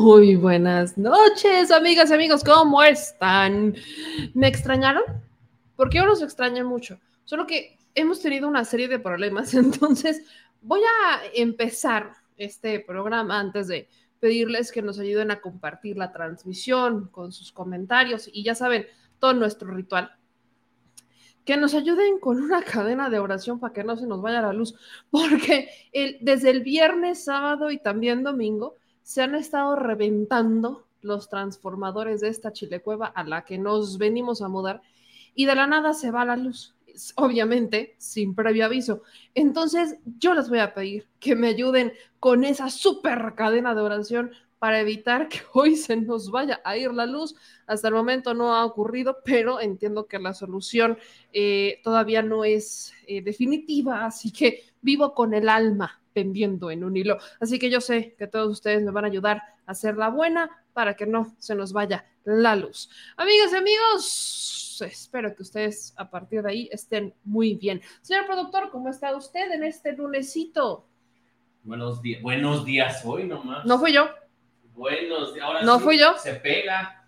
Muy buenas noches, amigas y amigos, ¿cómo están? ¿Me extrañaron? Porque yo los extrañé mucho, solo que hemos tenido una serie de problemas, entonces voy a empezar este programa antes de pedirles que nos ayuden a compartir la transmisión con sus comentarios y ya saben, todo nuestro ritual. Que nos ayuden con una cadena de oración para que no se nos vaya la luz, porque el, desde el viernes, sábado y también domingo, se han estado reventando los transformadores de esta chilecueva a la que nos venimos a mudar y de la nada se va la luz, obviamente sin previo aviso. Entonces yo les voy a pedir que me ayuden con esa super cadena de oración para evitar que hoy se nos vaya a ir la luz. Hasta el momento no ha ocurrido, pero entiendo que la solución eh, todavía no es eh, definitiva, así que vivo con el alma pendiendo en un hilo. Así que yo sé que todos ustedes me van a ayudar a hacer la buena para que no se nos vaya la luz. Amigas y amigos, espero que ustedes a partir de ahí estén muy bien. Señor productor, ¿cómo está usted en este lunesito? Buenos días, buenos días hoy nomás. No fui yo, Buenos días. Ahora No sí, fui yo. Se pega.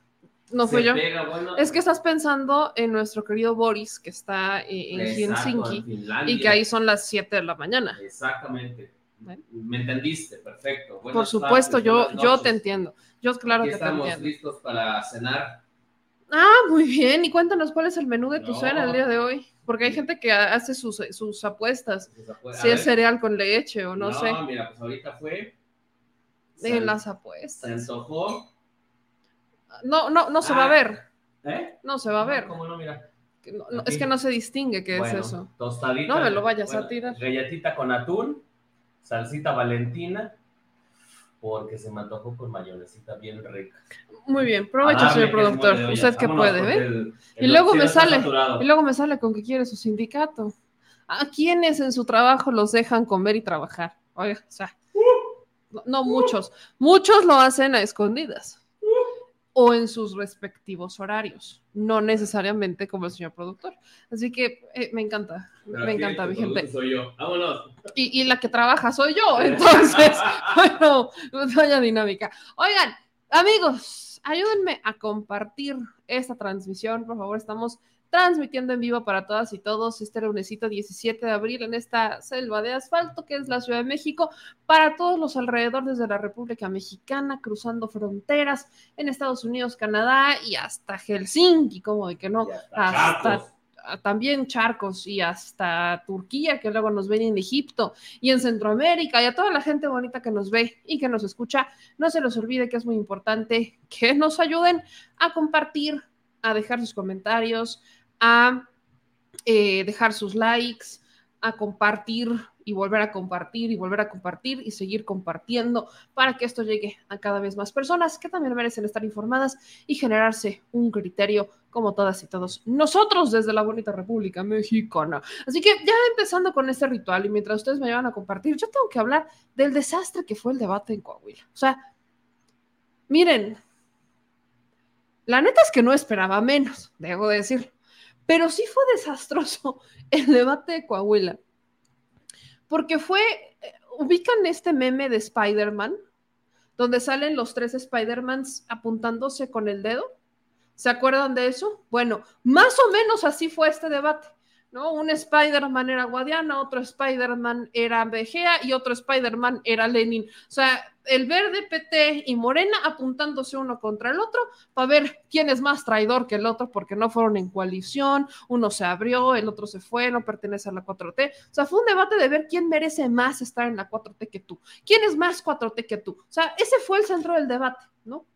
no fui yo. pega, bueno. Es que estás pensando en nuestro querido Boris, que está eh, en Exacto, Helsinki, en y que ahí son las 7 de la mañana. Exactamente. Me entendiste, perfecto. Por supuesto, tardes, yo, yo te entiendo. Yo claro Aquí que te estamos entiendo. listos para cenar. Ah, muy bien. Y cuéntanos cuál es el menú de tu No. cena el día de hoy. Porque hay gente que hace sus, sus apuestas. Pues, a Si es cereal con leche o no, sé. mira, pues ahorita fue. De se- las Se apuestas. antojó. No, no, no se va a Ah. ver. ¿Eh? No se va a ver. ¿Cómo no? Mira. No- no, es que no se distingue qué Bueno, es eso. Tostadita. No me lo vayas a tirar. Galletita con atún, salsita valentina, porque se me antojó con mayonesita bien rica. Muy bien, provecho, A darle, señor productor. Usted que puede, ¿ve? el- Y luego me sale, saturado. y luego me sale con que quiere su sindicato. ¿A quiénes en su trabajo los dejan comer y trabajar? Oiga, o sea, no, no muchos. Muchos lo hacen a escondidas o en sus respectivos horarios, no necesariamente como el señor productor. Así que eh, me encanta, Pero me encanta, mi gente. Soy yo. Vámonos. Y, y la que trabaja soy yo, entonces, bueno, vaya dinámica. Oigan, amigos, ayúdenme a compartir esta transmisión, por favor, estamos transmitiendo en vivo para todas y todos este lunesito 17 de abril en esta selva de asfalto que es la Ciudad de México, para todos los alrededores de la República Mexicana, cruzando fronteras en Estados Unidos, Canadá y hasta Helsinki, como de que no, hasta también charcos y hasta Turquía, que luego nos ven en Egipto y en Centroamérica y a toda la gente bonita que nos ve y que nos escucha, no se les olvide que es muy importante que nos ayuden a compartir, a dejar sus comentarios, a eh, dejar sus likes, a compartir y volver a compartir y volver a compartir y seguir compartiendo para que esto llegue a cada vez más personas que también merecen estar informadas y generarse un criterio como todas y todos nosotros desde la bonita República Mexicana. Así que ya empezando con este ritual y mientras ustedes me llevan a compartir, yo tengo que hablar del desastre que fue el debate en Coahuila. O sea, miren, la neta es que no esperaba menos, debo decir, pero sí fue desastroso el debate de Coahuila, porque fue, eh, ubican este meme de Spider-Man, donde salen los tres Spider-Mans apuntándose con el dedo. ¿Se acuerdan de eso? Bueno, más o menos así fue este debate, ¿no? Un Spider-Man era Guadiana, otro Spider-Man era Vegea y otro Spider-Man era Lenin. O sea, el verde, PT y Morena apuntándose uno contra el otro para ver quién es más traidor que el otro porque no fueron en coalición, uno se abrió, el otro se fue, no pertenece a la 4T. O sea, fue un debate de ver quién merece más estar en la 4T que tú, quién es más 4T que tú. O sea, ese fue el centro del debate, ¿no?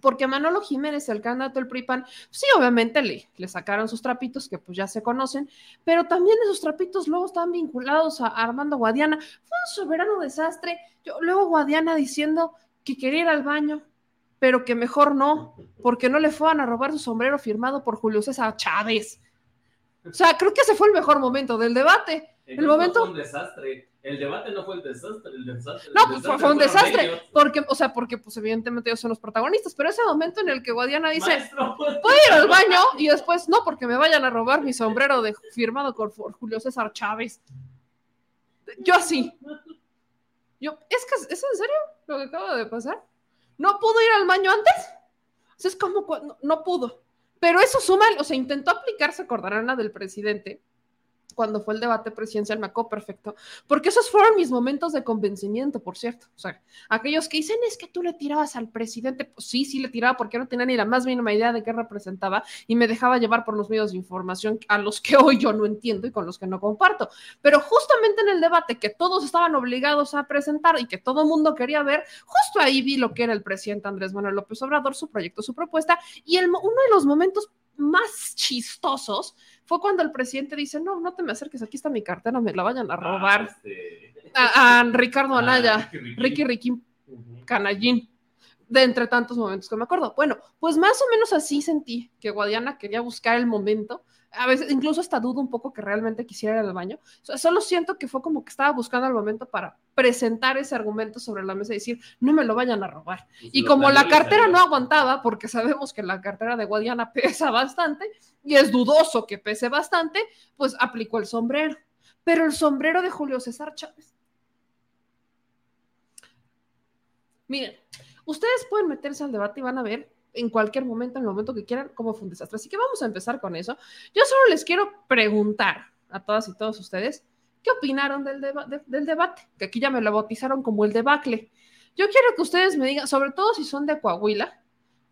Porque Manolo Jiménez, el candidato del PRIPAN, sí, obviamente le, le sacaron sus trapitos, que pues ya se conocen, pero también esos trapitos luego estaban vinculados a Armando Guadiana. Fue un soberano desastre. Yo, luego Guadiana diciendo que quería ir al baño, pero que mejor no, porque no le fueran a robar su sombrero firmado por Julio César Chávez. O sea, creo que ese fue el mejor momento del debate. El momento- No fue un desastre. El debate no fue el desastre. El desastre No, el pues fue, desastre fue un desastre, ellos. porque, o sea, porque pues evidentemente ellos son los protagonistas, pero ese momento en el que Guadiana dice, Maestro, ¿puedo ir al baño? Y después, no, porque me vayan a robar mi sombrero de firmado por Julio César Chávez. Yo así. Yo, ¿es, que, ¿es en serio lo que acaba de pasar? ¿No pudo ir al baño antes? O sea, es como, no, no pudo. Pero eso suma, o sea, intentó aplicarse, acordarán la del presidente, cuando fue el debate presidencial, me acuerdo perfecto, porque esos fueron mis momentos de convencimiento, por cierto. O sea, aquellos que dicen es que tú le tirabas al presidente, pues sí, sí le tiraba porque no tenía ni la más mínima idea de qué representaba y me dejaba llevar por los medios de información a los que hoy yo no entiendo y con los que no comparto. Pero justamente en el debate que todos estaban obligados a presentar y que todo mundo quería ver, justo ahí vi lo que era el presidente Andrés Manuel López Obrador, su proyecto, su propuesta y el, uno de los momentos más chistosos fue cuando el presidente dice, no, no te me acerques, aquí está mi cartera, me la vayan a robar. Ah, este, A, a Ricardo ah, Anaya, Ricky, Ricky. Canallín, de entre tantos momentos que me acuerdo. Bueno, pues más o menos así sentí que Guadiana quería buscar el momento. A veces incluso hasta dudo un poco que realmente quisiera ir al baño. Solo siento que fue como que estaba buscando el momento para presentar ese argumento sobre la mesa y decir, no me lo vayan a robar. Pues Y como la cartera no aguantaba, porque sabemos que la cartera de Guadiana pesa bastante y es dudoso que pese bastante, pues aplicó el sombrero. Pero el sombrero de Julio César Chávez. Miren, ustedes pueden meterse al debate y van a ver en cualquier momento, en el momento que quieran, cómo fue un desastre. Así que vamos a empezar con eso. Yo solo les quiero preguntar a todas y todos ustedes, ¿qué opinaron del, deba- de- del debate? Que aquí ya me lo bautizaron como el debacle. Yo quiero que ustedes me digan, sobre todo si son de Coahuila,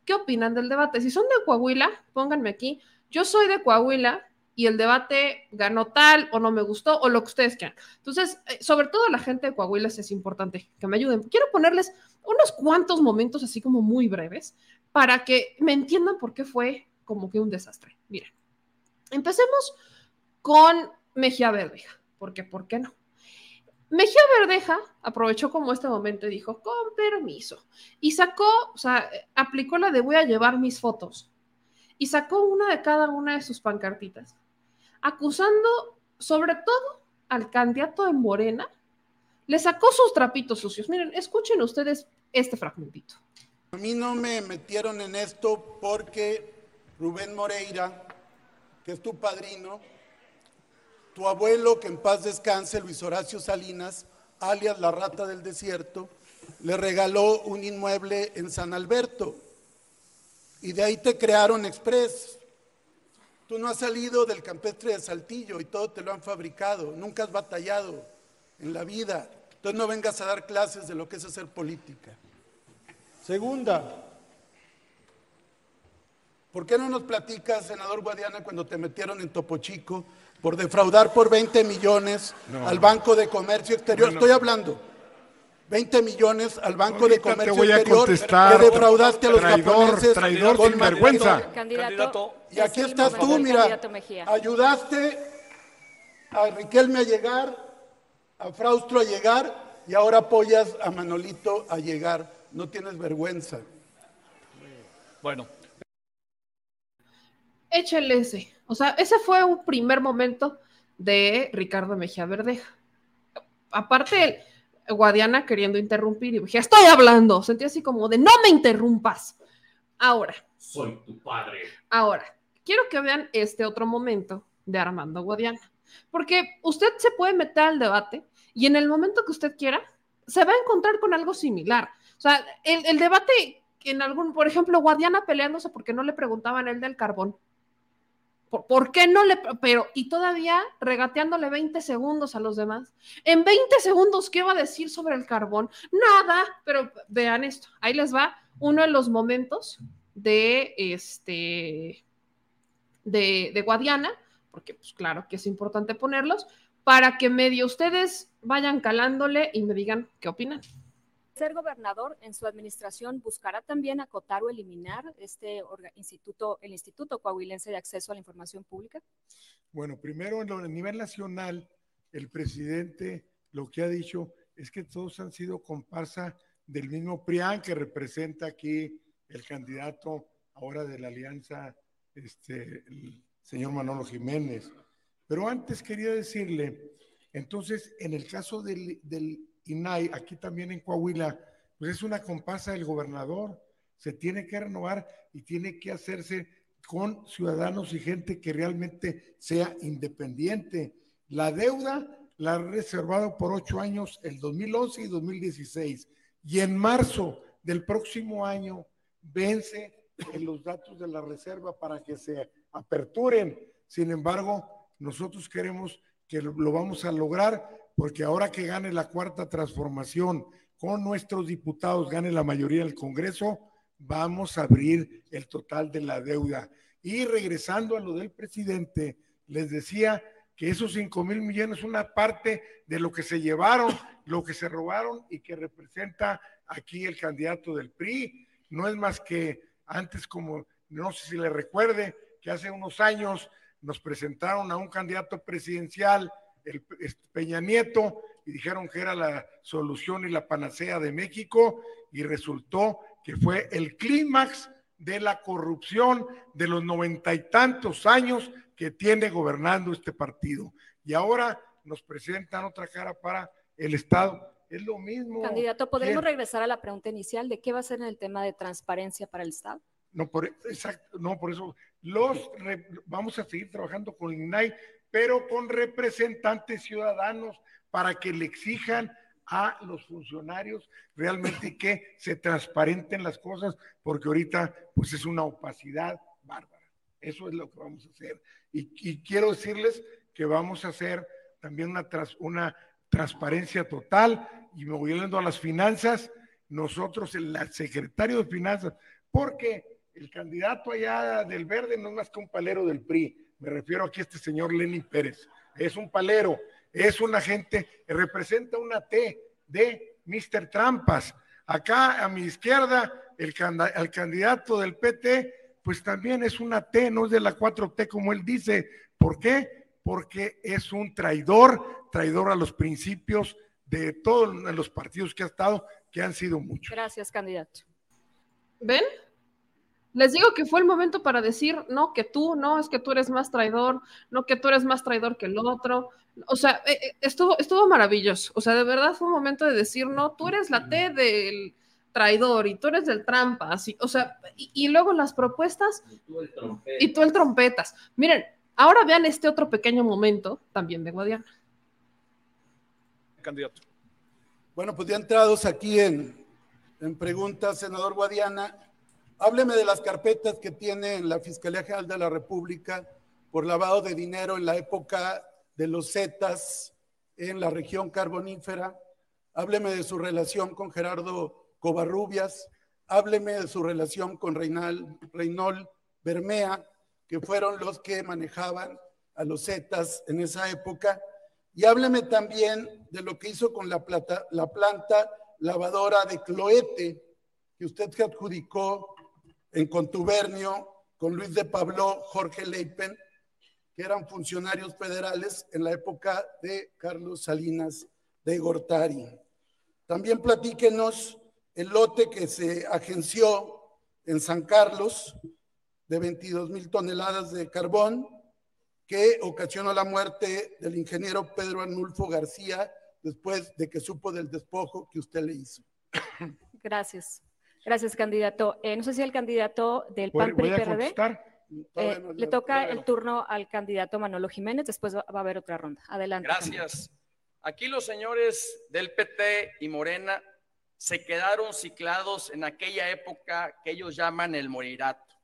¿qué opinan del debate? Si son de Coahuila, pónganme aquí. Yo soy de Coahuila y el debate ganó tal o no me gustó o lo que ustedes quieran. Entonces, eh, sobre todo la gente de Coahuila es importante que me ayuden. Quiero ponerles unos cuantos momentos así como muy breves para que me entiendan por qué fue como que un desastre. Miren, empecemos con Mejía Verdeja, porque ¿por qué no? Mejía Verdeja aprovechó como este momento y dijo, con permiso, y sacó, o sea, aplicó la de voy a llevar mis fotos, y sacó una de cada una de sus pancartitas, acusando sobre todo al candidato de Morena, le sacó sus trapitos sucios. Miren, escuchen ustedes este fragmentito. A mí no me metieron en esto porque Rubén Moreira, que es tu padrino, tu abuelo, que en paz descanse, Luis Horacio Salinas, alias la rata del desierto, le regaló un inmueble en San Alberto. Y de ahí te crearon Express. Tú no has salido del campestre de Saltillo y todo te lo han fabricado. Nunca has batallado en la vida. Entonces no vengas a dar clases de lo que es hacer política. Segunda, ¿por qué no nos platicas, senador Guadiana, cuando te metieron en Topo Chico por defraudar por 20 millones al Banco de Comercio Exterior? Bueno. Estoy hablando. 20 millones al Banco de Ahorita te Comercio voy a Exterior contestar, que defraudaste a los traidor, japoneses traidor con sinvergüenza. Manero. Candidato. Y aquí estás tú, mira. Ayudaste a Riquelme a llegar, a Fraustro a llegar y ahora apoyas a Manolito a llegar. No tienes vergüenza. Bueno, Échale ese. O sea, ese fue un primer momento de Ricardo Mejía Verdeja. Aparte, el Guadiana queriendo interrumpir y dije, estoy hablando. Sentí así como de, no me interrumpas. Ahora, Soy tu padre. ahora, quiero que vean este otro momento de Armando Guadiana. Porque usted se puede meter al debate y en el momento que usted quiera, se va a encontrar con algo similar. O sea, el, debate, en algún, por ejemplo, Guadiana peleándose porque no le preguntaban el del carbón. ¿Por, por qué no le.? Pero, y todavía regateándole 20 segundos a los demás. En 20 segundos, ¿qué va a decir sobre el carbón? Nada, pero vean esto. Ahí les va uno de los momentos de este. de, de Guadiana, porque, pues claro que es importante ponerlos, para que medio ustedes vayan calándole y me digan qué opinan. Ser gobernador en su administración buscará también acotar o eliminar este instituto, el Instituto Coahuilense de Acceso a la Información Pública. bueno, primero a nivel nacional, el presidente lo que ha dicho es que todos han sido comparsa del mismo PRIAN que representa aquí el candidato ahora de la alianza, este, el señor Manolo Jiménez. Pero antes quería decirle, entonces, en el caso del INAI, aquí también en Coahuila, pues es una compasa del gobernador, se tiene que renovar y tiene que hacerse con ciudadanos y gente que realmente sea independiente. La deuda la ha reservado por ocho años, el 2011 y 2016, y en marzo del próximo año vence en los datos de la reserva para que se aperturen. Sin embargo, nosotros queremos que lo vamos a lograr porque ahora que gane la cuarta transformación con nuestros diputados, gane la mayoría del Congreso, vamos a abrir el total de la deuda. Y regresando a lo del presidente, les decía que esos 5 mil millones es una parte de lo que se llevaron, lo que se robaron y que representa aquí el candidato del PRI. No es más que antes como, no sé si le recuerde, que hace unos años nos presentaron a un candidato presidencial, el Peña Nieto, y dijeron que era la solución y la panacea de México, y resultó que fue el clímax de la corrupción de los noventa y tantos años que tiene gobernando este partido. Y ahora nos presentan otra cara para el Estado. Es lo mismo. Candidato, ¿podemos regresar a la pregunta inicial de qué va a ser en el tema de transparencia para el Estado? No, por, exacto, no, por eso los re, vamos a seguir trabajando con INAI, pero con representantes ciudadanos para que le exijan a los funcionarios realmente que se transparenten las cosas, porque ahorita pues es una opacidad bárbara. Eso es lo que vamos a hacer. Y, quiero decirles que vamos a hacer también una, tras, una transparencia total y me voy yendo a las finanzas. Nosotros, el secretario de finanzas, porque el candidato allá del verde no es más que un palero del PRI. Me refiero aquí a este señor Lenin Pérez. Es un palero es una gente, representa una T de Mr. Trampas. Acá a mi izquierda, el, el, candidato del PT, pues también es una T, no es de la 4T como él dice. ¿Por qué? Porque es un traidor, traidor a los principios de todos los partidos que ha estado, que han sido muchos. Gracias, candidato. ¿Ven? Les digo que fue el momento para decir, no, que tú, no, es que tú eres más traidor, no, que tú eres más traidor que el otro. O sea, eh, estuvo, estuvo maravilloso. O sea, de verdad fue un momento de decir, no, tú eres la T del traidor y tú eres del trampa. Así, o sea, y, y luego las propuestas Y tú el trompeta. y tú el trompetas. Miren, ahora vean este otro pequeño momento también de Guadiana. Candidato. Bueno, pues ya entrados aquí en, en preguntas, senador Guadiana, hábleme de las carpetas que tiene en la Fiscalía General de la República por lavado de dinero en la época de los Zetas en la región carbonífera. Hábleme de su relación con Gerardo Covarrubias. Hábleme de su relación con Reinal, Reinol Bermea, que fueron los que manejaban a los Zetas en esa época. Y hábleme también de lo que hizo con la, plata, la planta lavadora de Cloete, que usted adjudicó en contubernio con Luis de Pablo, Jorge Leipen, que eran funcionarios federales en la época de Carlos Salinas de Gortari. También platíquenos el lote que se agenció en San Carlos de 22 mil toneladas de carbón que ocasionó la muerte del ingeniero Pedro Arnulfo García después de que supo del despojo que usted le hizo. Gracias. Gracias, candidato. Eh, no sé si el candidato del PAN PRI PRD. Eh, no, le toca el turno al candidato Manolo Jiménez, después va, va, a haber otra ronda. Adelante. Gracias. Candidato. Aquí los señores del PT y Morena se quedaron ciclados en aquella época que ellos llaman el morirato.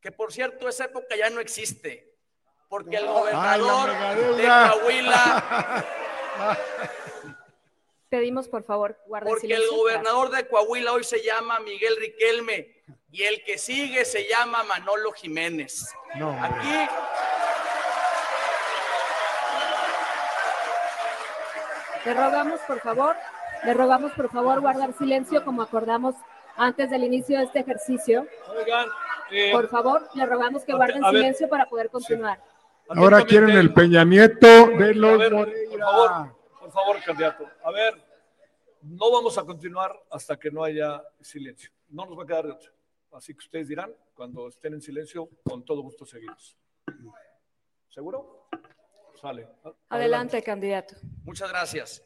Que por cierto, esa época ya no existe, porque el gobernador Ay, de Coahuila Pedimos, por favor, guarden Porque silencio. el gobernador de Coahuila hoy se llama Miguel Riquelme y el que sigue se llama Manolo Jiménez. No, Aquí. Le rogamos, por favor, le rogamos, por favor, guardar silencio como acordamos antes del inicio de este ejercicio. Oigan, eh, por favor, le rogamos que guarden ver, silencio para poder continuar. Sí. Ahora quieren el Peña Nieto de los ver, Moreira. Por favor, por favor, candidato. A ver, no vamos a continuar hasta que no haya silencio. No nos va a quedar de otro. Así que ustedes dirán, cuando estén en silencio, con todo gusto seguimos. ¿Seguro? Sale. Adelante, Adelante, candidato. Muchas gracias.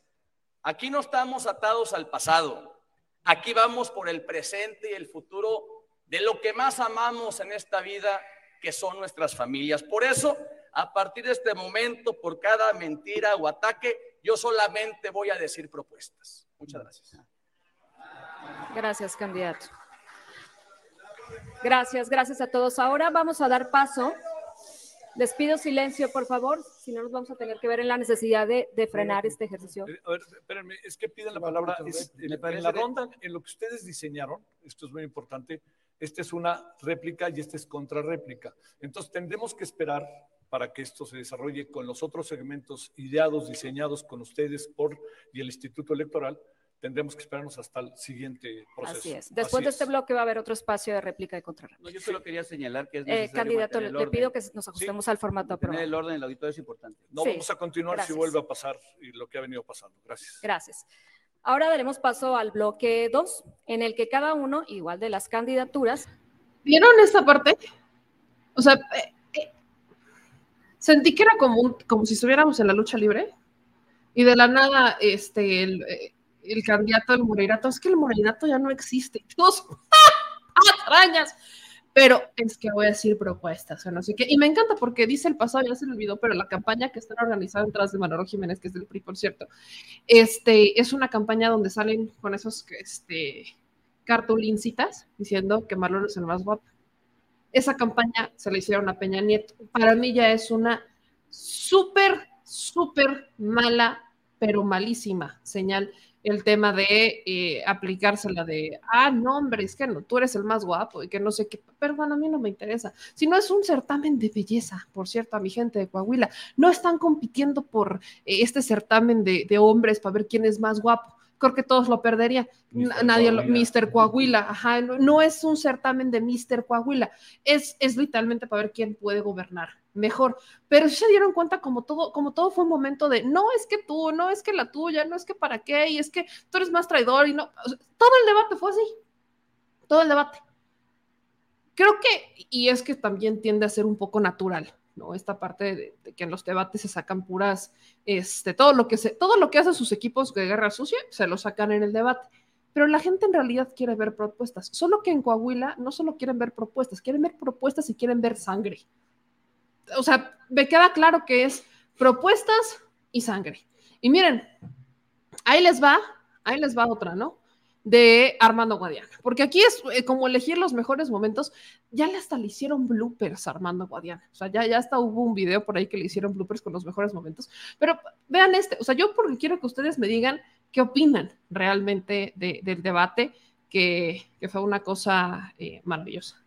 Aquí no estamos atados al pasado. Aquí vamos por el presente y el futuro de lo que más amamos en esta vida, que son nuestras familias. Por eso, a partir de este momento, por cada mentira o ataque, yo solamente voy a decir propuestas. Muchas gracias. Gracias, candidato. Gracias, gracias a todos. Ahora vamos a dar paso. Les pido silencio, por favor, si no nos vamos a tener que ver en la necesidad de, frenar este ejercicio. Eh, a ver, espérenme, es que piden la palabra. en, la ronda, en lo que ustedes diseñaron, esto es muy importante, esta es una réplica y esta es contrarréplica. Entonces tendremos que esperar para que esto se desarrolle con los otros segmentos ideados, diseñados con ustedes por y el Instituto Electoral, tendremos que esperarnos hasta el siguiente proceso. Así es. Después de este bloque va a haber otro espacio de réplica y contrarréplica. No, yo solo quería señalar que es eh, candidato, le, pido que nos ajustemos al formato aprobado. el orden del auditorio es importante. No vamos a continuar si vuelve a pasar y lo que ha venido pasando. Gracias. Gracias. Ahora daremos paso al bloque 2, en el que cada uno, igual de las candidaturas. ¿Vieron esta parte? O sea, eh, eh, sentí que era como, como si estuviéramos en la lucha libre y de la nada, este, el, el candidato del Moreirato, es que el Moreirato ya no existe. Dios, arañas. Pero es que voy a decir propuestas o no sé qué. Y me encanta porque dice el pasado, ya se olvidó, pero la campaña que están organizando detrás de Manolo Jiménez, que es del PRI, por cierto, este, es una campaña donde salen con esos este, cartulincitas diciendo que Marlon es el más guapo. Esa campaña se la hicieron a Peña Nieto. Para mí ya es una súper, súper mala, pero malísima señal el tema de eh, aplicársela de, ah, no, hombre, es que no, tú eres el más guapo y que no sé qué, perdón, a mí no me interesa. Si no es un certamen de belleza, por cierto, a mi gente de Coahuila, no están compitiendo por eh, este certamen de, de hombres para ver quién es más guapo creo que todos lo perderían. Nadie lo, Mr. Coahuila, ajá, no, es un certamen de Mr. Coahuila, es, es literalmente para ver quién puede gobernar mejor. Pero se dieron cuenta como todo, como todo fue un momento de, no es que tú, no es que la tuya, no es que para qué, y es que tú eres más traidor, y no, todo el debate fue así, todo el debate. Creo que, y es que también tiende a ser un poco natural, ¿no? Esta parte de, que en los debates se sacan puras, este, todo lo que se, todo lo que hacen sus equipos de guerra sucia, se lo sacan en el debate. Pero la gente en realidad quiere ver propuestas. Solo que en Coahuila no solo quieren ver propuestas, quieren ver propuestas y quieren ver sangre. O sea, me queda claro que es propuestas y sangre. Y miren, ahí les va, ahí les va otra, ¿no? De Armando Guadiana, porque aquí es eh, como elegir los mejores momentos, ya le hasta le hicieron bloopers a Armando Guadiana, o sea, ya, ya hasta hubo un video por ahí que le hicieron bloopers con los mejores momentos, pero vean este, o sea, yo porque quiero que ustedes me digan qué opinan realmente del debate, que, fue una cosa eh, maravillosa,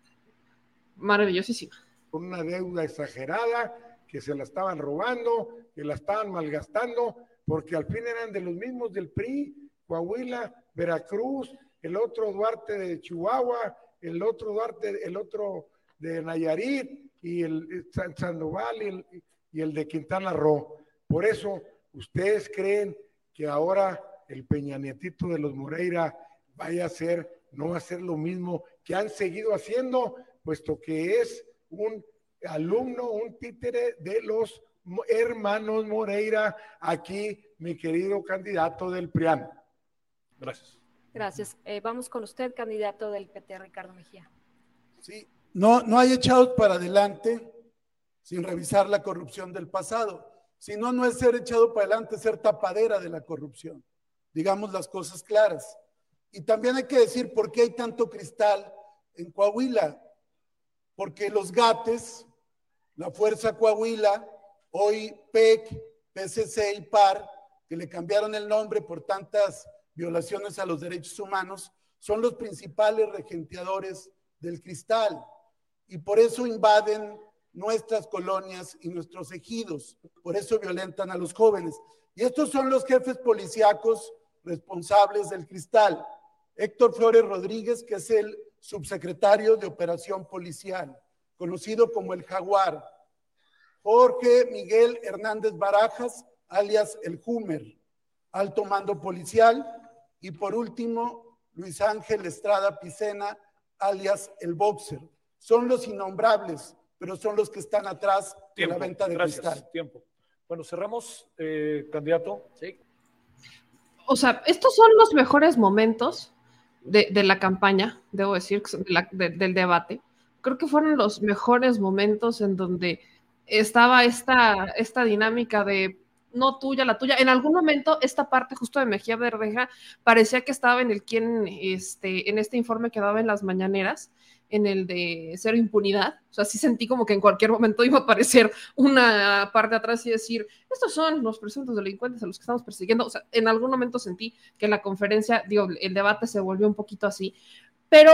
maravillosísima. Una deuda exagerada, que se la estaban robando, que la estaban malgastando, porque al fin eran de los mismos del PRI, Coahuila, Veracruz, el otro Duarte de Chihuahua, el otro Duarte, el otro de Nayarit y el Sandoval y el, de Quintana Roo. Por eso, ¿ustedes creen que ahora el Peña Nietito de los Moreira vaya a ser, no va a ser lo mismo que han seguido haciendo, puesto que es un alumno, un títere de los hermanos Moreira, aquí mi querido candidato del PRIAN. Gracias. Gracias. Eh, vamos con usted, candidato del PT, Ricardo Mejía. Sí, no, no hay echados para adelante sin revisar la corrupción del pasado. Si no, no es ser echado para adelante, ser tapadera de la corrupción. Digamos las cosas claras. Y también hay que decir por qué hay tanto cristal en Coahuila. Porque los gates, la Fuerza Coahuila, hoy PEC, PCC y PAR, que le cambiaron el nombre por tantas violaciones a los derechos humanos, son los principales regenteadores del cristal y por eso invaden nuestras colonias y nuestros ejidos, por eso violentan a los jóvenes. Y estos son los jefes policíacos responsables del cristal. Héctor Flores Rodríguez, que es el subsecretario de Operación Policial, conocido como el Jaguar. Jorge Miguel Hernández Barajas, alias el Humer, alto mando policial, Y por último, Luis Ángel Estrada Picena, alias el Boxer. Son los innombrables, pero son los que están atrás de la venta de cristal. Tiempo. Bueno, cerramos, eh, candidato. Sí. O sea, estos son los mejores momentos de, la campaña, debo decir, del debate. Creo que fueron los mejores momentos en donde estaba esta, esta dinámica de no tuya, la tuya. En algún momento, esta parte justo de Mejía Verdeja parecía que estaba en el quien, este, en este informe que daba en las mañaneras, en el de cero impunidad. O sea, sí sentí como que en cualquier momento iba a aparecer una parte atrás y decir, estos son los presuntos delincuentes a los que estamos persiguiendo. O sea, en algún momento sentí que la conferencia, digo, el debate se volvió un poquito así. Pero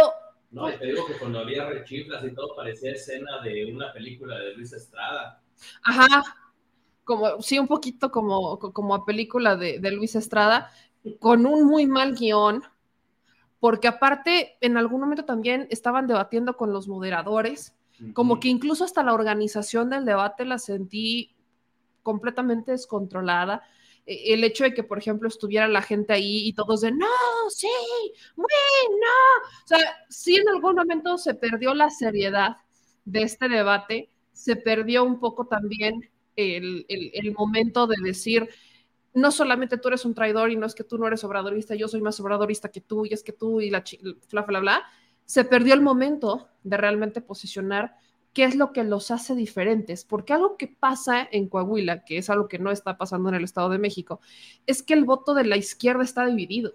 no, te digo que cuando había rechiflas y todo parecía escena de una película de Luis Estrada. Ajá, como, sí, un poquito como, como a película de, de Luis Estrada, con un muy mal guion, porque aparte en algún momento también estaban debatiendo con los moderadores, como que incluso hasta la organización del debate la sentí completamente descontrolada. E, el hecho de que, por ejemplo, estuviera la gente ahí y todos de, no, sí, bueno, o sea, sí en algún momento se perdió la seriedad de este debate, se perdió un poco también el, momento de decir, no solamente tú eres un traidor y no es que tú no eres obradorista, yo soy más obradorista que tú y es que tú y la bla, bla, bla, se perdió el momento de realmente posicionar qué es lo que los hace diferentes, porque algo que pasa en Coahuila, que es algo que no está pasando en el Estado de México, es que el voto de la izquierda está dividido.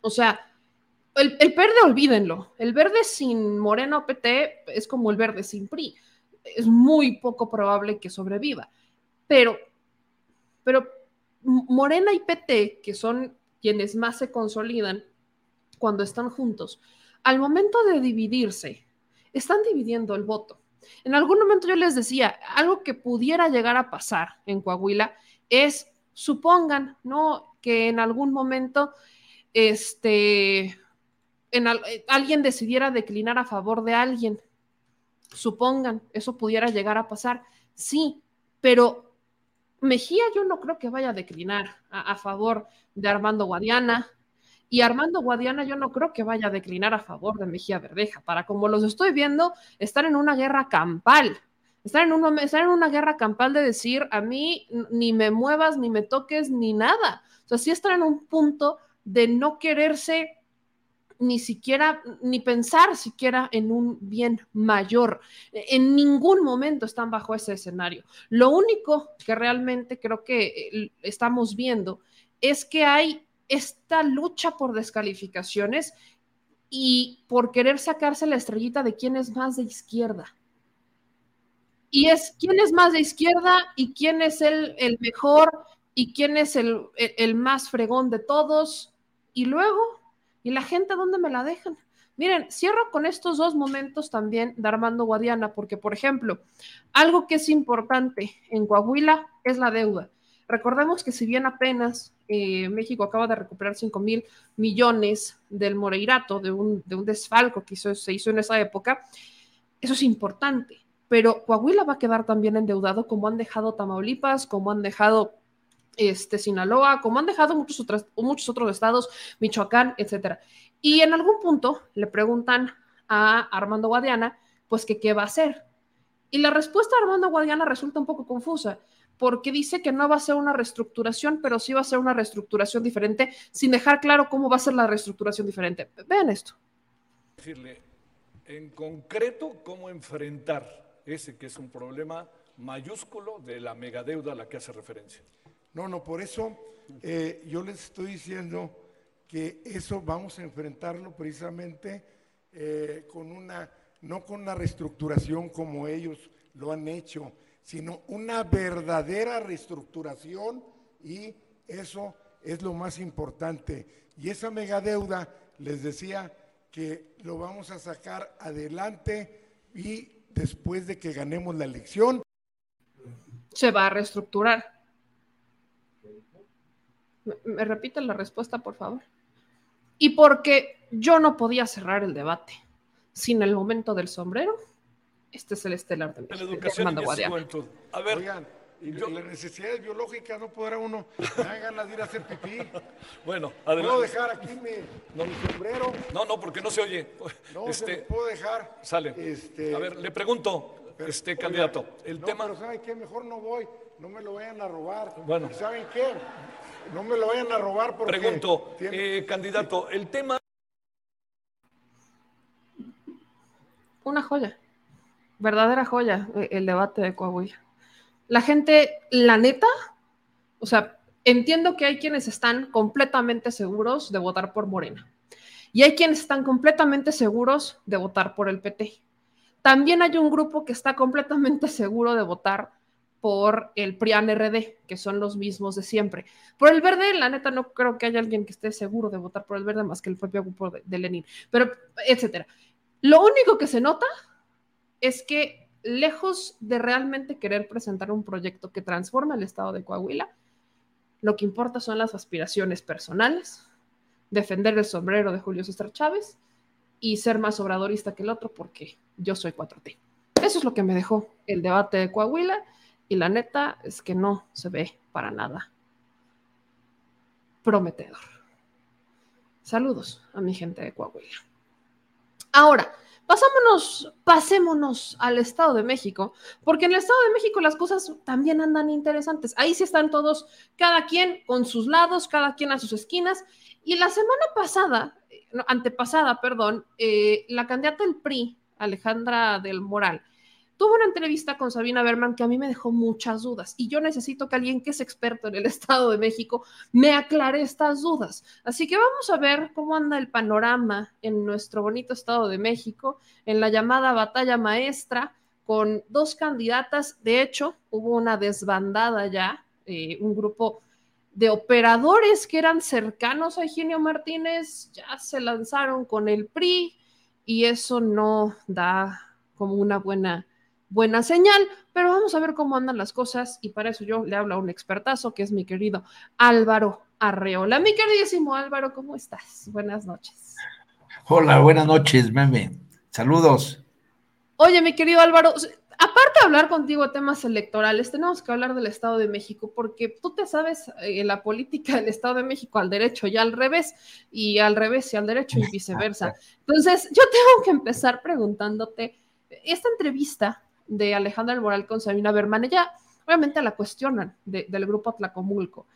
O sea, el, verde olvídenlo, el verde sin Morena o PT es como el verde sin PRI, es muy poco probable que sobreviva, pero, pero Morena y PT, que son quienes más se consolidan cuando están juntos, al momento de dividirse, están dividiendo el voto. En algún momento yo les decía, algo que pudiera llegar a pasar en Coahuila es, supongan, ¿no? Que en algún momento, este, en eh, alguien decidiera declinar a favor de alguien. Supongan, eso pudiera llegar a pasar. Sí, pero Mejía yo no creo que vaya a declinar a, favor de Armando Guadiana, y Armando Guadiana yo no creo que vaya a declinar a favor de Mejía Verdeja. Para como los estoy viendo, están en una guerra campal. Están en, están en una guerra campal de decir, a mí ni me muevas, ni me toques, ni nada. O sea, sí están en un punto de no quererse ni siquiera, ni pensar siquiera en un bien mayor. En ningún momento están bajo ese escenario. Lo único que realmente creo que eh, estamos viendo es que hay esta lucha por descalificaciones y por querer sacarse la estrellita de quién es más de izquierda. Y es quién es más de izquierda y quién es el, mejor y quién es el, el, más fregón de todos. Y luego, ¿y la gente dónde me la dejan? Miren, cierro con estos dos momentos también de Armando Guadiana, porque, por ejemplo, algo que es importante en Coahuila es la deuda. Recordemos que si bien apenas eh, México acaba de recuperar 5 mil millones del Moreirato, de un, de un desfalco que se hizo en esa época, eso es importante. Pero Coahuila va a quedar también endeudado como han dejado Tamaulipas, como han dejado este, Sinaloa, como han dejado muchos otros, muchos otros estados, Michoacán, etcétera. Y en algún punto le preguntan a Armando Guadiana, pues que qué va a hacer. Y la respuesta de Armando Guadiana resulta un poco confusa, porque dice que no va a ser una reestructuración, pero sí va a ser una reestructuración diferente, sin dejar claro cómo va a ser la reestructuración diferente. Vean esto. Decirle, en concreto, cómo enfrentar ese que es un problema mayúsculo de la megadeuda a la que hace referencia. No, no, por eso eh, yo les estoy diciendo que eso vamos a enfrentarlo precisamente eh, con una, no con una reestructuración como ellos lo han hecho, sino una verdadera reestructuración y eso es lo más importante. Y esa megadeuda, les decía que lo vamos a sacar adelante y después de que ganemos la elección. Se va a reestructurar. ¿Me, me repiten la respuesta, por favor? Y porque yo no podía cerrar el debate sin el momento del sombrero este es el estelar de La educación A ver, y las necesidades biológicas no podrá uno, me dan ganas de ir a hacer pipí. Bueno, adelante. ¿Puedo dejar aquí mi, no, mi sombrero? No, no, porque no se oye. No, este, se puedo dejar. Sale. Este, a ver, le pregunto, este candidato, el no, tema... pero ¿saben qué? Mejor no voy, no me lo vayan a robar. Bueno. ¿Saben qué? No me lo vayan a robar porque... Pregunto, eh, candidato, el tema... Una joya, verdadera joya, eh, el debate de Coahuila la gente, la neta, o sea, entiendo que hay quienes están completamente seguros de votar por Morena y hay quienes están completamente seguros de votar por el PT. También hay un grupo que está completamente seguro de votar por el PRIAN RD, que son los mismos de siempre. Por el verde, la neta, no creo que haya alguien que esté seguro de votar por el verde más que el propio grupo de, de Lenin, pero etcétera. Lo único que se nota es que lejos de realmente querer presentar un proyecto que transforme el estado de Coahuila, lo que importa son las aspiraciones personales, defender el sombrero de Julio César Chávez y ser más obradorista que el otro porque yo soy 4T. Eso es lo que me dejó el debate de Coahuila y la neta es que no se ve para nada prometedor. Saludos a mi gente de Coahuila. Ahora, Pasámonos, pasémonos al Estado de México, porque en el Estado de México las cosas también andan interesantes. Ahí sí están todos, cada quien con sus lados, cada quien a sus esquinas. Y la semana pasada, antepasada, perdón, eh, la candidata del PRI, Alejandra del Moral, tuve una entrevista con Sabina Berman que a mí me dejó muchas dudas y yo necesito que alguien que es experto en el Estado de México me aclare estas dudas. Así que vamos a ver cómo anda el panorama en nuestro bonito Estado de México, en la llamada batalla maestra, con dos candidatas. De hecho, hubo una desbandada ya, eh, un grupo de operadores que eran cercanos a Eugenio Martínez, ya se lanzaron con el PRI y eso no da como una buena buena señal, pero vamos a ver cómo andan las cosas y para eso yo le hablo a un expertazo que es mi querido Álvaro Arreola. Mi queridísimo Álvaro, ¿cómo estás? Buenas noches. Hola, buenas noches, meme. Saludos. Oye, mi querido Álvaro, aparte de hablar contigo de temas electorales, tenemos que hablar del Estado de México, porque tú te sabes eh, la política del Estado de México al derecho y al revés, y al revés y al derecho y viceversa. Entonces, yo tengo que empezar preguntándote, esta entrevista de Alejandra Moral con Sabina Berman, ella obviamente la cuestionan del grupo Tlacomulco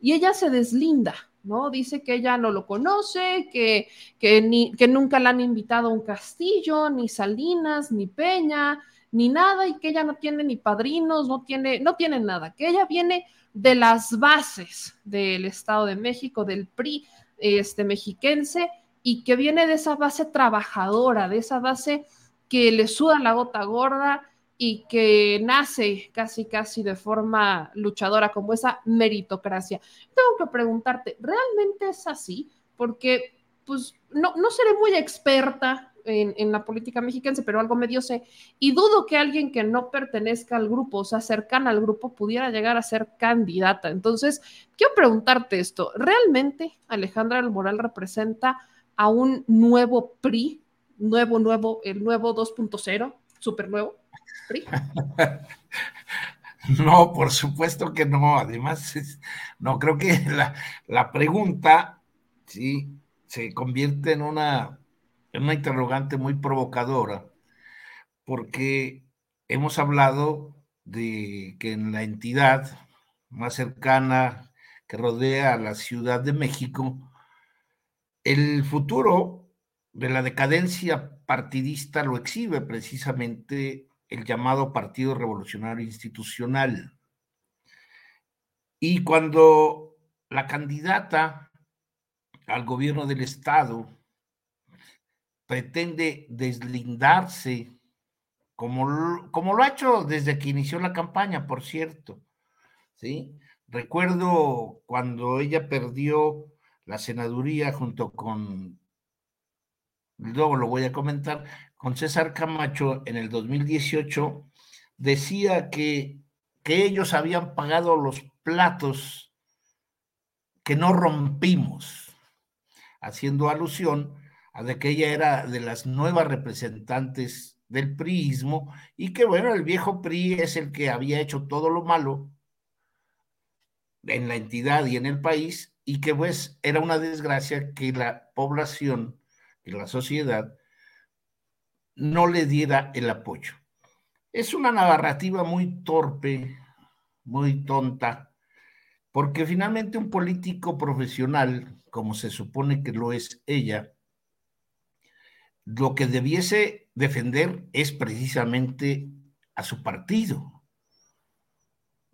y ella se deslinda, ¿no? Dice que ella no lo conoce, que, que, ni, que nunca la han invitado a un castillo, ni Salinas, ni Peña, ni nada, y que ella no tiene ni padrinos, no tiene, no tiene nada, que ella viene de las bases del Estado de México, del PRI este, mexiquense, y que viene de esa base trabajadora, de esa base que le suda la gota gorda, y que nace casi casi de forma luchadora como esa meritocracia. Tengo que preguntarte, ¿realmente es así? Porque pues no, no seré muy experta en, la política mexicana, pero algo medio sé, y dudo que alguien que no pertenezca al grupo, o sea, cercana al grupo, pudiera llegar a ser candidata. Entonces, quiero preguntarte esto, ¿realmente Alejandra del Moral representa a un nuevo PRI, nuevo, nuevo, el nuevo 2.0, súper nuevo? No, por supuesto que no. Además, no creo que la, pregunta se convierte en una, en una interrogante muy provocadora, porque hemos hablado de que en la entidad más cercana que rodea a la Ciudad de México, el futuro de la decadencia partidista lo exhibe precisamente el llamado Partido Revolucionario Institucional. Y cuando la candidata al gobierno del Estado pretende deslindarse, como, como lo ha hecho desde que inició la campaña, por cierto, ¿sí? Recuerdo cuando ella perdió la senaduría junto con, luego lo voy a comentar, con César Camacho en el 2018, decía que, que ellos habían pagado los platos que no rompimos, haciendo alusión a de que ella era de las nuevas representantes del priismo y que bueno, el viejo PRI es el que había hecho todo lo malo en la entidad y en el país y que pues era una desgracia que la población y la sociedad no le diera el apoyo. Es una narrativa muy torpe, muy tonta, porque finalmente un político profesional, como se supone que lo es ella, lo que debiese defender es precisamente a su partido.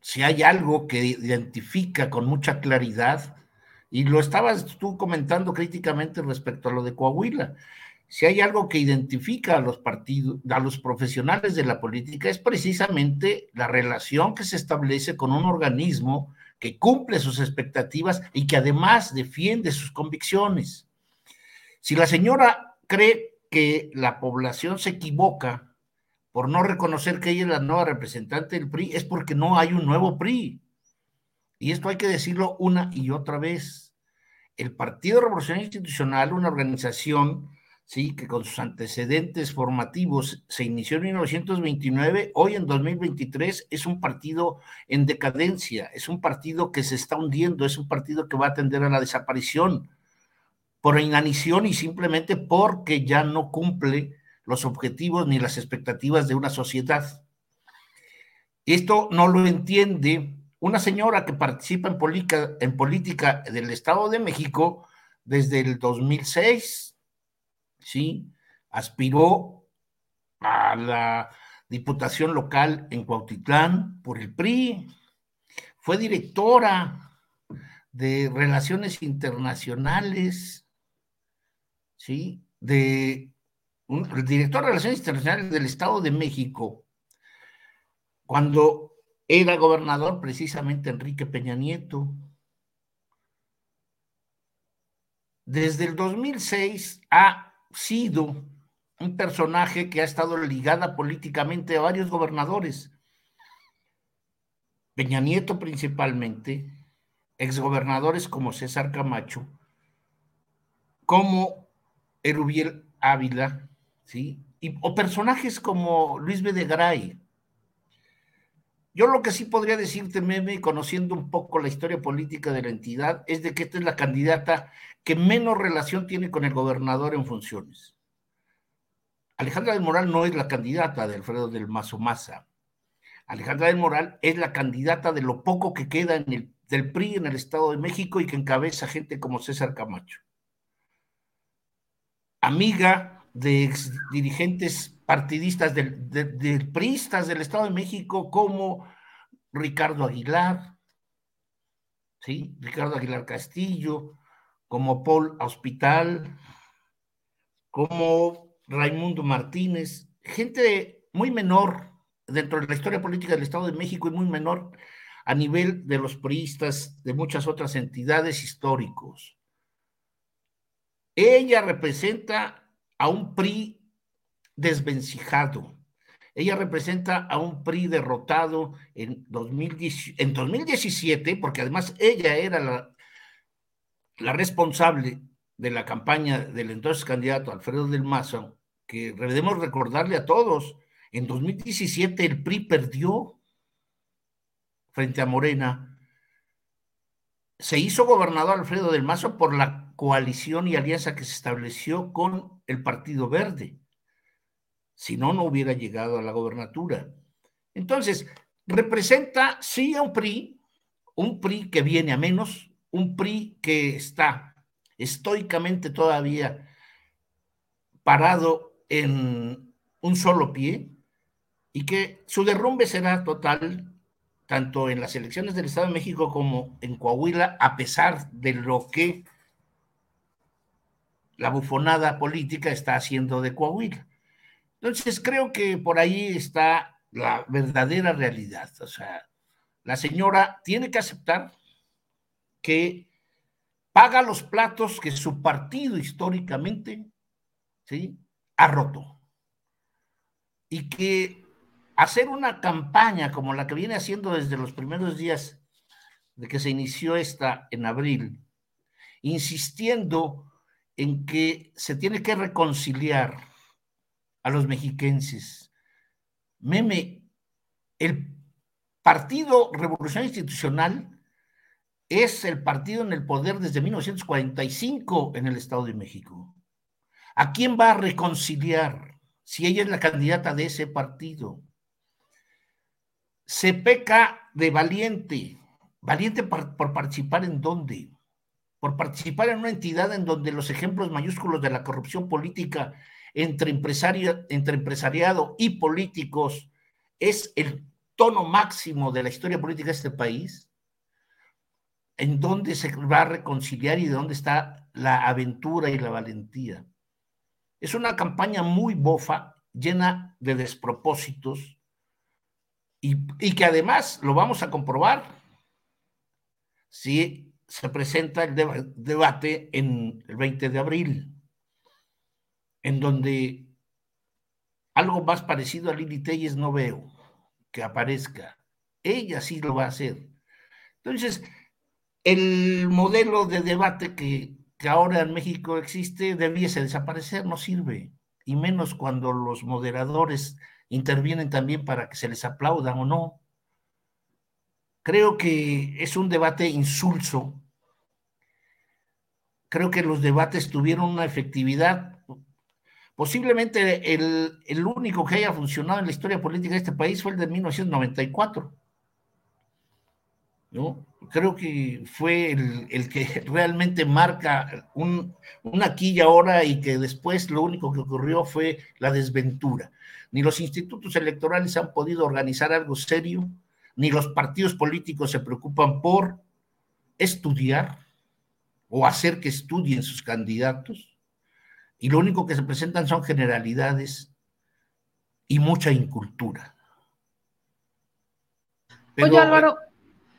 Si hay algo que identifica con mucha claridad, y lo estabas tú comentando críticamente respecto a lo de Coahuila, si hay algo que identifica a los partidos, a los profesionales de la política, es precisamente la relación que se establece con un organismo que cumple sus expectativas y que además defiende sus convicciones. Si la señora cree que la población se equivoca por no reconocer que ella es la nueva representante del PRI, es porque no hay un nuevo PRI. Y esto hay que decirlo una y otra vez. El Partido Revolucionario Institucional, una organización ¿sí? que con sus antecedentes formativos se inició en 1929, hoy en 2023 es un partido en decadencia, es un partido que se está hundiendo, es un partido que va a tender a la desaparición por inanición y simplemente porque ya no cumple los objetivos ni las expectativas de una sociedad. Esto no lo entiende una señora que participa en política, en política del Estado de México desde el 2006, ¿sí? Aspiró a la diputación local en Cuautitlán por el PRI, fue directora de Relaciones Internacionales, ¿sí? De un, de Relaciones Internacionales del Estado de México, cuando era gobernador precisamente Enrique Peña Nieto. Desde el 2006 a sido un personaje que ha estado ligada políticamente a varios gobernadores. Peña Nieto principalmente, exgobernadores como César Camacho, como Erubiel Ávila, ¿sí? Y, o personajes como Luis Bedegray. Yo lo que sí podría decirte, Meme, conociendo un poco la historia política de la entidad, es de que esta es la candidata que menos relación tiene con el gobernador en funciones. Alejandra del Moral no es la candidata de Alfredo del Mazo Maza. Alejandra del Moral es la candidata de lo poco que queda del PRI en el Estado de México y que encabeza gente como César Camacho. Amiga de dirigentes partidistas del, del PRIistas del Estado de México como Ricardo Aguilar, ¿sí? Ricardo Aguilar Castillo, como Paul Hospital, como Raimundo Martínez, gente muy menor dentro de la historia política del Estado de México y muy menor a nivel de los priistas de muchas otras entidades históricos. Ella representa a un PRI desvencijado. Ella representa a un PRI derrotado en, 2017, en 2017 porque además ella era la, la responsable de la campaña del entonces candidato Alfredo del Mazo, que debemos recordarle a todos, en 2017 el PRI perdió frente a Morena. Se hizo gobernador Alfredo del Mazo por la coalición y alianza que se estableció con el Partido Verde. Si no, no hubiera llegado a la gobernatura. Entonces, representa sí a un PRI, un PRI que viene a menos, un PRI que está estoicamente todavía parado en un solo pie y que su derrumbe será total tanto en las elecciones del Estado de México como en Coahuila, a pesar de lo que la bufonada política está haciendo de Coahuila. Entonces creo que por ahí está la verdadera realidad. O sea, la señora tiene que aceptar que paga los platos que su partido históricamente ¿sí? ha roto. Y que hacer una campaña como la que viene haciendo desde los primeros días de que se inició esta en abril, insistiendo en que se tiene que reconciliar a los mexiquenses. Meme, el Partido Revolucionario Institucional es el partido en el poder desde 1945 en el Estado de México. ¿A quién va a reconciliar si ella es la candidata de ese partido? Se peca de valiente. ¿Valiente por, participar en dónde? Por participar en una entidad en donde los ejemplos mayúsculos de la corrupción política entre, entre empresariado y políticos es el tono máximo de la historia política de este país en dónde se va a reconciliar y de dónde está la aventura y la valentía. Es una campaña muy bofa, llena de despropósitos y, que además lo vamos a comprobar si se presenta el debate en el 20 de abril, en donde algo más parecido a Lili Telles no veo que aparezca. Ella sí lo va a hacer. Entonces, el modelo de debate que, ahora en México existe debiese desaparecer, no sirve, y menos cuando los moderadores intervienen también para que se les aplaudan o no. Creo que es un debate insulso. Creo que los debates tuvieron una efectividad. Posiblemente el, el único que haya funcionado en la historia política de este país fue el de 1994 Creo que fue el, que realmente marca un, aquí y ahora y que después lo único que ocurrió fue la desventura. Ni los institutos electorales han podido organizar algo serio, ni los partidos políticos se preocupan por estudiar o hacer que estudien sus candidatos, y lo único que se presentan son generalidades y mucha incultura. Oye, Álvaro,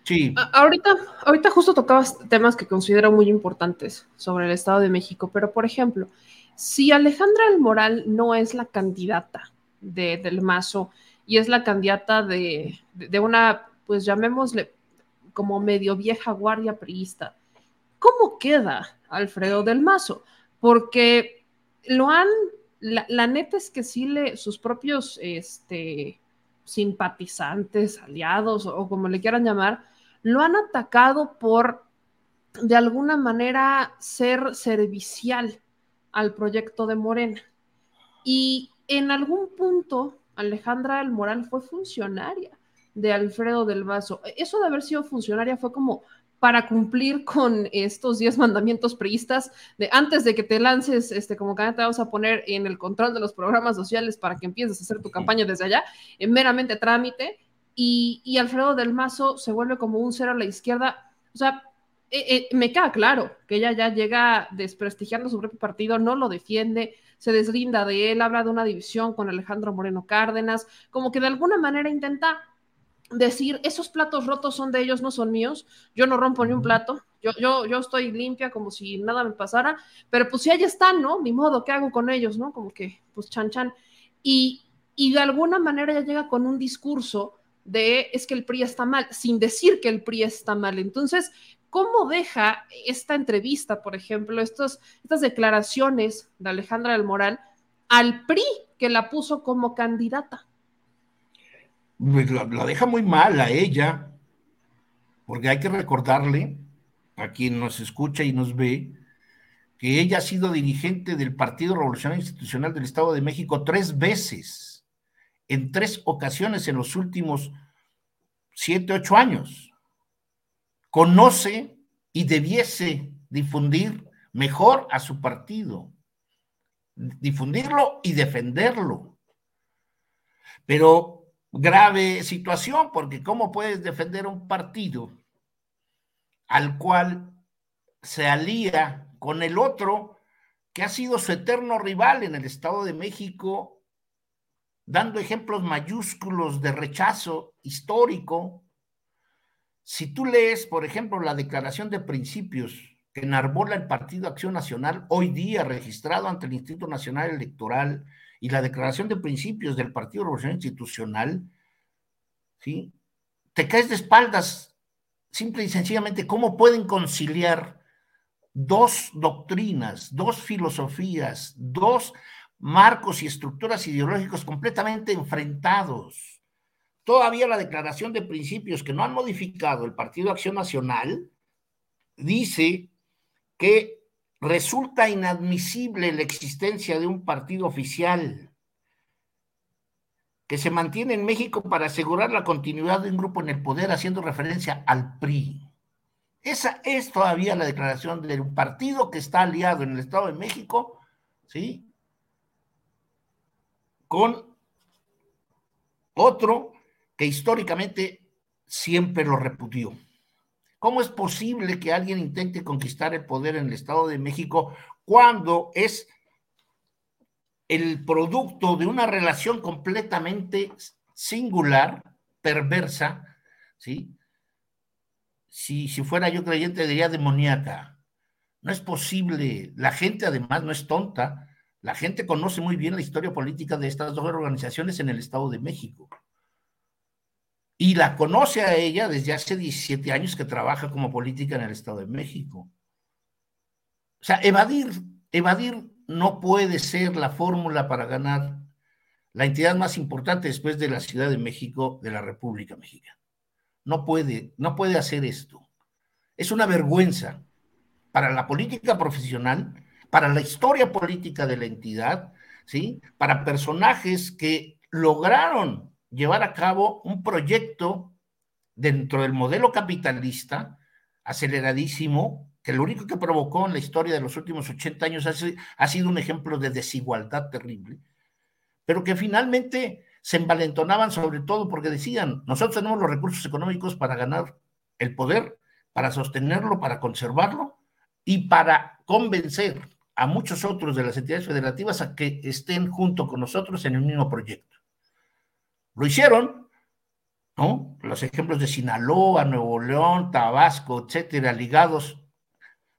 Sí. Ahorita, ahorita justo tocabas temas que considero muy importantes sobre el Estado de México, pero por ejemplo, si Alejandra El Moral no es la candidata de, del Mazo y es la candidata de, de, una, pues llamémosle como medio vieja guardia priista, ¿cómo queda Alfredo del Mazo? Porque lo han, la, neta es que sí le, sus propios este, simpatizantes, aliados o como le quieran llamar, lo han atacado por, de alguna manera, ser servicial al proyecto de Morena. Y en algún punto, Alejandra del Moral fue funcionaria de Alfredo del Vaso. Eso de haber sido funcionaria fue como para cumplir con estos 10 mandamientos priistas de antes de que te lances este, como candidata, te vamos a poner en el control de los programas sociales para que empieces a hacer tu campaña desde allá, en meramente trámite, y, Alfredo del Mazo se vuelve como un cero a la izquierda. O sea, eh, eh, me queda claro que ella ya llega desprestigiando su propio partido, no lo defiende, se deslinda de él, habla de una división con Alejandro Moreno Cárdenas, como que de alguna manera intenta decir, esos platos rotos son de ellos, no son míos, yo no rompo ni un plato, yo, yo, yo estoy limpia como si nada me pasara, pero pues si ahí están, ¿no? Ni modo, ¿qué hago con ellos, no? Como que, pues chan chan. Y, y de alguna manera ella llega con un discurso de es que el PRI está mal, sin decir que el PRI está mal. Entonces, ¿cómo deja esta entrevista, por ejemplo, estos, estas declaraciones de Alejandra del Moral al PRI que la puso como candidata? La, deja muy mal a ella, porque hay que recordarle a quien nos escucha y nos ve que ella ha sido dirigente del Partido Revolucionario Institucional del Estado de México tres veces en tres ocasiones en los últimos siete, ocho años. Conoce y debiese difundir mejor a su partido, difundirlo y defenderlo. Pero grave situación, porque ¿cómo puedes defender un partido al cual se alía con el otro que ha sido su eterno rival en el Estado de México dando ejemplos mayúsculos de rechazo histórico. Si tú lees, por ejemplo, la declaración de principios que enarbola el Partido Acción Nacional, hoy día registrado ante el Instituto Nacional Electoral, y la declaración de principios del Partido Revolucionario Institucional, ¿sí? te caes de espaldas simple y sencillamente cómo pueden conciliar dos doctrinas, dos filosofías, dos marcos y estructuras ideológicos completamente enfrentados. Todavía la declaración de principios que no han modificado el Partido Acción Nacional dice que resulta inadmisible la existencia de un partido oficial que se mantiene en México para asegurar la continuidad de un grupo en el poder, haciendo referencia al PRI. Esa es todavía la declaración de un partido que está aliado en el Estado de México, ¿sí? Con otro que históricamente siempre lo repudió. ¿Cómo es posible que alguien intente conquistar el poder en el Estado de México cuando es el producto de una relación completamente singular, perversa, ¿sí? Si, si fuera yo creyente diría demoníaca. No es posible. La gente además no es tonta. La gente conoce muy bien la historia política de estas dos organizaciones en el Estado de México. Y la conoce a ella desde hace 17 años que trabaja como política en el Estado de México. O sea, evadir, evadir no puede ser la fórmula para ganar la entidad más importante después de la Ciudad de México de la República Mexicana. No puede, no puede hacer esto. Es una vergüenza para la política profesional, para la historia política de la entidad, ¿sí? Para personajes que lograron llevar a cabo un proyecto dentro del modelo capitalista aceleradísimo que lo único que provocó en la historia de los últimos 80 años ha, sido un ejemplo de desigualdad terrible, pero que finalmente se envalentonaban sobre todo porque decían, nosotros tenemos los recursos económicos para ganar el poder, para sostenerlo, para conservarlo y para convencer a muchos otros de las entidades federativas a que estén junto con nosotros en el mismo proyecto. Lo hicieron, ¿no? Los ejemplos de Sinaloa, Nuevo León, Tabasco, etcétera, ligados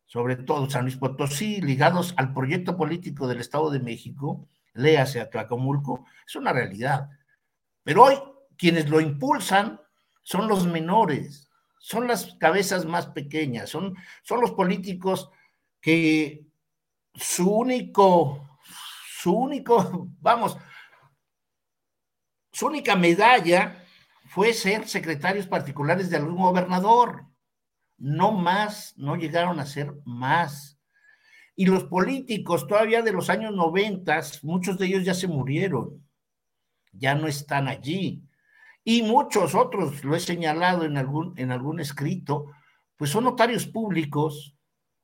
sobre todo San Luis Potosí, ligados al proyecto político del Estado de México, léase a Tlacomulco, es una realidad. Pero hoy quienes lo impulsan son los menores, son las cabezas más pequeñas, son, son los políticos que su único, su único, vamos, su única medalla fue ser secretarios particulares de algún gobernador no más, no llegaron a ser más. Y los políticos todavía de los años noventas, muchos de ellos ya se murieron, ya no están allí. Y muchos otros, lo he señalado en algún, en algún escrito, pues son notarios públicos,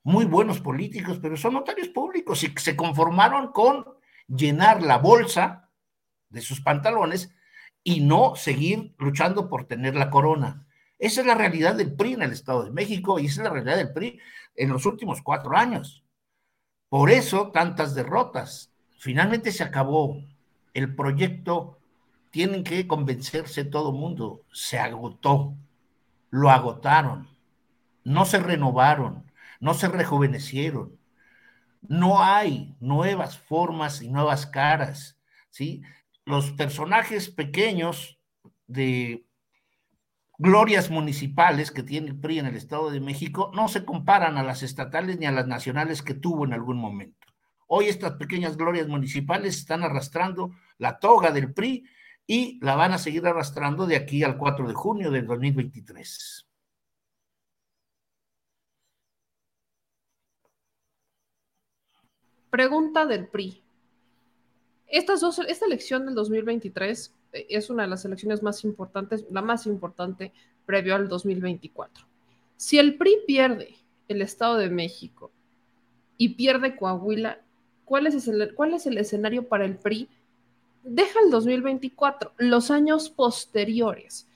muy buenos políticos, pero son notarios públicos y se conformaron con llenar la bolsa de sus pantalones y no seguir luchando por tener la corona. Esa es la realidad del PRI en el Estado de México y esa es la realidad del PRI en los últimos cuatro años. Por eso tantas derrotas. Finalmente se acabó. El proyecto tienen que convencerse todo mundo. Se agotó. Lo agotaron. No se renovaron. No se rejuvenecieron. No hay nuevas formas y nuevas caras. ¿sí? Los personajes pequeños de glorias municipales que tiene el PRI en el Estado de México no se comparan a las estatales ni a las nacionales que tuvo en algún momento. Hoy estas pequeñas glorias municipales están arrastrando la toga del PRI y la van a seguir arrastrando de aquí al 4 de junio del 2023. Pregunta del PRI. Estas dos, esta elección del 2023 es una de las elecciones más importantes, la más importante previo al 2024. Si el PRI pierde el Estado de México y pierde Coahuila, ¿cuál es el, cuál es el escenario para el PRI? Deja el 2024, los años posteriores.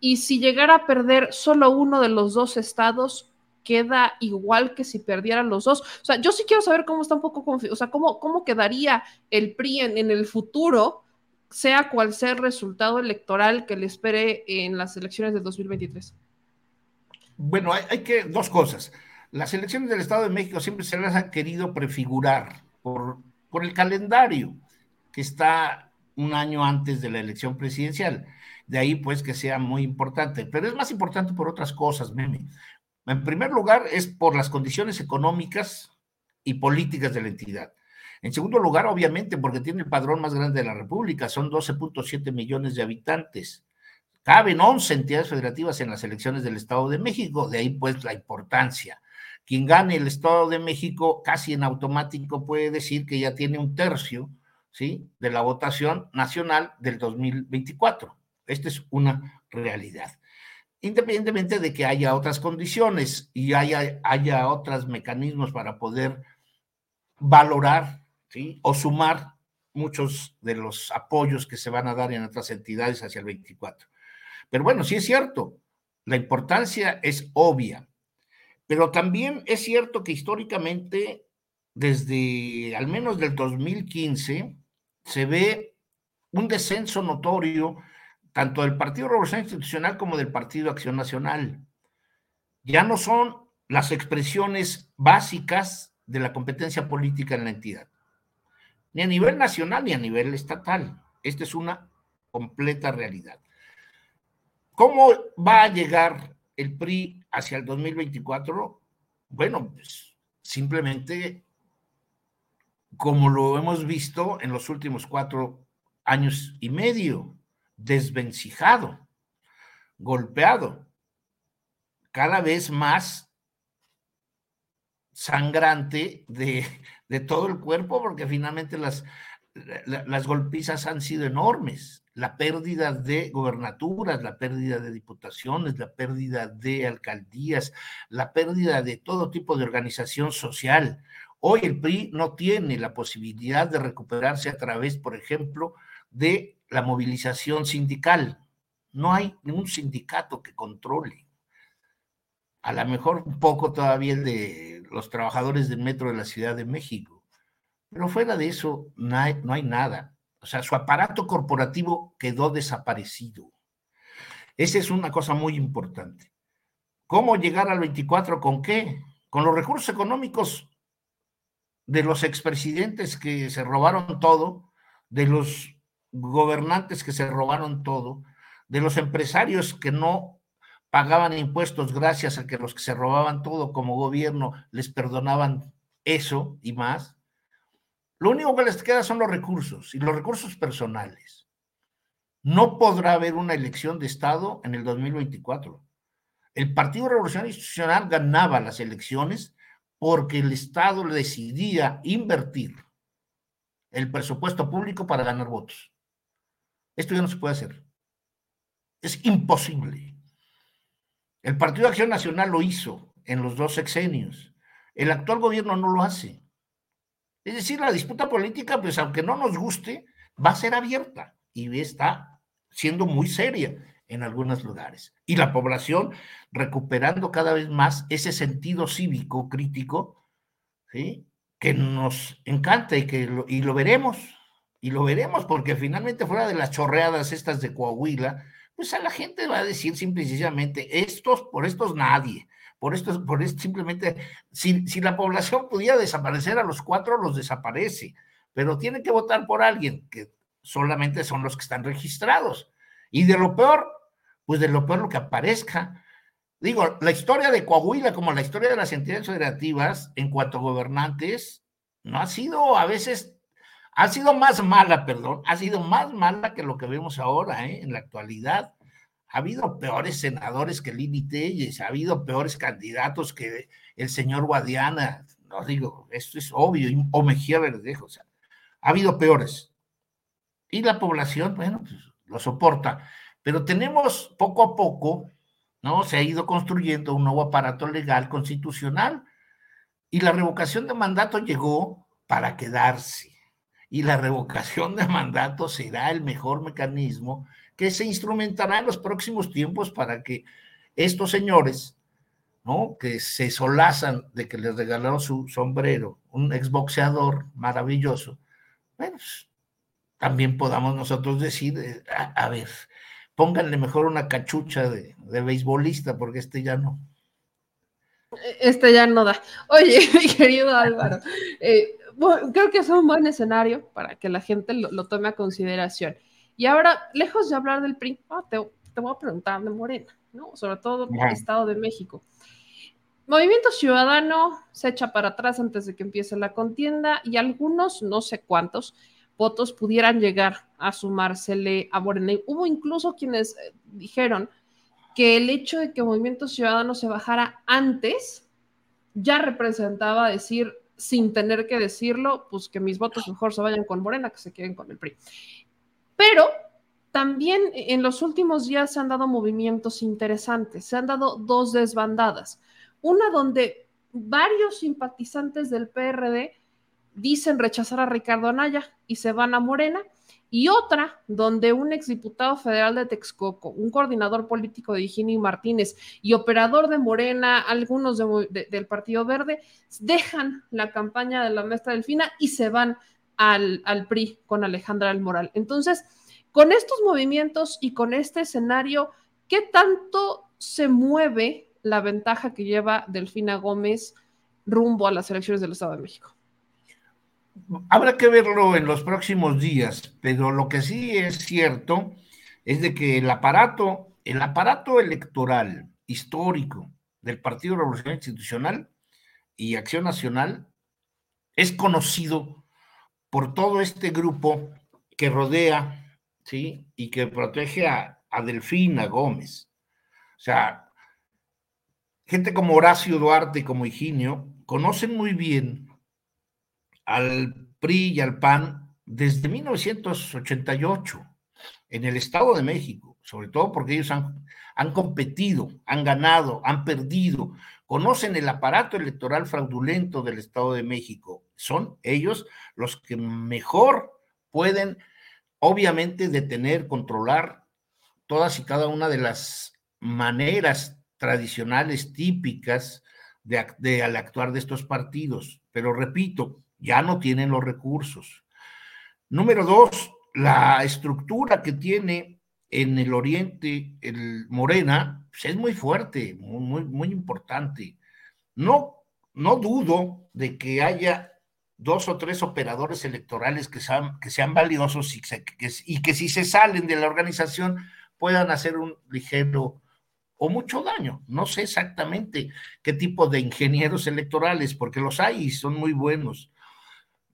Y si llegara a perder solo uno de los dos estados, queda igual que si perdieran los dos. O sea, yo sí quiero saber cómo está un poco o sea, cómo, cómo quedaría el PRI en, el futuro sea cual sea el resultado electoral que le espere en las elecciones de 2023? Bueno, hay, que dos cosas. Las elecciones del Estado de México siempre se las han querido prefigurar por, por el calendario que está un año antes de la elección presidencial. De ahí, pues, que sea muy importante. Pero es más importante por otras cosas, Meme. En primer lugar, es por las condiciones económicas y políticas de la entidad. En segundo lugar, obviamente, porque tiene el padrón más grande de la República, son 12.7 millones de habitantes. Caben 11 entidades federativas en las elecciones del Estado de México, de ahí pues la importancia. Quien gane el Estado de México casi en automático puede decir que ya tiene un tercio ¿sí? de la votación nacional del 2024. Esta es una realidad. Independientemente de que haya otras condiciones y haya, haya otros mecanismos para poder valorar o sumar muchos de los apoyos que se van a dar en otras entidades hacia el 24. Pero bueno, sí es cierto, la importancia es obvia, pero también es cierto que históricamente, desde al menos del 2015, se ve un descenso notorio tanto del Partido Revolución Institucional como del Partido Acción Nacional. Ya no son las expresiones básicas de la competencia política en la entidad, ni a nivel nacional ni a nivel estatal. Esta es una completa realidad. ¿Cómo va a llegar el PRI hacia el 2024? Bueno, pues simplemente como lo hemos visto en los últimos cuatro años y medio, desvencijado, golpeado, cada vez más sangrante de, todo el cuerpo, porque finalmente las, las golpizas han sido enormes. La pérdida de gobernaturas, la pérdida de diputaciones, la pérdida de alcaldías, la pérdida de todo tipo de organización social. Hoy el PRI no tiene la posibilidad de recuperarse a través, por ejemplo, de la movilización sindical. No hay ningún sindicato que controle. A lo mejor un poco todavía el de los trabajadores del metro de la Ciudad de México. Pero fuera de eso, no hay, no hay nada. O sea, su aparato corporativo quedó desaparecido. Esa es una cosa muy importante. ¿Cómo llegar al 24? ¿Con qué? Con los recursos económicos de los expresidentes que se robaron todo, de los gobernantes que se robaron todo, de los empresarios que no pagaban impuestos gracias a que los que se robaban todo como gobierno les perdonaban eso y más. Lo único que les queda son los recursos y los recursos personales. No podrá haber una elección de Estado en el 2024. El Partido Revolucionario Institucional ganaba las elecciones porque el Estado decidía invertir el presupuesto público para ganar votos. Esto ya no se puede hacer. Es imposible. El Partido de Acción Nacional lo hizo en los dos sexenios. El actual gobierno no lo hace. Es decir, la disputa política, pues aunque no nos guste, va a ser abierta y está siendo muy seria en algunos lugares. Y la población recuperando cada vez más ese sentido cívico crítico, ¿sí? que nos encanta y que lo, y lo veremos, y lo veremos, porque finalmente fuera de las chorreadas estas de Coahuila, pues a la gente va a decir simple y estos, por estos nadie, por estos, por esto simplemente, si, si la población pudiera desaparecer a los cuatro, los desaparece, pero tiene que votar por alguien, que solamente son los que están registrados. Y de lo peor, pues de lo peor lo que aparezca. Digo, la historia de Coahuila, como la historia de las entidades federativas en cuanto a gobernantes, no ha sido a veces, ha sido más mala, perdón, ha sido más mala que lo que vemos ahora, ¿eh? en la actualidad. Ha habido peores senadores que Lili Telles, ha habido peores candidatos que el señor Guadiana, no digo, esto es obvio, o Mejía Verdejo, o sea, ha habido peores. Y la población, bueno, pues, lo soporta. Pero tenemos poco a poco, ¿no? Se ha ido construyendo un nuevo aparato legal constitucional y la revocación de mandato llegó para quedarse. Y la revocación de mandato será el mejor mecanismo que se instrumentará en los próximos tiempos para que estos señores, ¿no? Que se solazan de que les regalaron su sombrero, un exboxeador maravilloso, bueno, pues, también podamos nosotros decir, eh, a ver, pónganle mejor una cachucha de, de beisbolista, porque este ya no. Este ya no da. Oye, mi querido Álvaro, eh, creo que es un buen escenario para que la gente lo, tome a consideración. Y ahora, lejos de hablar del PRI, te, voy a preguntar de Morena, ¿no? Sobre todo el Estado de México. Movimiento Ciudadano se echa para atrás antes de que empiece la contienda y algunos, no sé cuántos, votos pudieran llegar a sumársele a Morena. hubo incluso quienes eh, dijeron que el hecho de que Movimiento Ciudadano se bajara antes ya representaba decir, sin tener que decirlo, pues que mis votos mejor se vayan con Morena, que se queden con el PRI. Pero también en los últimos días se han dado movimientos interesantes, se han dado dos desbandadas. Una donde varios simpatizantes del PRD dicen rechazar a Ricardo Anaya y se van a Morena, y otra donde un exdiputado federal de Texcoco, un coordinador político de Higinio Martínez y operador de Morena, algunos del Partido Verde, dejan la campaña de la maestra Delfina y se van al, al PRI con Alejandra del Moral. Entonces, con estos movimientos y con este escenario, ¿qué tanto se mueve la ventaja que lleva Delfina Gómez rumbo a las elecciones del Estado de México? Habrá que verlo en los próximos días, pero lo que sí es cierto es de que el aparato, el aparato electoral histórico del Partido Revolucionario Institucional y Acción Nacional es conocido por todo este grupo que rodea, ¿sí? Y que protege a, a Delfina Gómez. O sea, gente como Horacio Duarte y como Higinio conocen muy bien al PRI y al PAN desde 1988 en el Estado de México, sobre todo porque ellos han, han competido, han ganado, han perdido, conocen el aparato electoral fraudulento del Estado de México. Son ellos los que mejor pueden, obviamente, detener, controlar todas y cada una de las maneras tradicionales típicas de, al actuar de estos partidos. Pero repito, ya no tienen los recursos. Número dos, la estructura que tiene en el oriente el Morena pues, es muy fuerte, muy, muy importante. No, no dudo de que haya dos o tres operadores electorales que sean, que sean valiosos y y que si se salen de la organización puedan hacer un ligero o mucho daño. No sé exactamente qué tipo de ingenieros electorales, porque los hay y son muy buenos.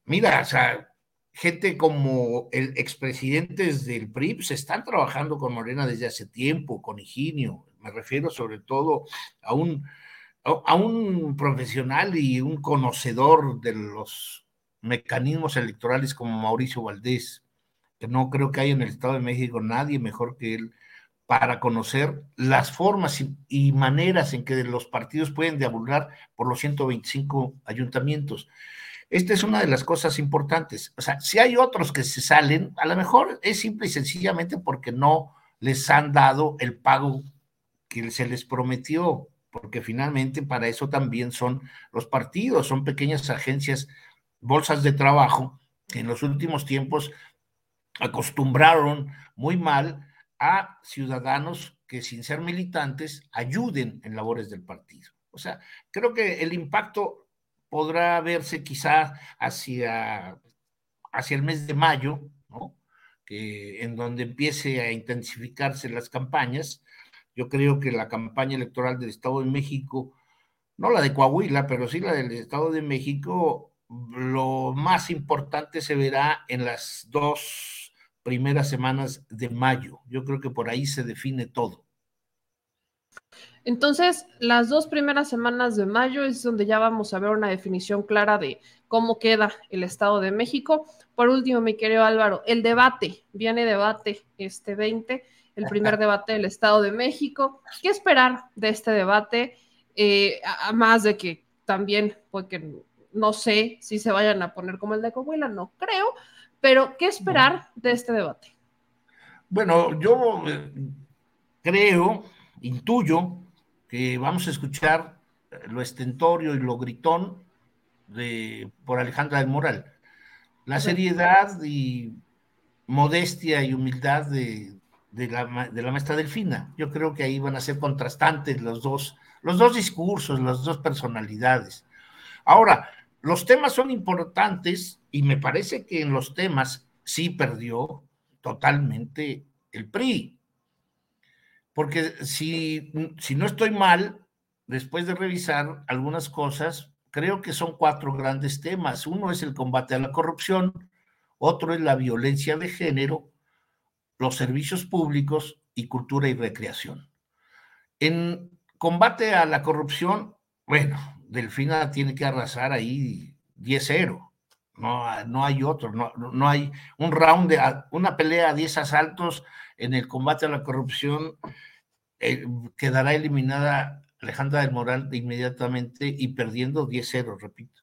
Mira, o sea, gente como el expresidente del PRI se pues, están trabajando con Morena desde hace tiempo, con Higinio. Me refiero sobre todo a un, a un profesional y un conocedor de los mecanismos electorales como Mauricio Valdés, que no creo que haya en el Estado de México nadie mejor que él para conocer las formas y, maneras en que los partidos pueden deambular por los 125 ayuntamientos. Esta es una de las cosas importantes. O sea, si hay otros que se salen, a lo mejor es simple y sencillamente porque no les han dado el pago que se les prometió, porque finalmente para eso también son los partidos, son pequeñas agencias, bolsas de trabajo, que en los últimos tiempos acostumbraron muy mal a ciudadanos que sin ser militantes ayuden en labores del partido. O sea, creo que el impacto podrá verse quizá hacia, hacia el mes de mayo, que, en donde empiece a intensificarse las campañas. Yo creo que la campaña electoral del Estado de México, no la de Coahuila, pero sí la del Estado de México, lo más importante se verá en las dos primeras semanas de mayo. Yo creo que por ahí se define todo. Entonces, las dos primeras semanas de mayo es donde ya vamos a ver una definición clara de cómo queda el Estado de México. Por último, mi querido Álvaro, el debate, viene debate este 20, el primer debate del Estado de México. ¿Qué esperar de este debate? Eh, a, más de que también, porque no sé si se vayan a poner como el de Coahuila, no creo, pero, ¿qué esperar de este debate? Bueno, yo eh, creo, intuyo, que vamos a escuchar lo estentorio y lo gritón de, por Alejandra del Moral. La seriedad y modestia y humildad de, la, de la maestra Delfina. Yo creo que ahí van a ser contrastantes los dos, los dos discursos, las dos personalidades. Ahora, los temas son importantes y me parece que en los temas sí perdió totalmente el PRI. Porque si, si no estoy mal, después de revisar algunas cosas, creo que son cuatro grandes temas. Uno es el combate a la corrupción, otro es la violencia de género, los servicios públicos y cultura y recreación. En combate a la corrupción, bueno, Delfina tiene que arrasar ahí 10-0. No, no hay otro, no, no hay un round de una pelea a 10 asaltos en el combate a la corrupción. Eh, quedará eliminada Alejandra del Moral inmediatamente y perdiendo 10-0, repito.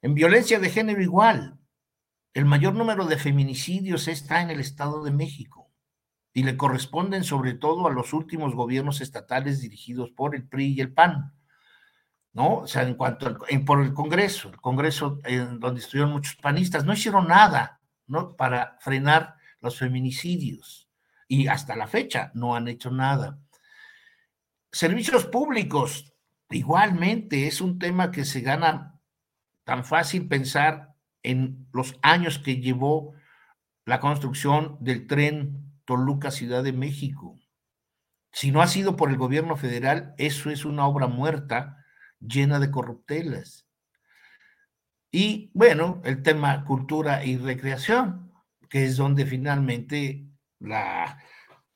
En violencia de género igual. El mayor número de feminicidios está en el Estado de México y le corresponden sobre todo a los últimos gobiernos estatales dirigidos por el PRI y el PAN. ¿No? O sea, en cuanto al, por el Congreso, el Congreso en donde estuvieron muchos panistas, no hicieron nada, ¿no? Para frenar los feminicidios y hasta la fecha no han hecho nada. Servicios públicos, igualmente, es un tema que se gana tan fácil pensar en los años que llevó la construcción del tren Toluca Ciudad de México. Si no ha sido por el gobierno federal, eso es una obra muerta llena de corruptelas. Y bueno, el tema cultura y recreación, que es donde finalmente la,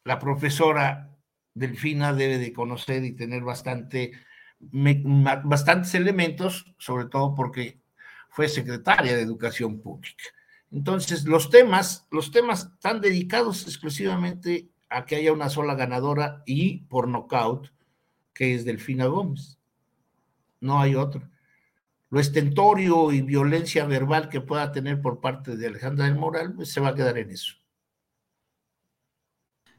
la profesora Delfina debe de conocer y tener bastante, bastantes elementos, sobre todo porque fue secretaria de Educación Pública. Entonces, los temas, los temas están dedicados exclusivamente a que haya una sola ganadora y por nocaut, que es Delfina Gómez. No hay otro. Lo estentorio y violencia verbal que pueda tener por parte de Alejandra del Moral, pues se va a quedar en eso.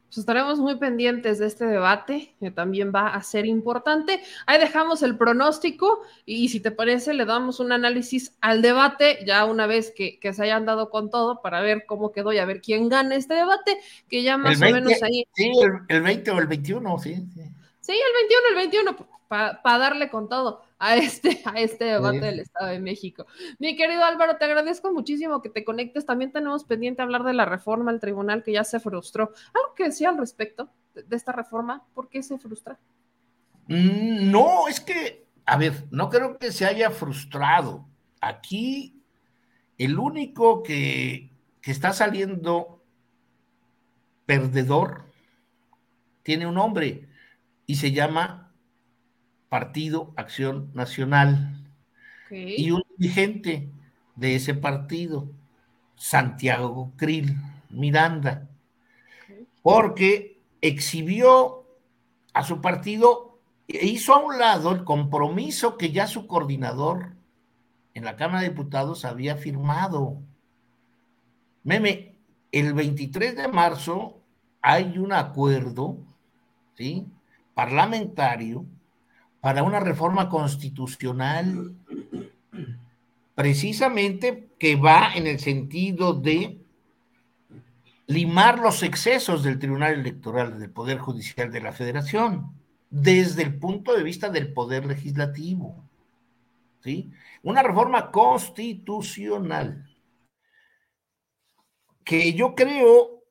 Pues estaremos muy pendientes de este debate, que también va a ser importante. Ahí dejamos el pronóstico y si te parece, le damos un análisis al debate, ya una vez que, se hayan dado con todo, para ver cómo quedó y a ver quién gana este debate, que ya más o menos ahí. Sí, el, 20 o el 21, sí. Sí, sí el 21, el 21, para darle con todo a este, a este debate del Estado de México. Mi querido Álvaro, te agradezco muchísimo que te conectes. También tenemos pendiente hablar de la reforma al tribunal que ya se frustró. ¿Algo que decía al respecto de, esta reforma? ¿Por qué se frustra? Mm, no, es que, a ver, no creo que se haya frustrado. Aquí el único que, que está saliendo perdedor tiene un nombre y se llama Partido Acción Nacional. Y un dirigente de ese partido, Santiago Krill Miranda, porque exhibió a su partido e hizo a un lado el compromiso que ya su coordinador en la Cámara de Diputados había firmado. Meme, el 23 de marzo hay un acuerdo, ¿sí? Parlamentario para una reforma constitucional precisamente que va en el sentido de limar los excesos del Tribunal Electoral del Poder Judicial de la Federación desde el punto de vista del Poder Legislativo. ¿sí? Una reforma constitucional que yo creo,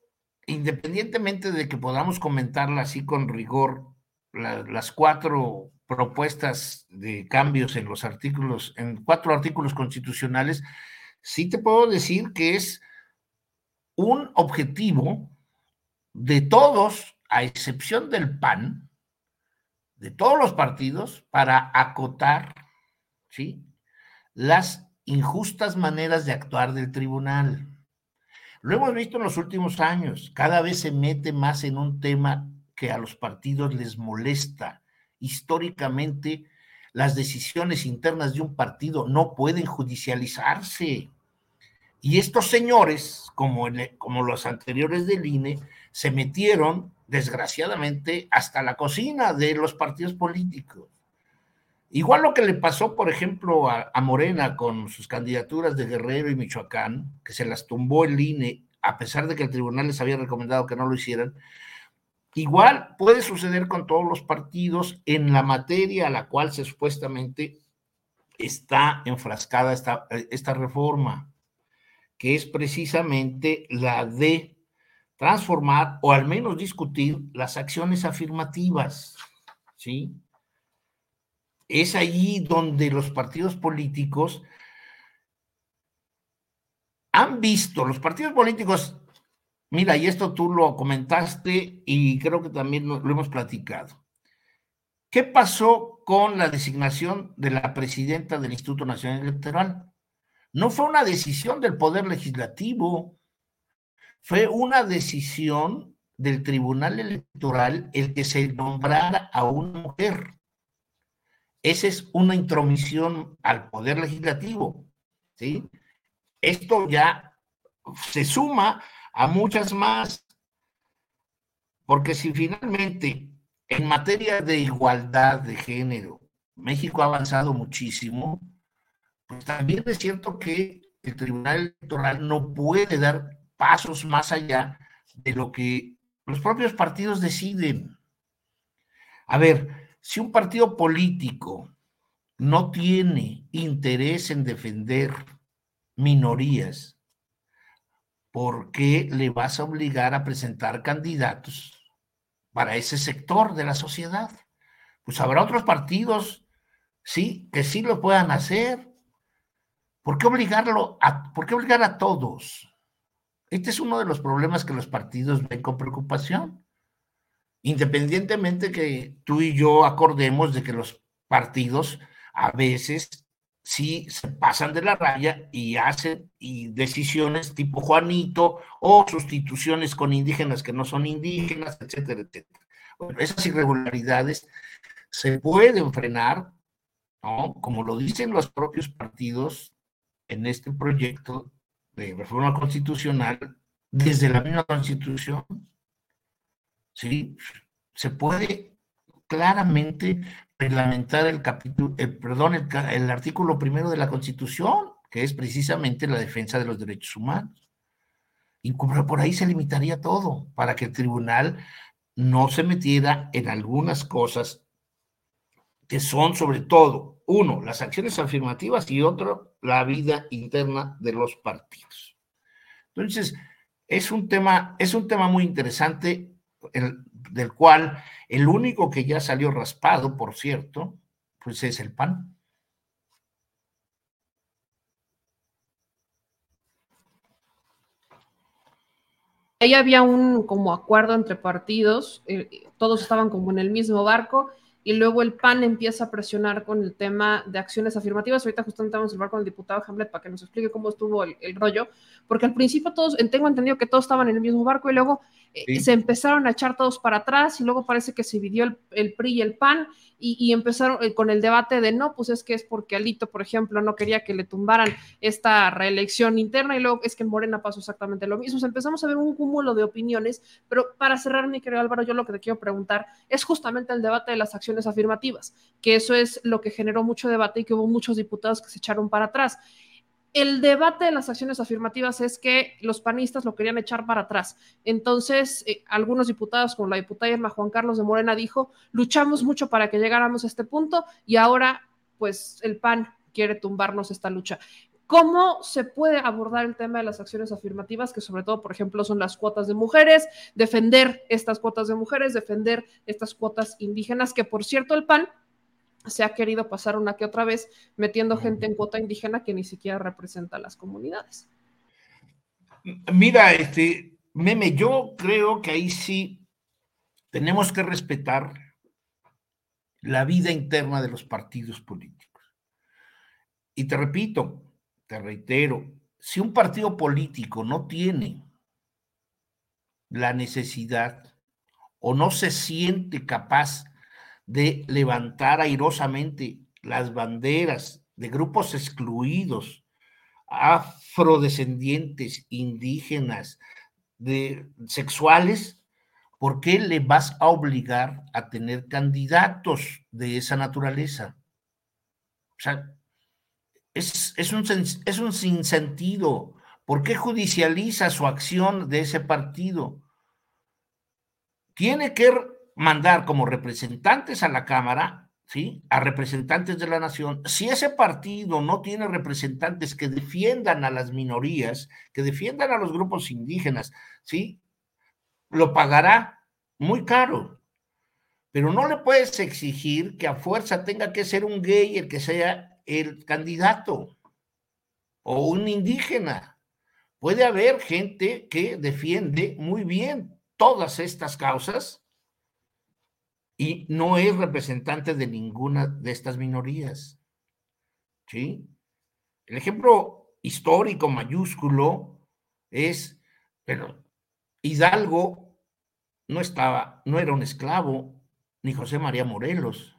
independientemente de que podamos comentarla así con rigor, las cuatro propuestas de cambios en los artículos, en cuatro artículos constitucionales, sí te puedo decir que es un objetivo de todos, a excepción del PAN, de todos los partidos, para acotar ¿sí? las injustas maneras de actuar del tribunal. Lo hemos visto en los últimos años, cada vez se mete más en un tema que a los partidos les molesta, históricamente las decisiones internas de un partido no pueden judicializarse. Y estos señores, como, como los anteriores del INE, se metieron, desgraciadamente, hasta la cocina de los partidos políticos. Igual lo que le pasó, por ejemplo, a, a, Morena con sus candidaturas de Guerrero y Michoacán, que se las tumbó el INE, a pesar de que el tribunal les había recomendado que no lo hicieran, Igual puede suceder con todos los partidos en la materia a la cual se supuestamente está enfrascada esta, esta reforma, que es precisamente la de transformar o al menos discutir las acciones afirmativas, ¿sí? es allí donde los partidos políticos han visto, los partidos políticos, mira, y esto tú lo comentaste y creo que también lo hemos platicado. ¿Qué pasó con la designación de la presidenta del Instituto Nacional Electoral? No fue una decisión del Poder Legislativo, fue una decisión del Tribunal Electoral el que se nombrara a una mujer. Esa es una intromisión al Poder Legislativo, ¿sí? Esto ya se suma a muchas más, porque si finalmente en materia de igualdad de género México ha avanzado muchísimo, pues también es cierto que el Tribunal Electoral no puede dar pasos más allá de lo que los propios partidos deciden. A ver, si un partido político no tiene interés en defender minorías, ¿por qué le vas a obligar a presentar candidatos para ese sector de la sociedad? Pues habrá otros partidos, sí, que sí lo puedan hacer. ¿Por qué obligarlo a, por qué obligar a todos? Este es uno de los problemas que los partidos ven con preocupación. Independientemente que tú y yo acordemos de que los partidos a veces sí se pasan de la raya y hacen y decisiones tipo Juanito o sustituciones con indígenas que no son indígenas, etcétera, etcétera. Bueno, esas irregularidades se pueden frenar, ¿no? Como lo dicen los propios partidos en este proyecto de reforma constitucional, desde la misma constitución, ¿sí? Se puede claramente reglamentar el capítulo, perdón, el, artículo primero de la Constitución, que es precisamente la defensa de los derechos humanos. Y por ahí se limitaría todo, para que el tribunal no se metiera en algunas cosas que son sobre todo, uno, las acciones afirmativas y otro, la vida interna de los partidos. Entonces, es un tema, es un tema muy interesante del cual el único que ya salió raspado, por cierto, pues es el PAN. Ahí había un como acuerdo entre partidos, eh, todos estaban como en el mismo barco y luego el PAN empieza a presionar con el tema de acciones afirmativas. Ahorita justamente vamos a hablar con el diputado Hamlet para que nos explique cómo estuvo el, el rollo, porque al principio todos, tengo entendido que todos estaban en el mismo barco y luego eh, se empezaron a echar todos para atrás y luego parece que se dividió el, el PRI y el PAN y, empezaron eh, con el debate de no, pues es que es porque Alito, por ejemplo, no quería que le tumbaran esta reelección interna y luego es que en Morena pasó exactamente lo mismo. empezamos a ver un cúmulo de opiniones, pero para cerrar, mi querido Álvaro, yo lo que te quiero preguntar es justamente el debate de las acciones afirmativas, que eso es lo que generó mucho debate y que hubo muchos diputados que se echaron para atrás el debate de las acciones afirmativas es que los panistas lo querían echar para atrás. Entonces, eh, algunos diputados, como la diputada Irma Juan Carlos de Morena, dijo, luchamos mucho para que llegáramos a este punto y ahora, pues, el PAN quiere tumbarnos esta lucha. ¿Cómo se puede abordar el tema de las acciones afirmativas, que sobre todo, por ejemplo, son las cuotas de mujeres, defender estas cuotas de mujeres, defender estas cuotas indígenas, que por cierto el PAN se ha querido pasar una que otra vez metiendo gente en cuota indígena que ni siquiera representa a las comunidades. Mira, este, meme, yo creo que ahí sí tenemos que respetar la vida interna de los partidos políticos. Y te repito, te reitero, si un partido político no tiene la necesidad o no se siente capaz de levantar airosamente las banderas de grupos excluidos, afrodescendientes, indígenas, de sexuales, ¿por qué le vas a obligar a tener candidatos de esa naturaleza? O sea, es, es, un, es un sinsentido. ¿Por qué judicializa su acción de ese partido? Tiene que mandar como representantes a la Cámara, ¿sí? A representantes de la nación. Si ese partido no tiene representantes que defiendan a las minorías, que defiendan a los grupos indígenas, ¿sí? Lo pagará muy caro. pero no le puedes exigir que a fuerza tenga que ser un gay el que sea el candidato o un indígena. Puede haber gente que defiende muy bien todas estas causas y no es representante de ninguna de estas minorías. ¿Sí? El ejemplo histórico mayúsculo es, pero Hidalgo no estaba, no era un esclavo, ni José María Morelos,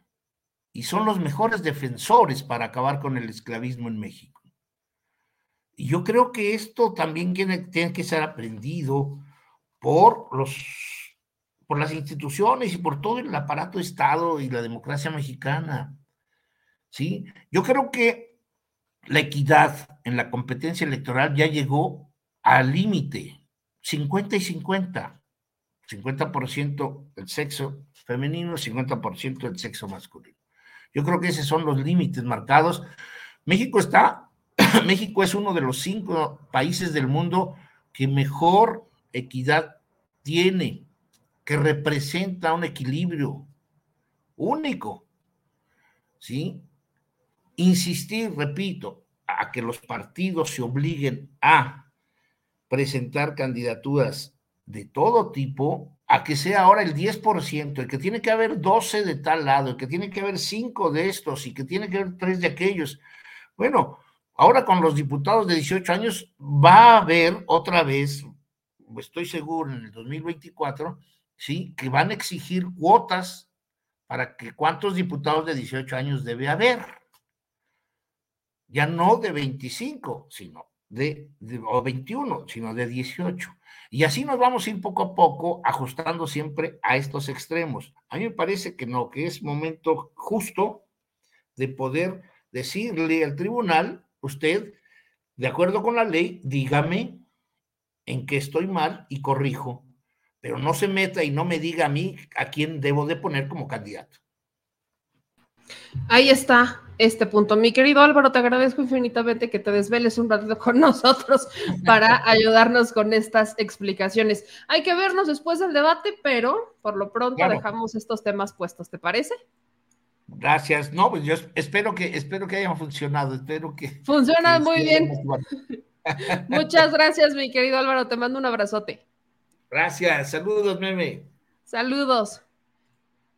y son los mejores defensores para acabar con el esclavismo en México. Y yo creo que esto también tiene, tiene que ser aprendido por los por las instituciones y por todo el aparato de Estado y la democracia mexicana. ¿Sí? Yo creo que la equidad en la competencia electoral ya llegó al límite, 50 y 50. 50% el sexo femenino, 50% el sexo masculino. Yo creo que esos son los límites marcados. México está, México es uno de los cinco países del mundo que mejor equidad tiene que representa un equilibrio único. ¿Sí? Insistir, repito, a que los partidos se obliguen a presentar candidaturas de todo tipo, a que sea ahora el 10%, el que tiene que haber 12 de tal lado, el que tiene que haber 5 de estos y que tiene que haber 3 de aquellos. Bueno, ahora con los diputados de 18 años va a haber otra vez, estoy seguro, en el 2024, ¿sí? Que van a exigir cuotas para que cuántos diputados de 18 años debe haber. Ya no de 25, sino de, o 21, sino de 18. Y así nos vamos a ir poco a poco ajustando siempre a estos extremos. A mí me parece que no, que es momento justo de poder decirle al tribunal, usted, de acuerdo con la ley, dígame en qué estoy mal y corrijo pero no se meta y no me diga a mí a quién debo de poner como candidato. Ahí está este punto. Mi querido Álvaro, te agradezco infinitamente que te desveles un ratito con nosotros para ayudarnos con estas explicaciones. Hay que vernos después del debate, pero por lo pronto dejamos estos temas puestos, ¿te parece? Gracias. No, pues yo espero que espero que haya funcionado, espero que funciona muy bien. Muchas gracias, mi querido Álvaro, te mando un abrazote. Gracias, saludos, meme. Saludos.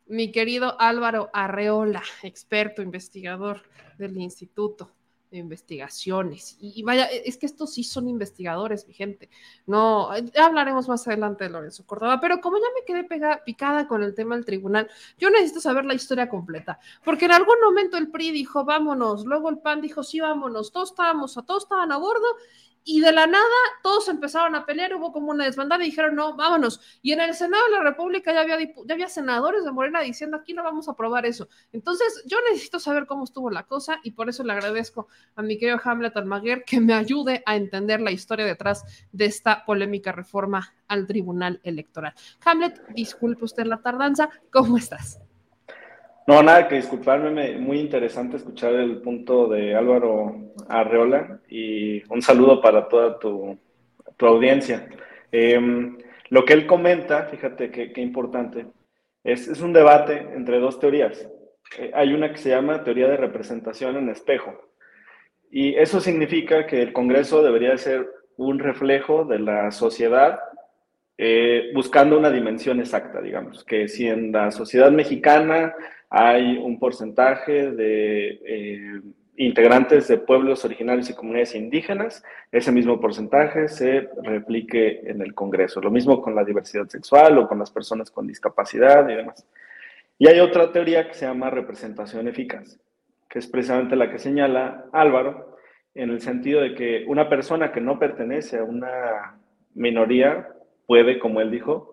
Mi querido Álvaro Arreola, experto investigador del Instituto de Investigaciones. Y, vaya, es que estos sí son investigadores, mi gente. No, ya hablaremos más adelante de Lorenzo Córdoba, pero como ya me quedé picada con el tema del tribunal, yo necesito saber la historia completa, porque en algún momento el PRI dijo, vámonos, luego el PAN dijo, sí, vámonos, todos estábamos, todos estaban a bordo, y de la nada todos empezaron a pelear, hubo como una desbandada y dijeron, no, vámonos. Y en el Senado de la República ya había, ya había senadores de Morena diciendo, aquí no vamos a aprobar eso. Entonces, yo necesito saber cómo estuvo la cosa y por eso le agradezco a mi querido Hamlet Almaguer que me ayude a entender la historia detrás de esta polémica reforma al Tribunal Electoral. Hamlet, disculpe usted la tardanza, ¿cómo estás? No, nada que disculparme, muy interesante escuchar el punto de Álvaro Arreola y un saludo para toda tu, audiencia. Em, lo que él comenta, fíjate qué importante, es, es, un debate entre dos teorías. Eh, hay una que se llama teoría de representación en espejo y eso significa que el Congreso debería ser un reflejo de la sociedad eh, buscando una dimensión exacta, digamos, que si en la sociedad mexicana hay un porcentaje de eh, integrantes de pueblos originarios y comunidades indígenas, ese mismo porcentaje se replique en el Congreso. Lo mismo con la diversidad sexual o con las personas con discapacidad y demás. Y hay otra teoría que se llama representación eficaz, que es precisamente la que señala Álvaro, en el sentido de que una persona que no pertenece a una minoría puede, como él dijo,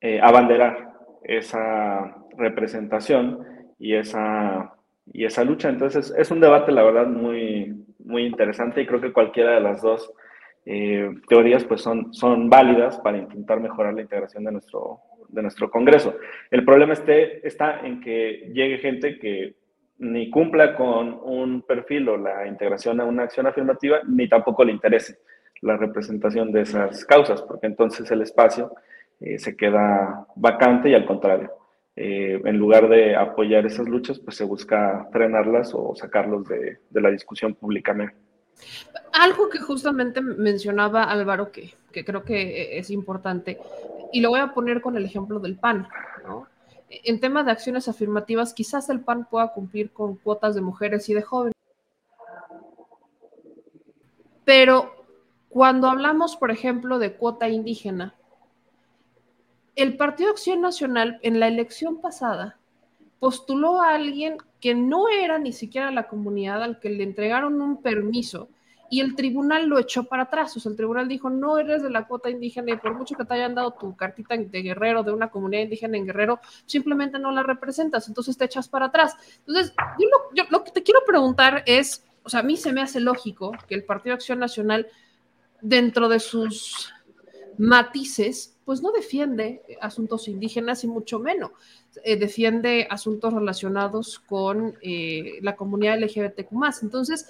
eh, abanderar esa representación y esa, y esa lucha. Entonces, es un debate, la verdad, muy, muy interesante y creo que cualquiera de las dos eh, teorías pues son, son válidas para intentar mejorar la integración de nuestro, de nuestro Congreso. El problema este, está en que llegue gente que ni cumpla con un perfil o la integración a una acción afirmativa, ni tampoco le interese la representación de esas causas, porque entonces el espacio eh, se queda vacante y al contrario, eh, en lugar de apoyar esas luchas, pues se busca frenarlas o sacarlos de, la discusión públicamente. Algo que justamente mencionaba Álvaro, que, que, creo que es importante, y lo voy a poner con el ejemplo del PAN, ¿no? En tema de acciones afirmativas, quizás el PAN pueda cumplir con cuotas de mujeres y de jóvenes. Pero cuando hablamos, por ejemplo, de cuota indígena, el Partido Acción Nacional en la elección pasada postuló a alguien que no era ni siquiera la comunidad al que le entregaron un permiso y el tribunal lo echó para atrás. O sea, el tribunal dijo, no eres de la cuota indígena y por mucho que te hayan dado tu cartita de guerrero de una comunidad indígena en Guerrero, simplemente no la representas, entonces te echas para atrás. Entonces, yo lo, que te quiero preguntar es, o sea, a mí se me hace lógico que el Partido Acción Nacional, dentro de sus matices, pues no defiende asuntos indígenas y mucho menos eh, defiende asuntos relacionados con eh, la comunidad LGBTQ. Entonces,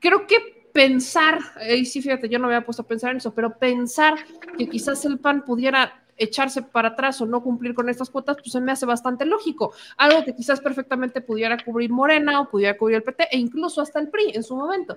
creo que pensar, y sí, fíjate, yo no me había puesto a pensar en eso, pero pensar que quizás el PAN pudiera echarse para atrás o no cumplir con estas cuotas, pues se me hace bastante lógico. Algo que quizás perfectamente pudiera cubrir Morena o pudiera cubrir el PT e incluso hasta el PRI en su momento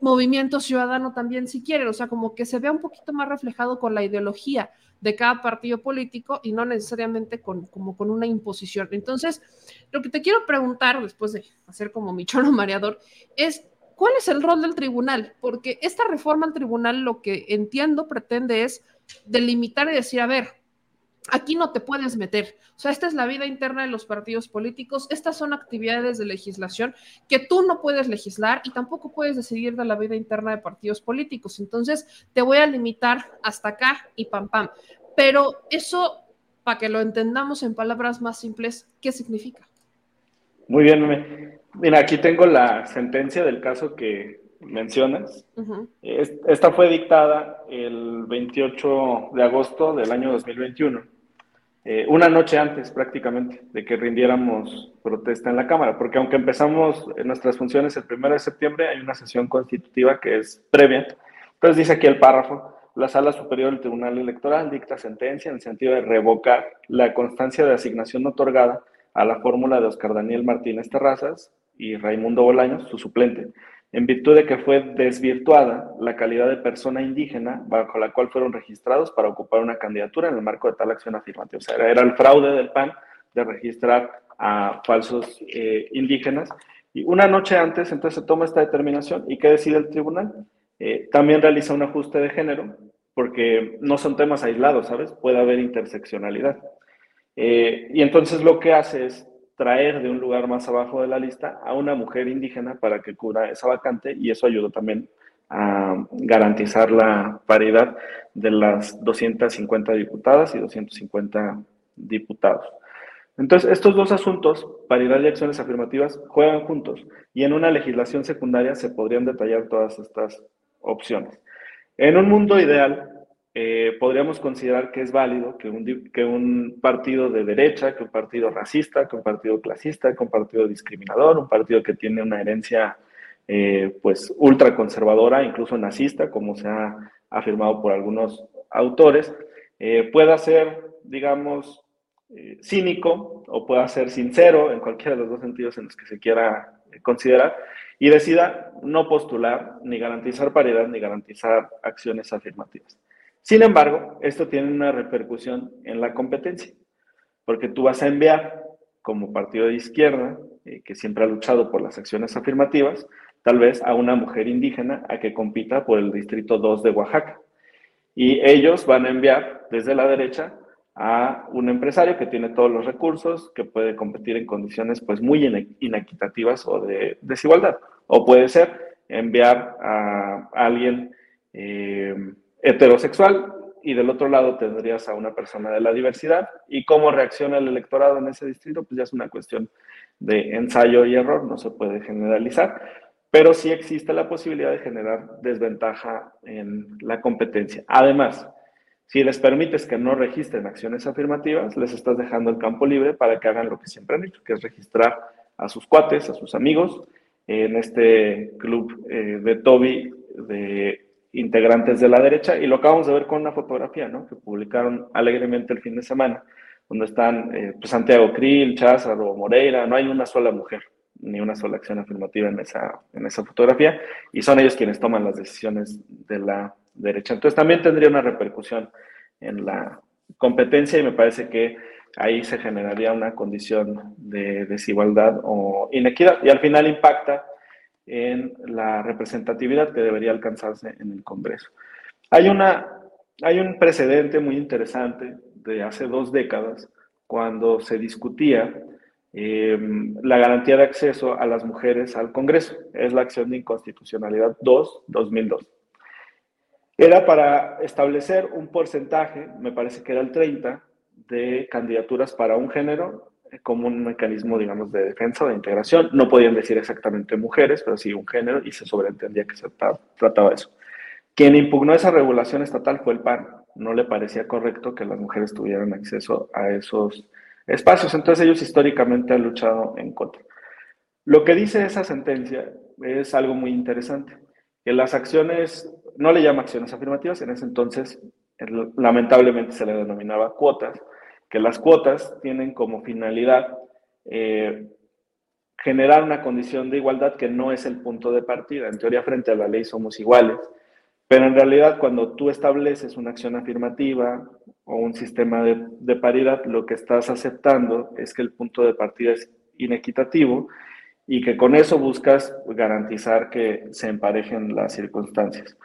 movimiento ciudadano también si quieren, o sea, como que se vea un poquito más reflejado con la ideología de cada partido político y no necesariamente con, como con una imposición. Entonces, lo que te quiero preguntar, después de hacer como mi choro mareador, es ¿cuál es el rol del tribunal? Porque esta reforma al tribunal lo que entiendo pretende es delimitar y decir, a ver, Aquí no te puedes meter. O sea, esta es la vida interna de los partidos políticos. Estas son actividades de legislación que tú no puedes legislar y tampoco puedes decidir de la vida interna de partidos políticos. Entonces, te voy a limitar hasta acá y pam, pam. Pero eso, para que lo entendamos en palabras más simples, ¿qué significa? Muy bien. Mira, aquí tengo la sentencia del caso que mencionas. Esta fue dictada el 28 de agosto del año 2021 eh, una noche antes prácticamente de que rindiéramos protesta en la Cámara, porque aunque empezamos nuestras funciones el 1 de septiembre, hay una sesión constitutiva que es previa. Entonces dice aquí el párrafo, la Sala Superior del Tribunal Electoral dicta sentencia en el sentido de revocar la constancia de asignación otorgada a la fórmula de Oscar Daniel Martínez Terrazas y Raimundo Bolaños, su suplente, en virtud de que fue desvirtuada la calidad de persona indígena bajo la cual fueron registrados para ocupar una candidatura en el marco de tal acción afirmativa. O sea, era el fraude del PAN de registrar a falsos eh, indígenas. Y una noche antes, entonces se toma esta determinación y ¿qué decide el tribunal? Eh, también realiza un ajuste de género, porque no son temas aislados, ¿sabes? Puede haber interseccionalidad. Eh, y entonces lo que hace es traer de un lugar más abajo de la lista a una mujer indígena para que cubra esa vacante y eso ayudó también a garantizar la paridad de las 250 diputadas y 250 diputados. Entonces, estos dos asuntos, paridad y acciones afirmativas, juegan juntos y en una legislación secundaria se podrían detallar todas estas opciones. En un mundo ideal, eh, podríamos considerar que es válido que un, que un partido de derecha, que un partido racista, que un partido clasista, que un partido discriminador, un partido que tiene una herencia eh, pues ultraconservadora, incluso nazista, como se ha afirmado por algunos autores, eh, pueda ser, digamos, cínico o pueda ser sincero en cualquiera de los dos sentidos en los que se quiera considerar y decida no postular ni garantizar paridad ni garantizar acciones afirmativas. Sin embargo, esto tiene una repercusión en la competencia, porque tú vas a enviar como partido de izquierda, eh, que siempre ha luchado por las acciones afirmativas, tal vez a una mujer indígena a que compita por el distrito 2 de Oaxaca. Y ellos van a enviar desde la derecha a un empresario que tiene todos los recursos, que puede competir en condiciones pues muy inequitativas o de desigualdad. O puede ser enviar a alguien eh, heterosexual y del otro lado tendrías a una persona de la diversidad. Y cómo reacciona el electorado en ese distrito, pues ya es una cuestión de ensayo y error, no se puede generalizar, pero sí existe la posibilidad de generar desventaja en la competencia. Además, si les permites que no registren acciones afirmativas, les estás dejando el campo libre para que hagan lo que siempre han hecho, que es registrar a sus cuates, a sus amigos, en este club eh, de Toby de integrantes de la derecha y lo acabamos de ver con una fotografía ¿no? que publicaron alegremente el fin de semana, donde están eh, pues, Santiago Krill, Cházaro, Moreira, no hay una sola mujer ni una sola acción afirmativa en esa, en esa fotografía, y son ellos quienes toman las decisiones de la derecha. Entonces también tendría una repercusión en la competencia y me parece que ahí se generaría una condición de desigualdad o inequidad y al final impacta en la representatividad que debería alcanzarse en el Congreso. Hay, una, hay un precedente muy interesante de hace dos décadas cuando se discutía eh, la garantía de acceso a las mujeres al Congreso. Es la acción de inconstitucionalidad 2-2002. Era para establecer un porcentaje, me parece que era el 30, de candidaturas para un género como un mecanismo, digamos, de defensa de integración. No podían decir exactamente mujeres, pero sí un género y se sobreentendía que se trataba de eso. Quien impugnó esa regulación estatal fue el PAN. No le parecía correcto que las mujeres tuvieran acceso a esos espacios. Entonces ellos históricamente han luchado en contra. Lo que dice esa sentencia es algo muy interesante, que las acciones, no le llama acciones afirmativas, en ese entonces lamentablemente se le denominaba cuotas, que las cuotas tienen como finalidad eh, generar una condición de igualdad que no es el punto de partida. En teoría, frente a la ley somos iguales, pero en realidad cuando tú estableces una acción afirmativa o un sistema de, paridad, lo que estás aceptando es que el punto de partida es inequitativo y que con eso buscas garantizar que se emparejen las circunstancias.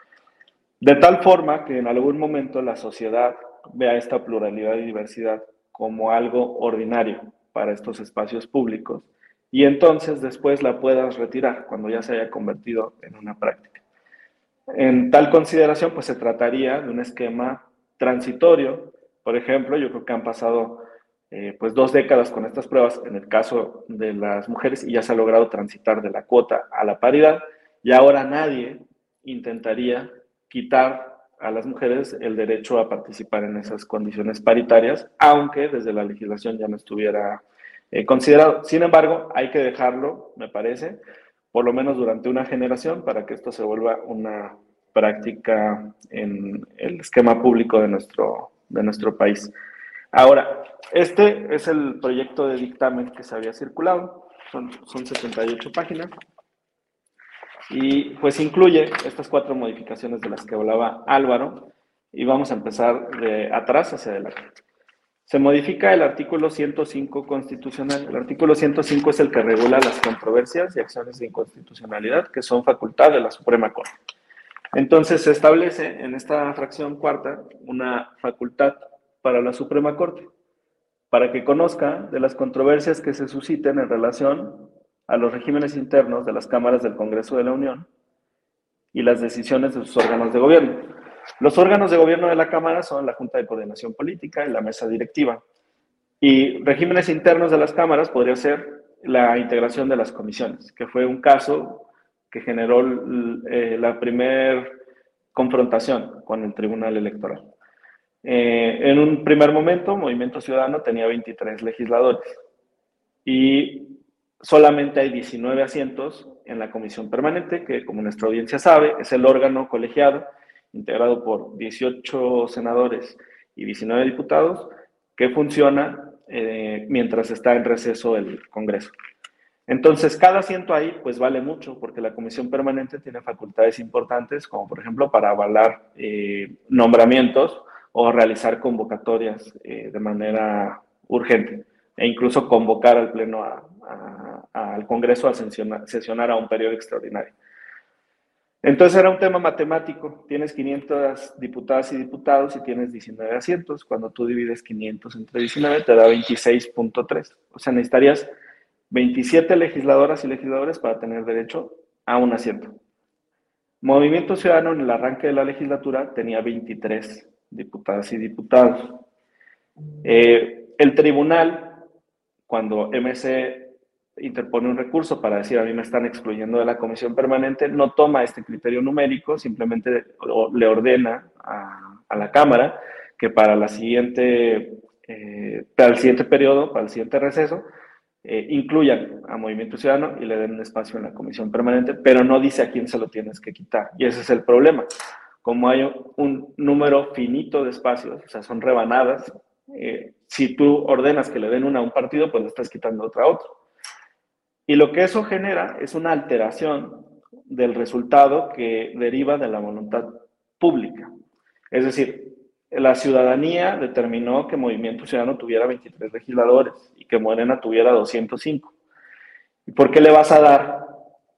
De tal forma que en algún momento la sociedad vea esta pluralidad y diversidad como algo ordinario para estos espacios públicos y entonces después la puedas retirar cuando ya se haya convertido en una práctica. En tal consideración, pues se trataría de un esquema transitorio. Por ejemplo, yo creo que han pasado eh, pues dos décadas con estas pruebas en el caso de las mujeres y ya se ha logrado transitar de la cuota a la paridad y ahora nadie intentaría quitar a las mujeres el derecho a participar en esas condiciones paritarias, aunque desde la legislación ya no estuviera eh, considerado. Sin embargo, hay que dejarlo, me parece, por lo menos durante una generación, para que esto se vuelva una práctica en el esquema público de nuestro, de nuestro país. Ahora, este es el proyecto de dictamen que se había circulado, son, son 78 páginas, y pues incluye estas cuatro modificaciones de las que hablaba Álvaro, y vamos a empezar de atrás hacia adelante. Se modifica el artículo 105 constitucional. El artículo 105 es el que regula las controversias y acciones de inconstitucionalidad que son facultad de la Suprema Corte. Entonces se establece en esta fracción cuarta una facultad para la Suprema Corte, para que conozca de las controversias que se susciten en relación a los regímenes internos de las cámaras del Congreso de la Unión y las decisiones de sus órganos de gobierno. Los órganos de gobierno de la Cámara son la Junta de Coordinación Política y la Mesa Directiva. Y regímenes internos de las cámaras podría ser la integración de las comisiones, que fue un caso que generó eh, la primera confrontación con el Tribunal Electoral. Eh, en un primer momento, Movimiento Ciudadano tenía 23 legisladores y solamente hay 19 asientos en la comisión permanente, que como nuestra audiencia sabe, es el órgano colegiado integrado por 18 senadores y 19 diputados, que funciona eh, mientras está en receso el Congreso. Entonces, cada asiento ahí, pues vale mucho, porque la comisión permanente tiene facultades importantes, como por ejemplo para avalar eh, nombramientos o realizar convocatorias eh, de manera urgente, e incluso convocar al Pleno al Congreso a sesionar a un periodo extraordinario. Entonces era un tema matemático. Tienes 500 diputadas y diputados y tienes 19 asientos. Cuando tú divides 500 entre 19 te da 26.3. O sea, necesitarías 27 legisladoras y legisladores para tener derecho a un asiento. Movimiento Ciudadano en el arranque de la legislatura tenía 23 diputadas y diputados. Eh, el tribunal, cuando MC interpone un recurso para decir a mí me están excluyendo de la comisión permanente, no toma este criterio numérico, simplemente le ordena a, la Cámara que para, la siguiente, eh, para el siguiente periodo, para el siguiente receso, eh, incluyan a Movimiento Ciudadano y le den un espacio en la comisión permanente, pero no dice a quién se lo tienes que quitar. Y ese es el problema. Como hay un número finito de espacios, o sea, son rebanadas, eh, si tú ordenas que le den una a un partido, pues le estás quitando otra a otro. Y lo que eso genera es una alteración del resultado que deriva de la voluntad pública. Es decir, la ciudadanía determinó que Movimiento Ciudadano tuviera 23 legisladores y que Morena tuviera 205. ¿Y por qué le vas a dar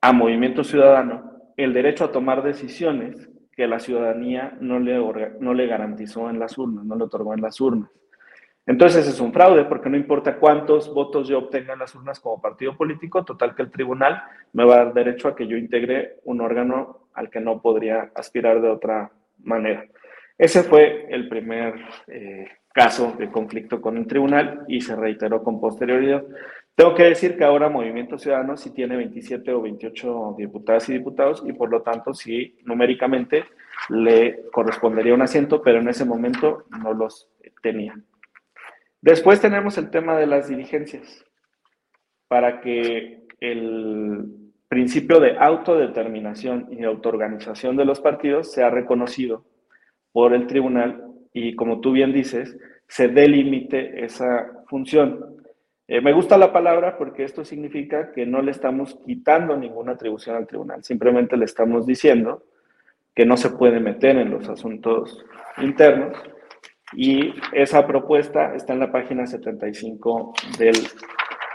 a Movimiento Ciudadano el derecho a tomar decisiones que la ciudadanía no le, no le garantizó en las urnas, no le otorgó en las urnas? Entonces es un fraude porque no importa cuántos votos yo obtenga en las urnas como partido político, total que el tribunal me va a dar derecho a que yo integre un órgano al que no podría aspirar de otra manera. Ese fue el primer eh, caso de conflicto con el tribunal y se reiteró con posterioridad. Tengo que decir que ahora Movimiento Ciudadano sí tiene 27 o 28 diputadas y diputados y por lo tanto sí numéricamente le correspondería un asiento, pero en ese momento no los tenía. Después tenemos el tema de las dirigencias, para que el principio de autodeterminación y autoorganización de los partidos sea reconocido por el tribunal y, como tú bien dices, se delimite esa función. Eh, me gusta la palabra porque esto significa que no le estamos quitando ninguna atribución al tribunal, simplemente le estamos diciendo que no se puede meter en los asuntos internos y esa propuesta está en la página 75 del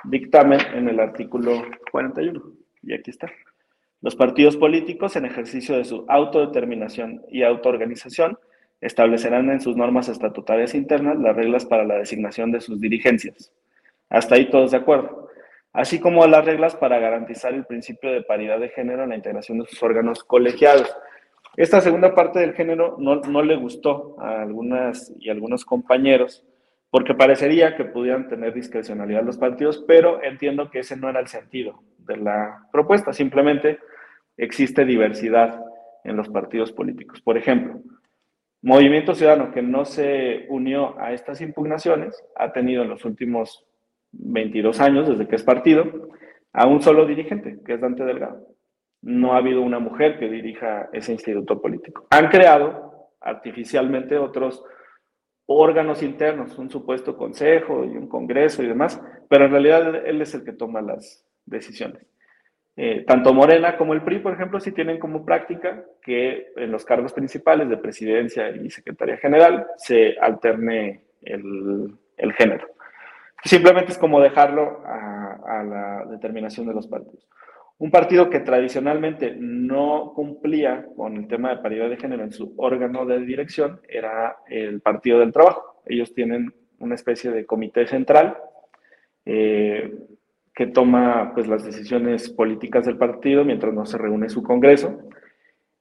dictamen en el artículo 41. Y aquí está. Los partidos políticos, en ejercicio de su autodeterminación y autoorganización, establecerán en sus normas estatutarias internas las reglas para la designación de sus dirigencias. Hasta ahí todos de acuerdo. Así como las reglas para garantizar el principio de paridad de género en la integración de sus órganos colegiados. Esta segunda parte del género no, le gustó a algunas y algunos compañeros porque parecería que pudieran tener discrecionalidad los partidos, pero entiendo que ese no era el sentido de la propuesta, simplemente existe diversidad en los partidos políticos. Por ejemplo, Movimiento Ciudadano, que no se unió a estas impugnaciones, ha tenido en los últimos 22 años, desde que es partido, a un solo dirigente, que es Dante Delgado no ha habido una mujer que dirija ese instituto político. Han creado artificialmente otros órganos internos, un supuesto consejo y un congreso y demás, pero en realidad él es el que toma las decisiones. Eh, tanto Morena como el PRI, por ejemplo, sí tienen como práctica que en los cargos principales de presidencia y secretaría general se alterne el, género. Simplemente es como dejarlo a la determinación de los partidos. Un partido que tradicionalmente no cumplía con el tema de paridad de género en su órgano de dirección era el Partido del Trabajo. Ellos tienen una especie de comité central eh, que toma pues, las decisiones políticas del partido mientras no se reúne su congreso.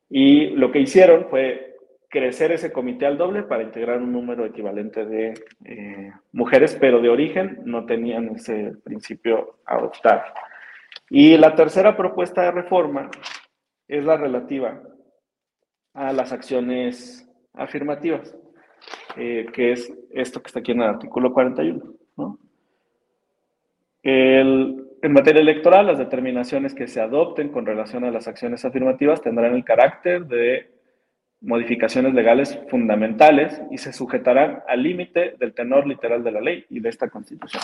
Y lo que hicieron fue crecer ese comité al doble para integrar un número equivalente de eh, mujeres, pero de origen no tenían ese principio adoptado. Y la tercera propuesta de reforma es la relativa a las acciones afirmativas, eh, que es esto que está aquí en el artículo 41. en materia electoral, las determinaciones que se adopten con relación a las acciones afirmativas tendrán el carácter de modificaciones legales fundamentales y se sujetarán al límite del tenor literal de la ley y de esta Constitución.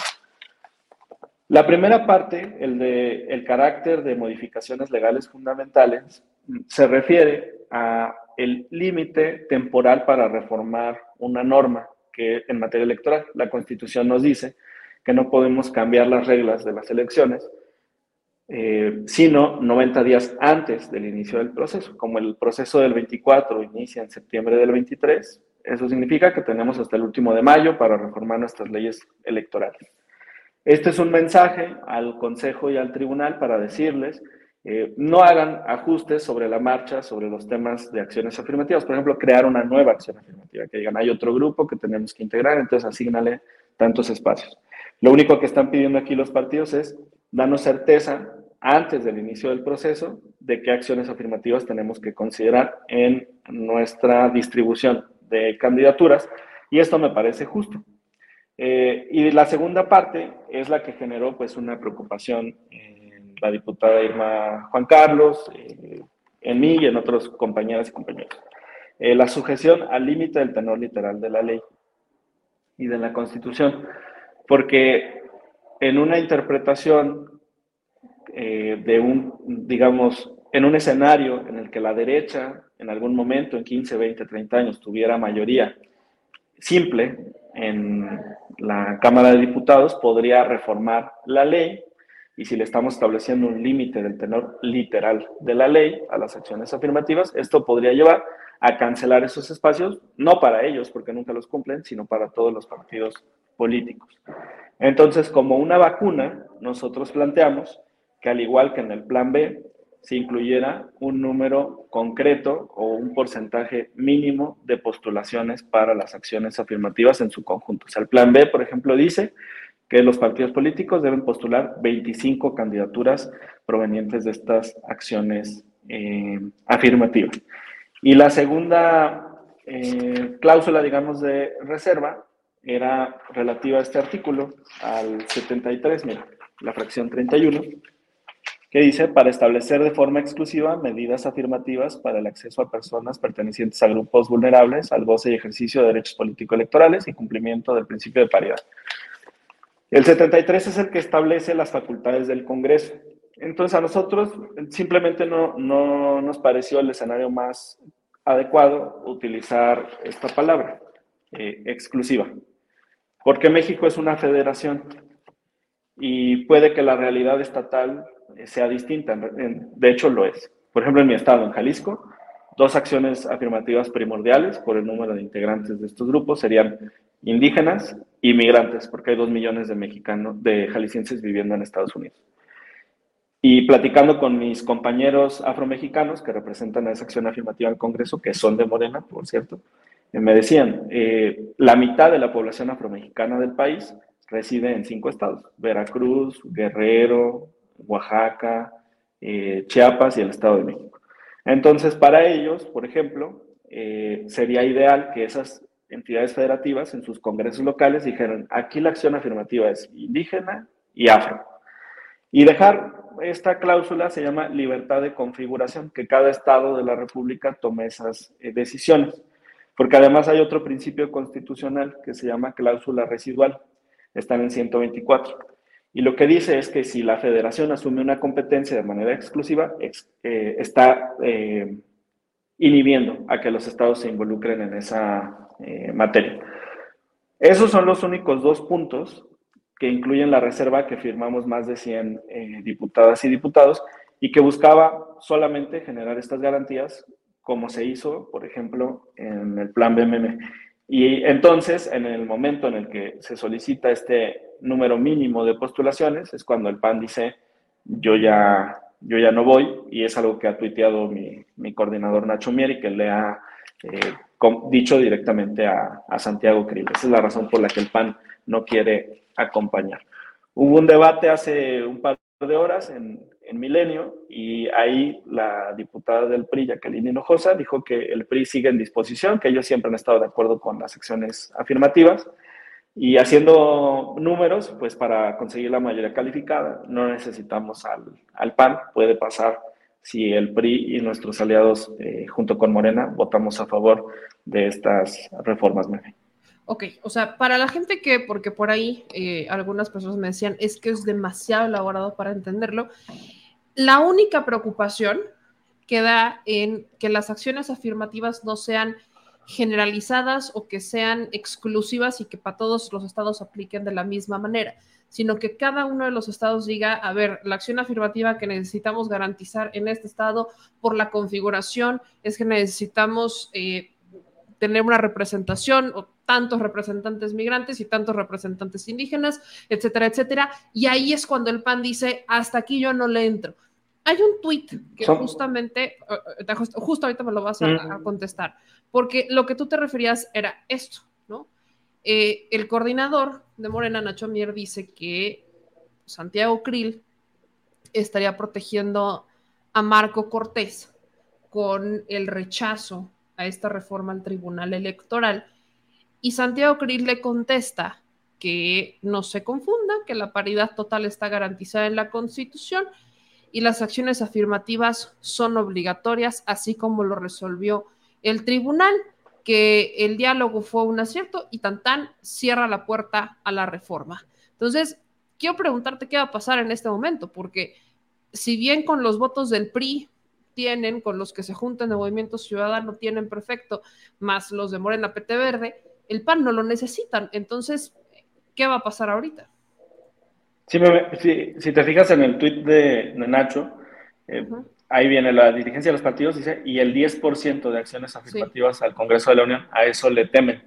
La primera parte, el de el carácter de modificaciones legales fundamentales, se refiere a el límite temporal para reformar una norma que en materia electoral la Constitución nos dice que no podemos cambiar las reglas de las elecciones eh, sino 90 días antes del inicio del proceso. Como el proceso del 24 inicia en septiembre del 23, eso significa que tenemos hasta el último de mayo para reformar nuestras leyes electorales. Este es un mensaje al Consejo y al Tribunal para decirles, eh, no hagan ajustes sobre la marcha, sobre los temas de acciones afirmativas. Por ejemplo, crear una nueva acción afirmativa, que digan, hay otro grupo que tenemos que integrar, entonces asignale tantos espacios. Lo único que están pidiendo aquí los partidos es darnos certeza antes del inicio del proceso de qué acciones afirmativas tenemos que considerar en nuestra distribución de candidaturas y esto me parece justo. Eh, y la segunda parte es la que generó pues una preocupación en la diputada Irma Juan Carlos, eh, en mí y en otros compañeras y compañeros. Eh, la sujeción al límite del tenor literal de la ley. y de la Constitución, porque en una interpretación eh, de un, digamos, en un escenario en el que la derecha en algún momento, en 15, 20, 30 años, tuviera mayoría simple en la Cámara de Diputados, podría reformar la ley y si le estamos estableciendo un límite del tenor literal de la ley a las acciones afirmativas, esto podría llevar a cancelar esos espacios, no para ellos, porque nunca los cumplen, sino para todos los partidos políticos. Entonces, como una vacuna, nosotros planteamos que al igual que en el plan B, se incluyera un número concreto o un porcentaje mínimo de postulaciones para las acciones afirmativas en su conjunto. O sea, el plan B, por ejemplo, dice que los partidos políticos deben postular 25 candidaturas provenientes de estas acciones eh, afirmativas. Y la segunda eh, cláusula, digamos, de reserva era relativa a este artículo, al 73, mira, la fracción 31, que dice, para establecer de forma exclusiva medidas afirmativas para el acceso a personas pertenecientes a grupos vulnerables al goce y ejercicio de derechos político-electorales y cumplimiento del principio de paridad. El 73 es el que establece las facultades del Congreso. Entonces a nosotros simplemente no, no nos pareció el escenario más adecuado utilizar esta palabra, eh, exclusiva, porque México es una federación y puede que la realidad estatal sea distinta, de hecho lo es. Por ejemplo, en mi estado, en Jalisco, dos acciones afirmativas primordiales por el número de integrantes de estos grupos serían indígenas y migrantes, porque hay dos millones de mexicanos, de jaliscienses viviendo en Estados Unidos. Y platicando con mis compañeros afromexicanos que representan a esa acción afirmativa al Congreso, que son de Morena, por cierto, eh, me decían, eh, la mitad de la población afromexicana del país reside en cinco estados, Veracruz, Guerrero, Oaxaca, eh, Chiapas y el Estado de México. Entonces, para ellos, por ejemplo, sería ideal que esas entidades federativas en sus congresos locales dijeran, aquí la acción afirmativa es indígena y afro. Y dejar esta cláusula se llama libertad de configuración, que cada estado de la República tome esas eh, decisiones. Porque además hay otro principio constitucional que se llama cláusula residual, está en 124. Y lo que dice es que si la federación asume una competencia de manera exclusiva, eh, está eh, inhibiendo a que los estados se involucren en esa materia. Esos son los únicos dos puntos que incluyen la reserva que firmamos más de 100 eh, diputadas y diputados y que buscaba solamente generar estas garantías como se hizo, por ejemplo, en el plan BMM. Y entonces, en el momento en el que se solicita este número mínimo de postulaciones, es cuando el PAN dice, yo ya, yo ya no voy, y es algo que ha tuiteado mi, mi coordinador Nacho Mier y que le ha eh, dicho directamente a, a Santiago Krill. Esa es la razón por la que el PAN no quiere acompañar. Hubo un debate hace un par de horas en, en Milenio y ahí la diputada del PRI, Jacqueline Hinojosa, dijo que el PRI sigue en disposición, que ellos siempre han estado de acuerdo con las acciones afirmativas y haciendo números, pues para conseguir la mayoría calificada no necesitamos al, al PAN, puede pasar si el PRI y nuestros aliados eh, junto con Morena votamos a favor de estas reformas. Ok, o sea, para la gente que, porque por ahí eh, algunas personas me decían, es que es demasiado elaborado para entenderlo, la única preocupación queda en que las acciones afirmativas no sean generalizadas o que sean exclusivas y que para todos los estados apliquen de la misma manera, sino que cada uno de los estados diga, a ver, la acción afirmativa que necesitamos garantizar en este estado por la configuración es que necesitamos eh, tener una representación o tantos representantes migrantes y tantos representantes indígenas, etcétera, etcétera. Y ahí es cuando el PAN dice, hasta aquí yo no le entro. Hay un tuit que justamente, eh, eh, justo ahorita me lo vas a, contestar, porque lo que tú te referías era esto, ¿no? Eh, el coordinador de Morena, Nacho Mier, dice que Santiago Krill estaría protegiendo a Marco Cortés con el rechazo a esta reforma al Tribunal Electoral y Santiago Krill le contesta que no se confunda, que la paridad total está garantizada en la Constitución y las acciones afirmativas son obligatorias, así como lo resolvió el tribunal. que el diálogo fue un acierto y tan tan cierra la puerta a la reforma. Entonces, quiero preguntarte qué va a pasar en este momento, porque si bien con los votos del PRI tienen, con los que se juntan de Movimiento Ciudadano tienen perfecto, más los de Morena PT Verde, el PAN no lo necesitan. Entonces, ¿qué va a pasar ahorita? Si, si, te fijas en el tuit de, Nacho, eh, ahí viene la dirigencia de los partidos, dice, y el 10% de acciones afirmativas al Congreso de la Unión, a eso le temen.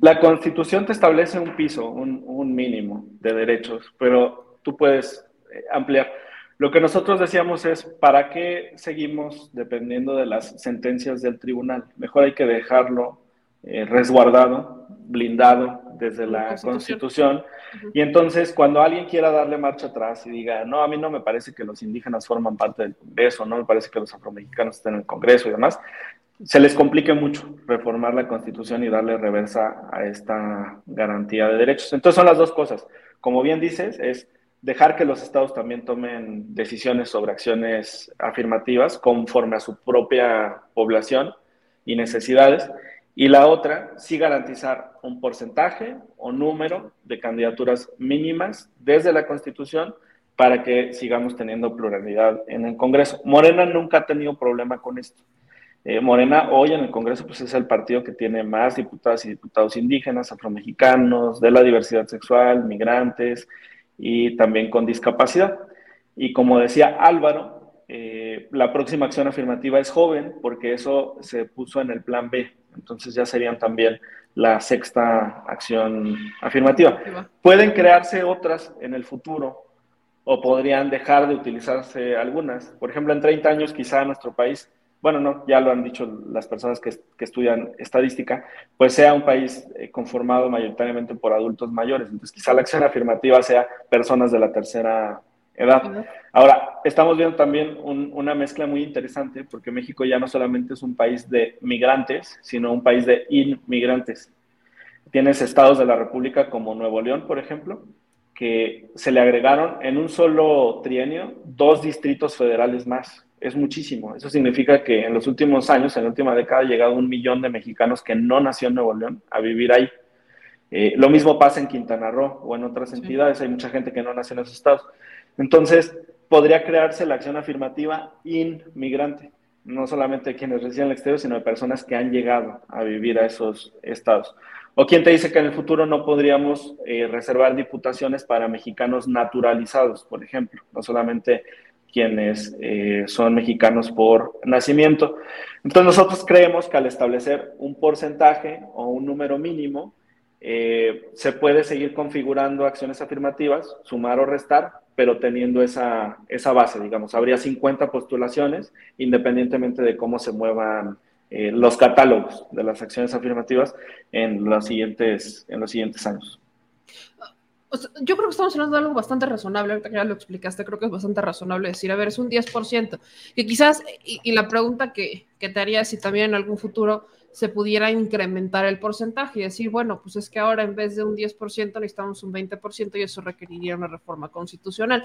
La Constitución te establece un piso, un, un mínimo de derechos, pero tú puedes eh, ampliar. Lo que nosotros decíamos es, ¿para qué seguimos dependiendo de las sentencias del tribunal? Mejor hay que dejarlo eh, resguardado, blindado desde la Constitución. Y entonces, cuando alguien quiera darle marcha atrás y diga, no, a mí no me parece que los indígenas forman parte del Congreso, no me parece que los afromexicanos estén en el Congreso y demás, se les complique mucho reformar la Constitución y darle reversa a esta garantía de derechos. Entonces, son las dos cosas. Como bien dices, es dejar que los estados también tomen decisiones sobre acciones afirmativas conforme a su propia población y necesidades. Y la otra, sí garantizar un porcentaje o número de candidaturas mínimas desde la Constitución para que sigamos teniendo pluralidad en el Congreso. Morena nunca ha tenido problema con esto. Eh, Morena hoy en el Congreso pues, es el partido que tiene más diputadas y diputados indígenas, afromexicanos, de la diversidad sexual, migrantes, y también con discapacidad. Y como decía Álvaro, eh, la próxima acción afirmativa es joven porque eso se puso en el plan B. Entonces ya serían también la sexta acción afirmativa. Pueden crearse otras en el futuro o podrían dejar de utilizarse algunas. Por ejemplo, en 30 años quizá nuestro país bueno, no, ya lo han dicho las personas que, estudian estadística, pues sea un país eh, conformado mayoritariamente por adultos mayores. Entonces, quizá la acción afirmativa sea personas de la tercera edad. Ahora, estamos viendo también una mezcla muy interesante, porque México ya no solamente es un país de migrantes, sino un país de inmigrantes. Tienes estados de la República como Nuevo León, por ejemplo, que se le agregaron en un solo trienio dos distritos federales más es muchísimo. Eso significa que en los últimos años, en la última década, ha llegado un millón de mexicanos que no nació en Nuevo León a vivir ahí. Eh, lo mismo pasa en Quintana Roo o en otras entidades. Hay mucha gente que no nació en esos estados. Entonces, podría crearse la acción afirmativa inmigrante, no solamente quienes residen en el exterior, sino de personas que han llegado a vivir a esos estados. ¿O quién te dice que en el futuro no podríamos eh, reservar diputaciones para mexicanos naturalizados, por ejemplo? No solamente quienes eh, son mexicanos por nacimiento. Entonces nosotros creemos que al establecer un porcentaje o un número mínimo, eh, se puede seguir configurando acciones afirmativas, sumar o restar, pero teniendo esa, esa base, digamos. Habría 50 postulaciones, independientemente de cómo se muevan eh, los catálogos de las acciones afirmativas en los siguientes, en los siguientes años yo creo que estamos hablando de algo bastante razonable, ahorita que ya lo explicaste, creo que es bastante razonable decir, a ver, es un 10%, que quizás, y, la pregunta que, que, te haría si también en algún futuro se pudiera incrementar el porcentaje y decir, bueno, pues es que ahora en vez de un 10% necesitamos un 20% y eso requeriría una reforma constitucional.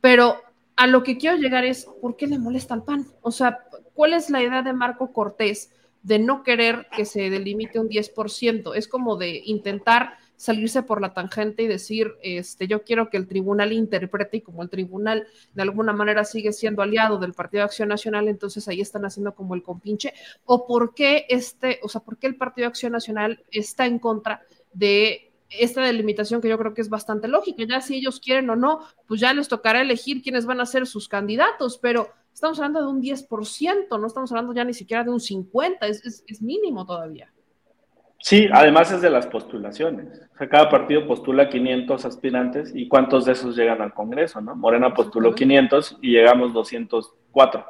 Pero a lo que quiero llegar es, ¿por qué le molesta al PAN? O sea, ¿cuál es la idea de Marco Cortés de no querer que se delimite un 10%? Es como de intentar salirse por la tangente y decir, este, yo quiero que el tribunal interprete y como el tribunal de alguna manera sigue siendo aliado del Partido de Acción Nacional, entonces ahí están haciendo como el compinche, o por qué este, o sea, por qué el Partido de Acción Nacional está en contra de esta delimitación que yo creo que es bastante lógica, ya si ellos quieren o no, pues ya les tocará elegir quiénes van a ser sus candidatos, pero estamos hablando de un 10%, no estamos hablando ya ni siquiera de un 50%, es, es mínimo todavía. Sí, además es de las postulaciones. O sea, cada partido postula 500 aspirantes y cuántos de esos llegan al Congreso, ¿no? Morena postuló 500 y llegamos 204,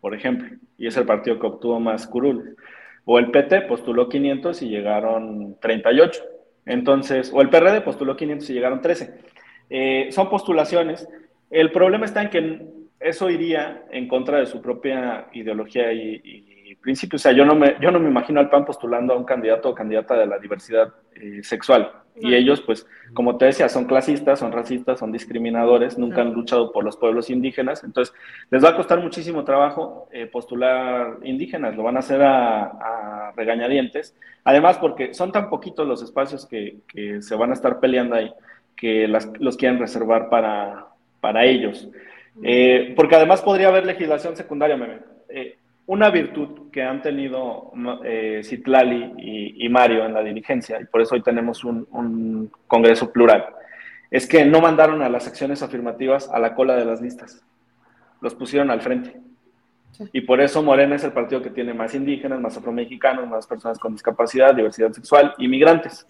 por ejemplo, y es el partido que obtuvo más curules. O el PT postuló 500 y llegaron 38. Entonces, o el PRD postuló 500 y llegaron 13. Eh, son postulaciones. El problema está en que eso iría en contra de su propia ideología y principio. O sea, yo no me, yo no me imagino al PAN postulando a un candidato o candidata de la diversidad eh, sexual. Y ellos, pues, como te decía, son clasistas, son racistas, son discriminadores, nunca han luchado por los pueblos indígenas. Entonces, les va a costar muchísimo trabajo eh, postular indígenas, lo van a hacer a, regañadientes. Además, porque son tan poquitos los espacios que, se van a estar peleando ahí, que los quieren reservar para, para ellos. Eh, porque además podría haber legislación secundaria, meme. Eh, una virtud que han tenido eh, Citlali y, Mario en la dirigencia, y por eso hoy tenemos un, Congreso plural, es que no mandaron a las acciones afirmativas a la cola de las listas, los pusieron al frente. Y por eso Morena es el partido que tiene más indígenas, más afromexicanos, más personas con discapacidad, diversidad sexual, inmigrantes.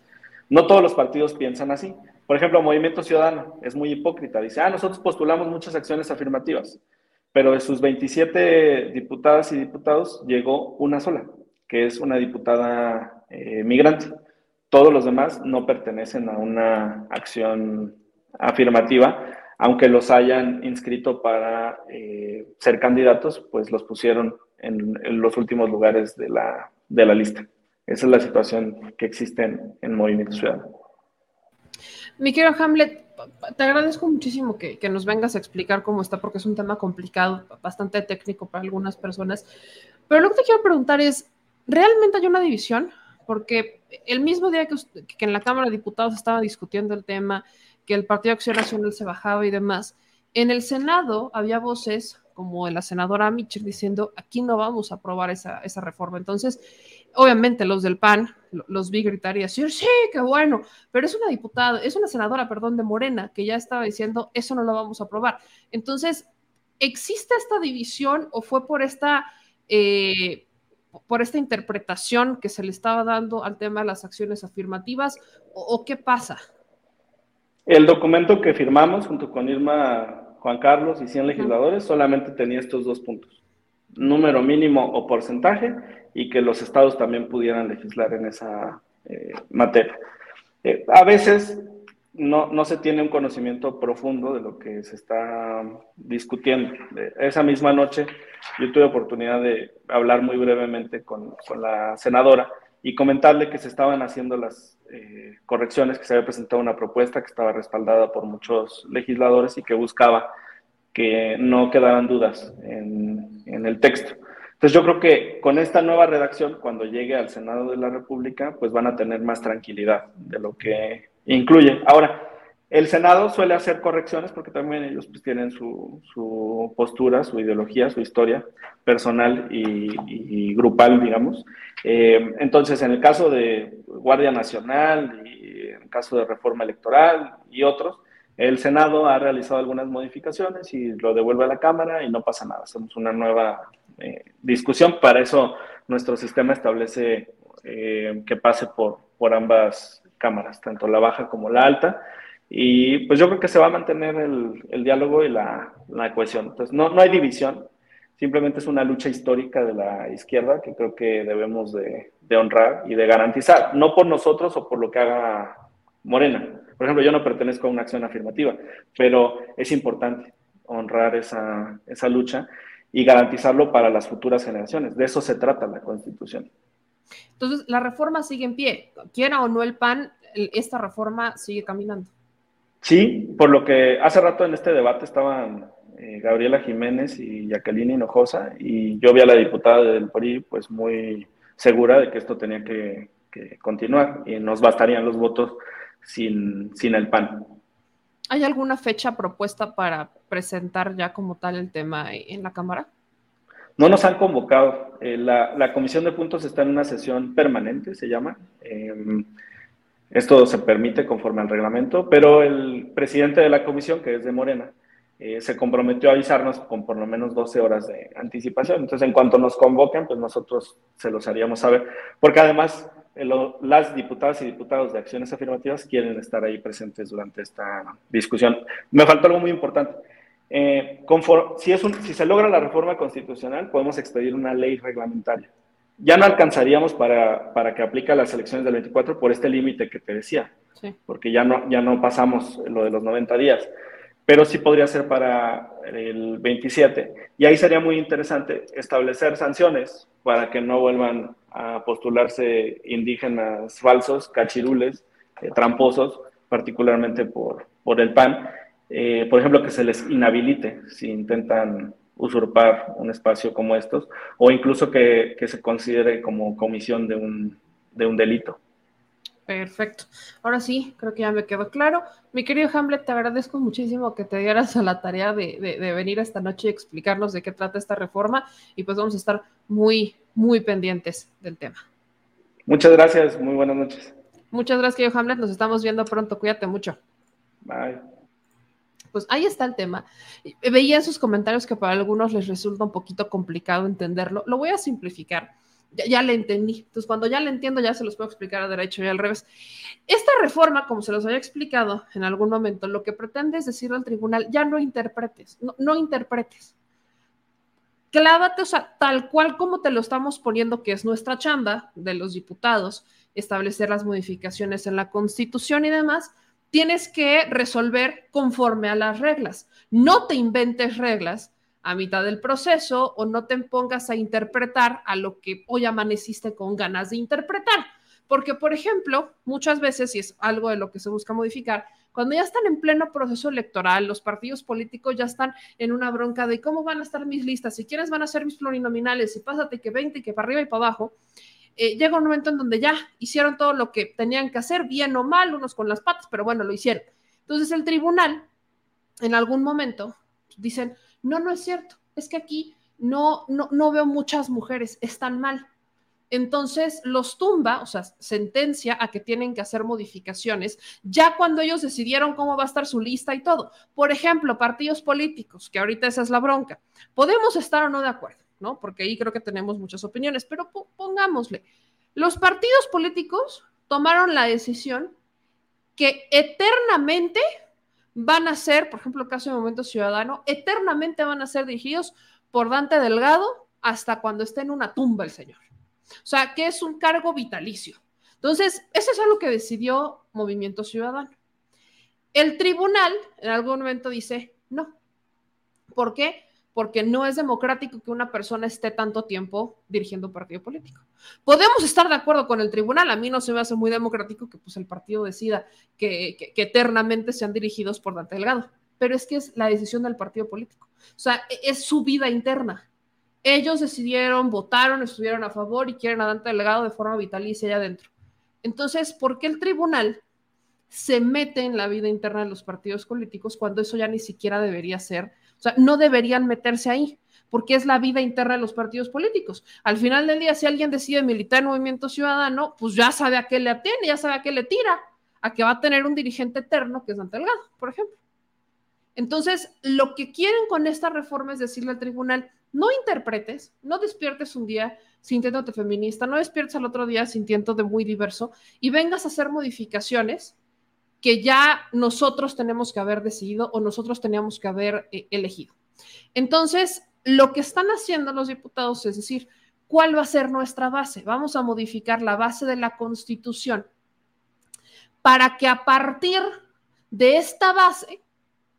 No todos los partidos piensan así. Por ejemplo, Movimiento Ciudadano es muy hipócrita. Dice, ah, nosotros postulamos muchas acciones afirmativas, pero de sus 27 diputadas y diputados llegó una sola, que es una diputada eh, migrante. Todos los demás no pertenecen a una acción afirmativa, aunque los hayan inscrito para eh, ser candidatos, pues los pusieron en, los últimos lugares de la, de la lista. Esa es la situación que existe en, en Movimiento Ciudadano. Mi querido Hamlet, te agradezco muchísimo que, nos vengas a explicar cómo está, porque es un tema complicado, bastante técnico para algunas personas. Pero lo que te quiero preguntar es, ¿realmente hay una división? Porque el mismo día que, que en la Cámara de Diputados estaba discutiendo el tema, que el Partido Acción Nacional se bajaba y demás, en el Senado había voces como la senadora Mitchell diciendo, aquí no vamos a aprobar esa, esa reforma. Entonces, obviamente los del PAN los vi gritar y decir, sí, qué bueno, pero es una diputada, es una senadora, perdón, de Morena, que ya estaba diciendo, eso no lo vamos a aprobar. Entonces, ¿existe esta división o fue por esta, eh, por esta interpretación que se le estaba dando al tema de las acciones afirmativas o, qué pasa? El documento que firmamos junto con Irma Juan Carlos y 100 legisladores solamente tenía estos dos puntos. Número mínimo o porcentaje y que los estados también pudieran legislar en esa eh, materia. Eh, a veces no, no, se tiene un conocimiento profundo de lo que se está discutiendo. esa misma noche yo tuve oportunidad de hablar muy brevemente con, con la senadora y comentarle que se estaban haciendo las eh, correcciones, que se había presentado una propuesta que estaba respaldada por muchos legisladores y que buscaba que no quedaran dudas en, el texto. Entonces yo creo que con esta nueva redacción, cuando llegue al Senado de la República, pues van a tener más tranquilidad de lo que incluye. Ahora, el Senado suele hacer correcciones porque también ellos pues, tienen su, postura, su ideología, su historia personal y, grupal, digamos. Eh, entonces, en el caso de Guardia Nacional en el caso de reforma electoral y otros, el Senado ha realizado algunas modificaciones y lo devuelve a la Cámara y no pasa nada. Hacemos una nueva eh, discusión. Para eso nuestro sistema establece eh, que pase por, por ambas cámaras, tanto la baja como la alta. Y pues yo creo que se va a mantener el, el diálogo y la, la, cohesión. Entonces, no, no hay división, simplemente es una lucha histórica de la izquierda que creo que debemos de, de, honrar y de garantizar, no por nosotros o por lo que haga Morena. Por ejemplo, yo no pertenezco a una acción afirmativa, pero es importante honrar esa, esa lucha y garantizarlo para las futuras generaciones. De eso se trata la Constitución. Entonces, la reforma sigue en pie. Quiera o no el PAN, esta reforma sigue caminando. Sí, por lo que hace rato en este debate estaban eh, Gabriela Jiménez y Jacqueline Hinojosa, y yo vi a la diputada del PRI pues muy segura de que esto tenía que, que continuar y nos bastarían los votos sin, sin el PAN. ¿Hay alguna fecha propuesta para presentar ya como tal el tema en la Cámara? No nos han convocado. Eh, la, Comisión de Puntos está en una sesión permanente, se llama. Em, esto se permite conforme al reglamento, pero el presidente de la comisión, que es de Morena, eh, se comprometió a avisarnos con por lo menos 12 horas de anticipación. Entonces, en cuanto nos convoquen, pues nosotros se los haríamos saber, porque además las diputadas y diputados de acciones afirmativas quieren estar ahí presentes durante esta discusión. Me faltó algo muy importante. Eh, si, es si se logra la reforma constitucional, podemos expedir una ley reglamentaria. Ya no alcanzaríamos para, para que aplique las elecciones del 24 por este límite que te decía, porque ya no, ya no pasamos lo de los 90 días. Pero sí podría ser para el 27. Y ahí sería muy interesante establecer sanciones para que no vuelvan a postularse indígenas falsos, cachirules, eh, tramposos, particularmente por, por el PAN. Eh, por ejemplo, que se les inhabilite si intentan usurpar un espacio como estos, o incluso que, que se considere como comisión de un, de un delito. Perfecto. Ahora sí, creo que ya me quedó claro. Mi querido Hamlet, te agradezco muchísimo que te dieras a la tarea de, de, venir esta noche y explicarnos de qué trata esta reforma y pues vamos a estar muy, muy pendientes del tema. Muchas gracias, muy buenas noches. Muchas gracias, querido Hamlet. Nos estamos viendo pronto. Cuídate mucho. Bye. Pues ahí está el tema. Veía en sus comentarios que para algunos les resulta un poquito complicado entenderlo. Lo voy a simplificar ya, le entendí. Entonces, cuando ya le entiendo, ya se los puedo explicar a derecho y al revés. Esta reforma, como se los había explicado en algún momento, lo que pretende es decirle al tribunal, ya no interpretes, no, no interpretes. Clávate, o sea, tal cual como te lo estamos poniendo, que es nuestra chamba de los diputados, establecer las modificaciones en la constitución y demás, tienes que resolver conforme a las reglas. No te inventes reglas a mitad del proceso o no te pongas a interpretar a lo que hoy amaneciste con ganas de interpretar. Porque, por ejemplo, muchas veces, y es algo de lo que se busca modificar, cuando ya están en pleno proceso electoral, los partidos políticos ya están en una bronca de cómo van a estar mis listas, y quiénes van a ser mis plurinominales, y pásate que 20 y que para arriba y para abajo, eh, llega un momento en donde ya hicieron todo lo que tenían que hacer, bien o mal, unos con las patas, pero bueno, lo hicieron. Entonces el tribunal, en algún momento, dicen, no, no es cierto. Es que aquí no, no, no veo muchas mujeres, están mal. Entonces los tumba, o sea, sentencia a que tienen que hacer modificaciones ya cuando ellos decidieron cómo va a estar su lista y todo. Por ejemplo, partidos políticos, que ahorita esa es la bronca. Podemos estar o no de acuerdo, ¿no? Porque ahí creo que tenemos muchas opiniones, pero pongámosle, los partidos políticos tomaron la decisión que eternamente van a ser, por ejemplo, el caso de Momento Ciudadano, eternamente van a ser dirigidos por Dante Delgado hasta cuando esté en una tumba el señor. O sea, que es un cargo vitalicio. Entonces, eso es algo que decidió Movimiento Ciudadano. El tribunal en algún momento dice, no. ¿Por qué? Porque no es democrático que una persona esté tanto tiempo dirigiendo un partido político. Podemos estar de acuerdo con el tribunal, a mí no se me hace muy democrático que pues, el partido decida que, eternamente sean dirigidos por Dante Delgado, pero es que es la decisión del partido político, o sea, e, es su vida interna. Ellos decidieron, votaron, estuvieron a favor y quieren a Dante Delgado de forma vitalicia allá adentro. Entonces, ¿por qué el tribunal se mete en la vida interna de los partidos políticos cuando eso ya ni siquiera debería ser? O sea, no deberían meterse ahí, porque es la vida interna de los partidos políticos. Al final del día, si alguien decide militar en Movimiento Ciudadano, pues ya sabe a qué le atiende, ya sabe a qué le tira, a que va a tener un dirigente eterno, que es Dante Delgado, por ejemplo. Entonces, lo que quieren con esta reforma es decirle al tribunal, no interpretes, no despiertes un día sintiéndote feminista, no despiertes al otro día sintiéndote muy diverso y vengas a hacer modificaciones que ya nosotros tenemos que haber decidido o nosotros teníamos que haber eh, elegido. Entonces, lo que están haciendo los diputados es decir, ¿cuál va a ser nuestra base? Vamos a modificar la base de la Constitución para que a partir de esta base,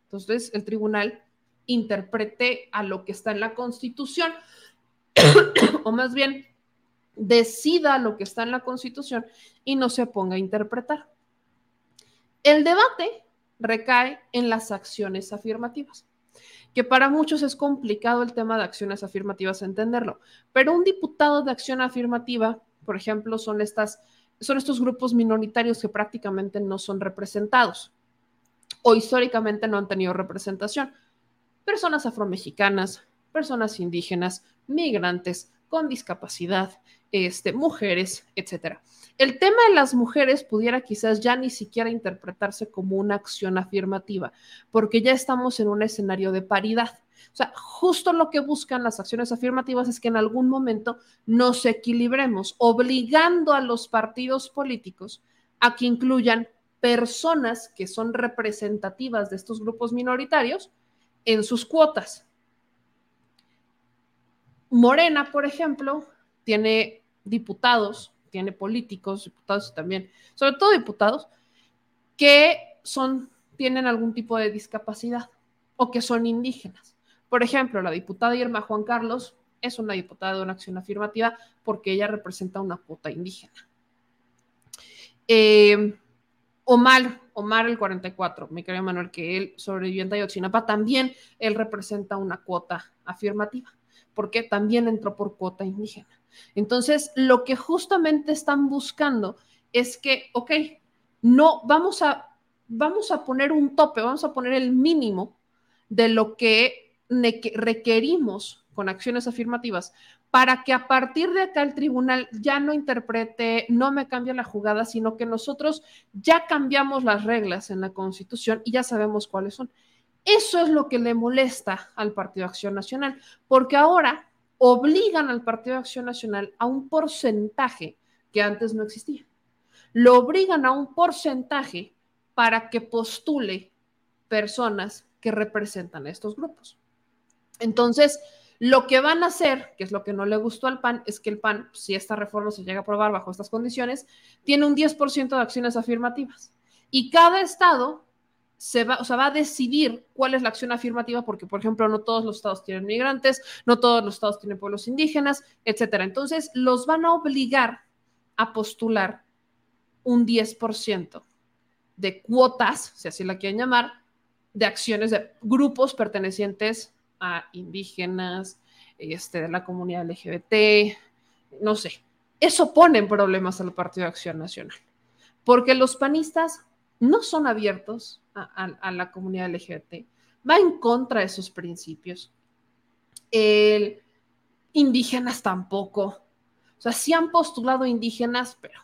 entonces el tribunal interprete a lo que está en la Constitución, o más bien decida lo que está en la Constitución y no se ponga a interpretar. El debate recae en las acciones afirmativas, que para muchos es complicado el tema de acciones afirmativas entenderlo, pero un diputado de acción afirmativa, por ejemplo, son estos grupos minoritarios que prácticamente no son representados o históricamente no han tenido representación. Personas afromexicanas, personas indígenas, migrantes con discapacidad, este, mujeres, etcétera. El tema de las mujeres pudiera quizás ya ni siquiera interpretarse como una acción afirmativa, porque ya estamos en un escenario de paridad. O sea, justo lo que buscan las acciones afirmativas es que en algún momento nos equilibremos, obligando a los partidos políticos a que incluyan personas que son representativas de estos grupos minoritarios en sus cuotas. Morena, por ejemplo, tiene diputados tiene políticos, diputados también, sobre todo diputados, que son, tienen algún tipo de discapacidad. o que son indígenas. Por ejemplo, la diputada Irma Juan Carlos es una diputada de una acción afirmativa porque ella representa una cuota indígena. Eh, Omar, Omar el 44, mi querido Manuel, que él sobrevivió en Ayotzinapa, también él representa una cuota afirmativa, porque también entró por cuota indígena. Entonces, lo que justamente están buscando es que, ok, no vamos a, vamos a poner un tope, vamos a poner el mínimo de lo que requerimos con acciones afirmativas para que a partir de acá el tribunal ya no interprete, no me cambie la jugada, sino que nosotros ya cambiamos las reglas en la Constitución y ya sabemos cuáles son. Eso es lo que le molesta al Partido Acción Nacional, porque ahora obligan al Partido Acción Nacional a un porcentaje que antes no existía. Lo obligan a un porcentaje para que postule personas que representan a estos grupos. Entonces, lo que van a hacer, que es lo que no le gustó al PAN, es que el PAN, si esta reforma se llega a aprobar bajo estas condiciones, tiene un 10% de acciones afirmativas. Y cada estado se va, o sea, va a decidir cuál es la acción afirmativa, porque, por ejemplo, no todos los estados tienen migrantes, no todos los estados tienen pueblos indígenas, etcétera. Entonces, los van a obligar a postular un 10% de cuotas, si así la quieren llamar, de acciones de grupos pertenecientes a indígenas, este, de la comunidad LGBT, no sé. Eso pone en problemas al Partido de Acción Nacional, porque los panistas no son abiertos a, la comunidad LGBT, va en contra de sus principios. El, indígenas tampoco. O sea, sí han postulado indígenas, pero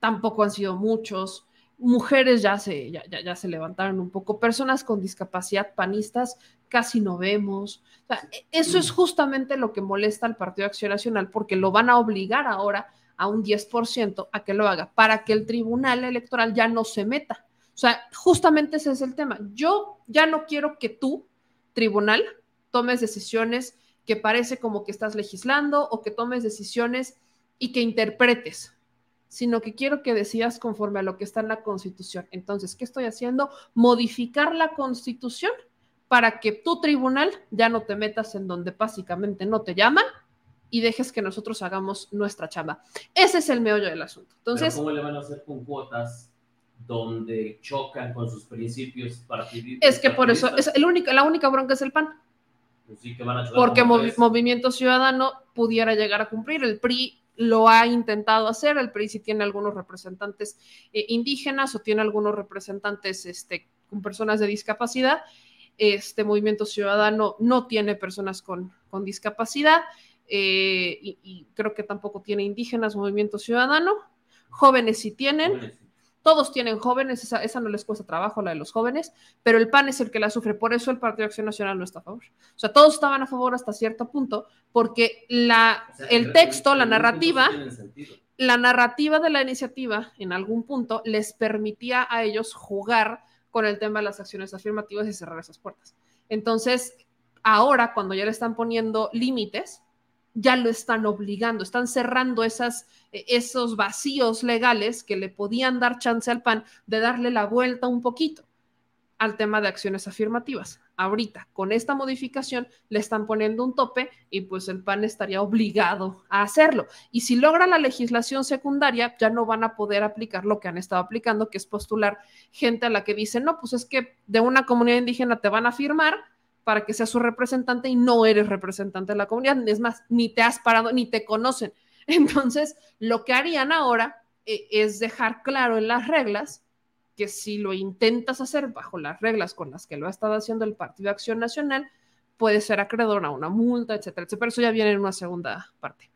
tampoco han sido muchos mujeres ya se, ya, ya, se levantaron un poco, personas con discapacidad panistas casi no vemos. E, eso es justamente lo que molesta al Partido de Acción Nacional porque lo van a obligar ahora a un 10% a que lo haga para que el Tribunal Electoral ya no se meta. O sea, justamente ese es el tema. Yo ya no quiero que tú, tribunal, tomes decisiones que parece como que estás legislando o que tomes decisiones y que interpretes sino que quiero que decidas conforme a lo que está en la Constitución. Entonces, ¿qué estoy haciendo? Modificar la Constitución para que tu tribunal ya no te metas en donde básicamente no te llaman y dejes que nosotros hagamos nuestra chamba. Ese es el meollo del asunto. Entonces, ¿cómo le van a hacer con cuotas donde chocan con sus principios partidistas? Es que por eso, es el único, la única bronca es el PAN. Pues sí, que van a Porque Movimiento Ciudadano pudiera llegar a cumplir. El PRI lo ha intentado hacer. El PRI sí tiene algunos representantes eh, indígenas o tiene algunos representantes este, con personas de discapacidad. Este Movimiento Ciudadano no tiene personas con, discapacidad eh, y, creo que tampoco tiene indígenas Movimiento Ciudadano. Jóvenes sí tienen. Todos tienen jóvenes, esa, no les cuesta trabajo, la de los jóvenes, pero el PAN es el que la sufre, por eso el Partido de Acción Nacional no está a favor. O sea, todos estaban a favor hasta cierto punto, porque la, el texto, la narrativa, la narrativa de la iniciativa en algún punto les permitía a ellos jugar con el tema de las acciones afirmativas y cerrar esas puertas. Entonces, ahora cuando ya le están poniendo límites, ya lo están obligando, están cerrando esas, e, esos vacíos legales que le podían dar chance al PAN de darle la vuelta un poquito al tema de acciones afirmativas. Ahorita, con esta modificación, le están poniendo un tope y pues el PAN estaría obligado a hacerlo. Y si logra la legislación secundaria, ya no van a poder aplicar lo que han estado aplicando, que es postular gente a la que dice, no, pues es que de una comunidad indígena te van a firmar, para que seas su representante y no eres representante de la comunidad. Es más, ni te has parado, ni te conocen. Entonces, lo que harían ahora eh, es dejar claro en las reglas que si lo intentas hacer bajo las reglas con las que lo ha estado haciendo el Partido Acción Nacional, puede ser acreedor a una multa, etcétera, etcétera. Pero eso ya viene en una segunda parte.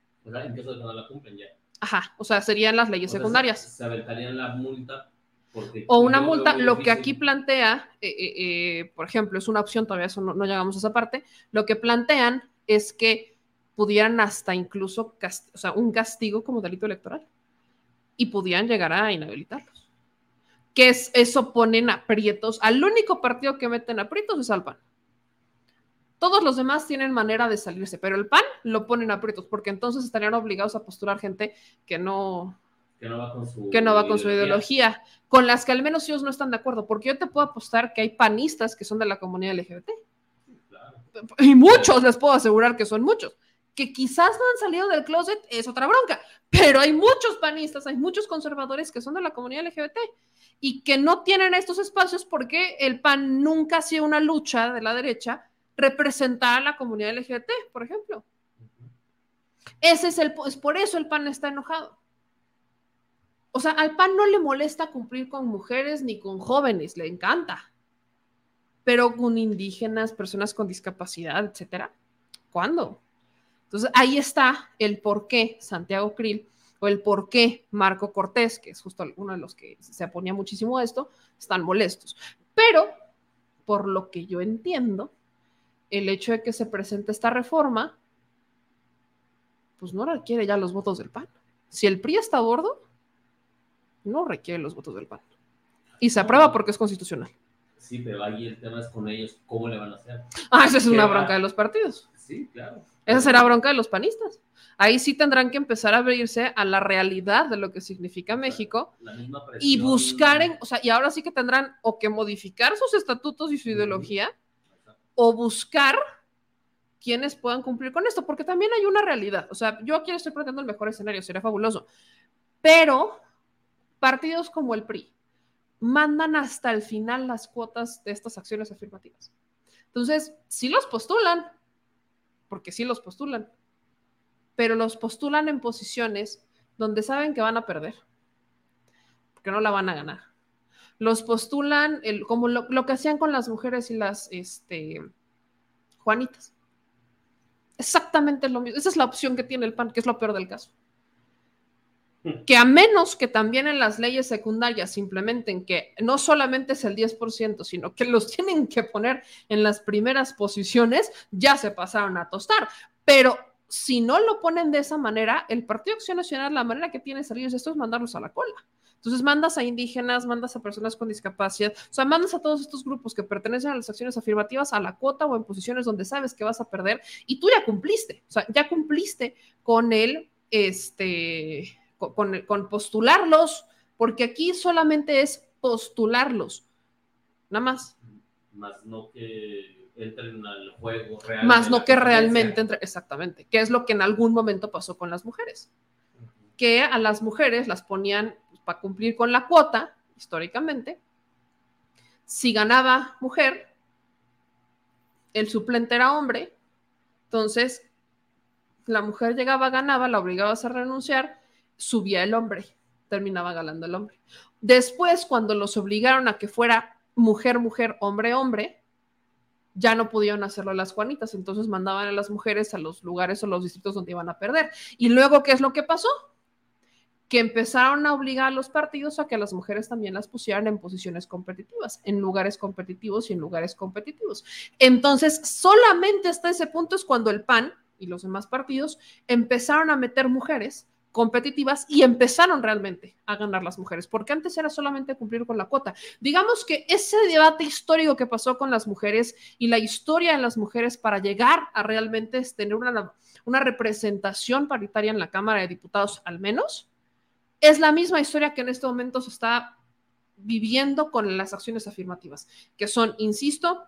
Ya. Ajá, o sea, serían las leyes secundarias. Se aventarían la multa o una multa, lo que aquí plantea, eh, eh, eh, por ejemplo, es una opción, todavía eso no, llegamos a esa parte, lo que plantean es que pudieran hasta incluso, o sea, un castigo como delito electoral y pudieran llegar a inhabilitarlos. Que es, eso ponen aprietos, al único partido que meten aprietos es al PAN. Todos los demás tienen manera de salirse, pero el PAN lo ponen aprietos porque entonces estarían obligados a postular gente que no, Que no va con su, que no va con su ideología, con las que al menos ellos no están de acuerdo, porque yo te puedo apostar que hay panistas que son de la comunidad LGBT. Y muchos, les puedo asegurar que son muchos. Que quizás no han salido del closet es otra bronca, pero hay muchos panistas, hay muchos conservadores que son de la comunidad LGBT y que no tienen estos espacios porque el PAN nunca ha sido una lucha de la derecha representar a la comunidad LGBT, por ejemplo. Ese es el es por eso el PAN está enojado. O sea, al PAN no le molesta cumplir con mujeres ni con jóvenes, le encanta. Pero con indígenas, personas con discapacidad, etcétera. ¿Cuándo? Entonces, ahí está el por qué Santiago Krill o el por qué Marco Cortés, que es justo uno de los que se oponía muchísimo a esto, están molestos. Pero, por lo que yo entiendo, el hecho de que se presente esta reforma, pues no requiere ya los votos del PAN. Si el PRI está a bordo, no requiere los votos del PAN. Y se aprueba porque es constitucional. Sí, pero ahí el tema es con ellos, ¿cómo le van a hacer? Ah, esa es una bronca de los partidos. Sí, claro. Esa será bronca de los panistas. Ahí sí tendrán que empezar a abrirse a la realidad de lo que significa México y buscar, en, o sea, y ahora sí que tendrán o que modificar sus estatutos y su ideología o buscar quienes puedan cumplir con esto, porque también hay una realidad. O sea, yo aquí estoy planteando el mejor escenario, sería fabuloso, pero partidos como el PRI mandan hasta el final las cuotas de estas acciones afirmativas. Entonces, sí los postulan, porque sí los postulan, pero los postulan en posiciones donde saben que van a perder, porque no la van a ganar. Los postulan como lo, que hacían con las mujeres y las este, Juanitas. Exactamente lo mismo. Esa es la opción que tiene el PAN, que es lo peor del caso. Que a menos que también en las leyes secundarias implementen que no solamente es el 10%, sino que los tienen que poner en las primeras posiciones, ya se pasaron a tostar. Pero si no lo ponen de esa manera, el Partido Acción Nacional, la manera que tiene de salir esto es mandarlos a la cola. Entonces mandas a indígenas, mandas a personas con discapacidad, o sea, mandas a todos estos grupos que pertenecen a las acciones afirmativas a la cuota o en posiciones donde sabes que vas a perder y tú ya cumpliste, o sea, ya cumpliste con el, este, con, con postularlos, porque aquí solamente es postularlos, nada más. Más no que entren al juego realmente. Más no que realmente entre, exactamente, que es lo que en algún momento pasó con las mujeres, que a las mujeres las ponían pues, para cumplir con la cuota, históricamente, si ganaba mujer, el suplente era hombre, entonces la mujer llegaba, ganaba, la obligabas a renunciar, subía el hombre, terminaba ganando el hombre. Después, cuando los obligaron a que fuera mujer, mujer, hombre, hombre, ya no pudieron hacerlo las Juanitas, entonces mandaban a las mujeres a los lugares o los distritos donde iban a perder. Y luego, ¿qué es lo que pasó? Que empezaron a obligar a los partidos a que las mujeres también las pusieran en posiciones competitivas, en lugares competitivos y en lugares competitivos. Entonces, solamente hasta ese punto es cuando el PAN y los demás partidos empezaron a meter mujeres competitivas y empezaron realmente a ganar las mujeres, porque antes era solamente cumplir con la cuota. Digamos que ese debate histórico que pasó con las mujeres y la historia de las mujeres para llegar a realmente tener una, una representación paritaria en la Cámara de Diputados al menos, es la misma historia que en este momento se está viviendo con las acciones afirmativas, que son, insisto,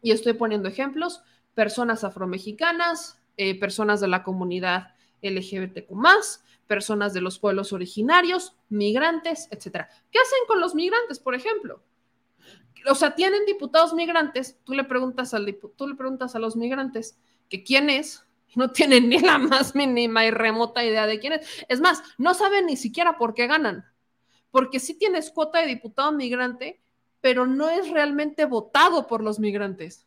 y estoy poniendo ejemplos, personas afromexicanas, eh, personas de la comunidad LGBTQ personas de los pueblos originarios, migrantes, etcétera. ¿Qué hacen con los migrantes, por ejemplo? O sea, tienen diputados migrantes, tú le preguntas, al tú le preguntas a los migrantes que quién es, no tienen ni la más mínima y remota idea de quién es. Es más, no saben ni siquiera por qué ganan, porque sí tienes cuota de diputado migrante, pero no es realmente votado por los migrantes.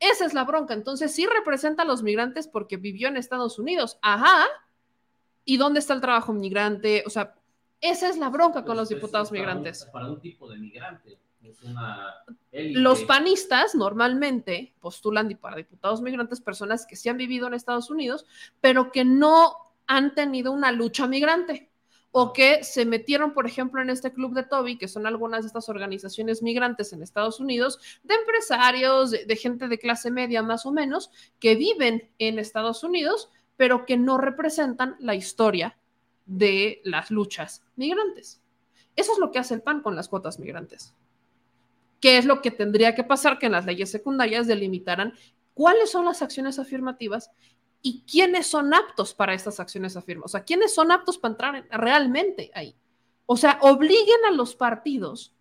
Esa es la bronca. Entonces sí representa a los migrantes porque vivió en Estados Unidos. Ajá, ¿Y dónde está el trabajo migrante? O sea, esa es la bronca con los diputados migrantes. Para un, tipo de migrante. Los panistas normalmente postulan para diputados migrantes personas que sí han vivido en Estados Unidos, pero que no han tenido una lucha migrante o que se metieron, por ejemplo, en este club de Toby, que son algunas de estas organizaciones migrantes en Estados Unidos, de empresarios, de gente de clase media más o menos, que viven en Estados Unidos, pero que no representan la historia de las luchas migrantes. Eso es lo que hace el PAN con las cuotas migrantes. ¿Qué es lo que tendría que pasar? Que en las leyes secundarias delimitaran cuáles son las acciones afirmativas y quiénes son aptos para estas acciones afirmativas. O sea, quiénes son aptos para entrar realmente ahí. O sea, obliguen a los partidos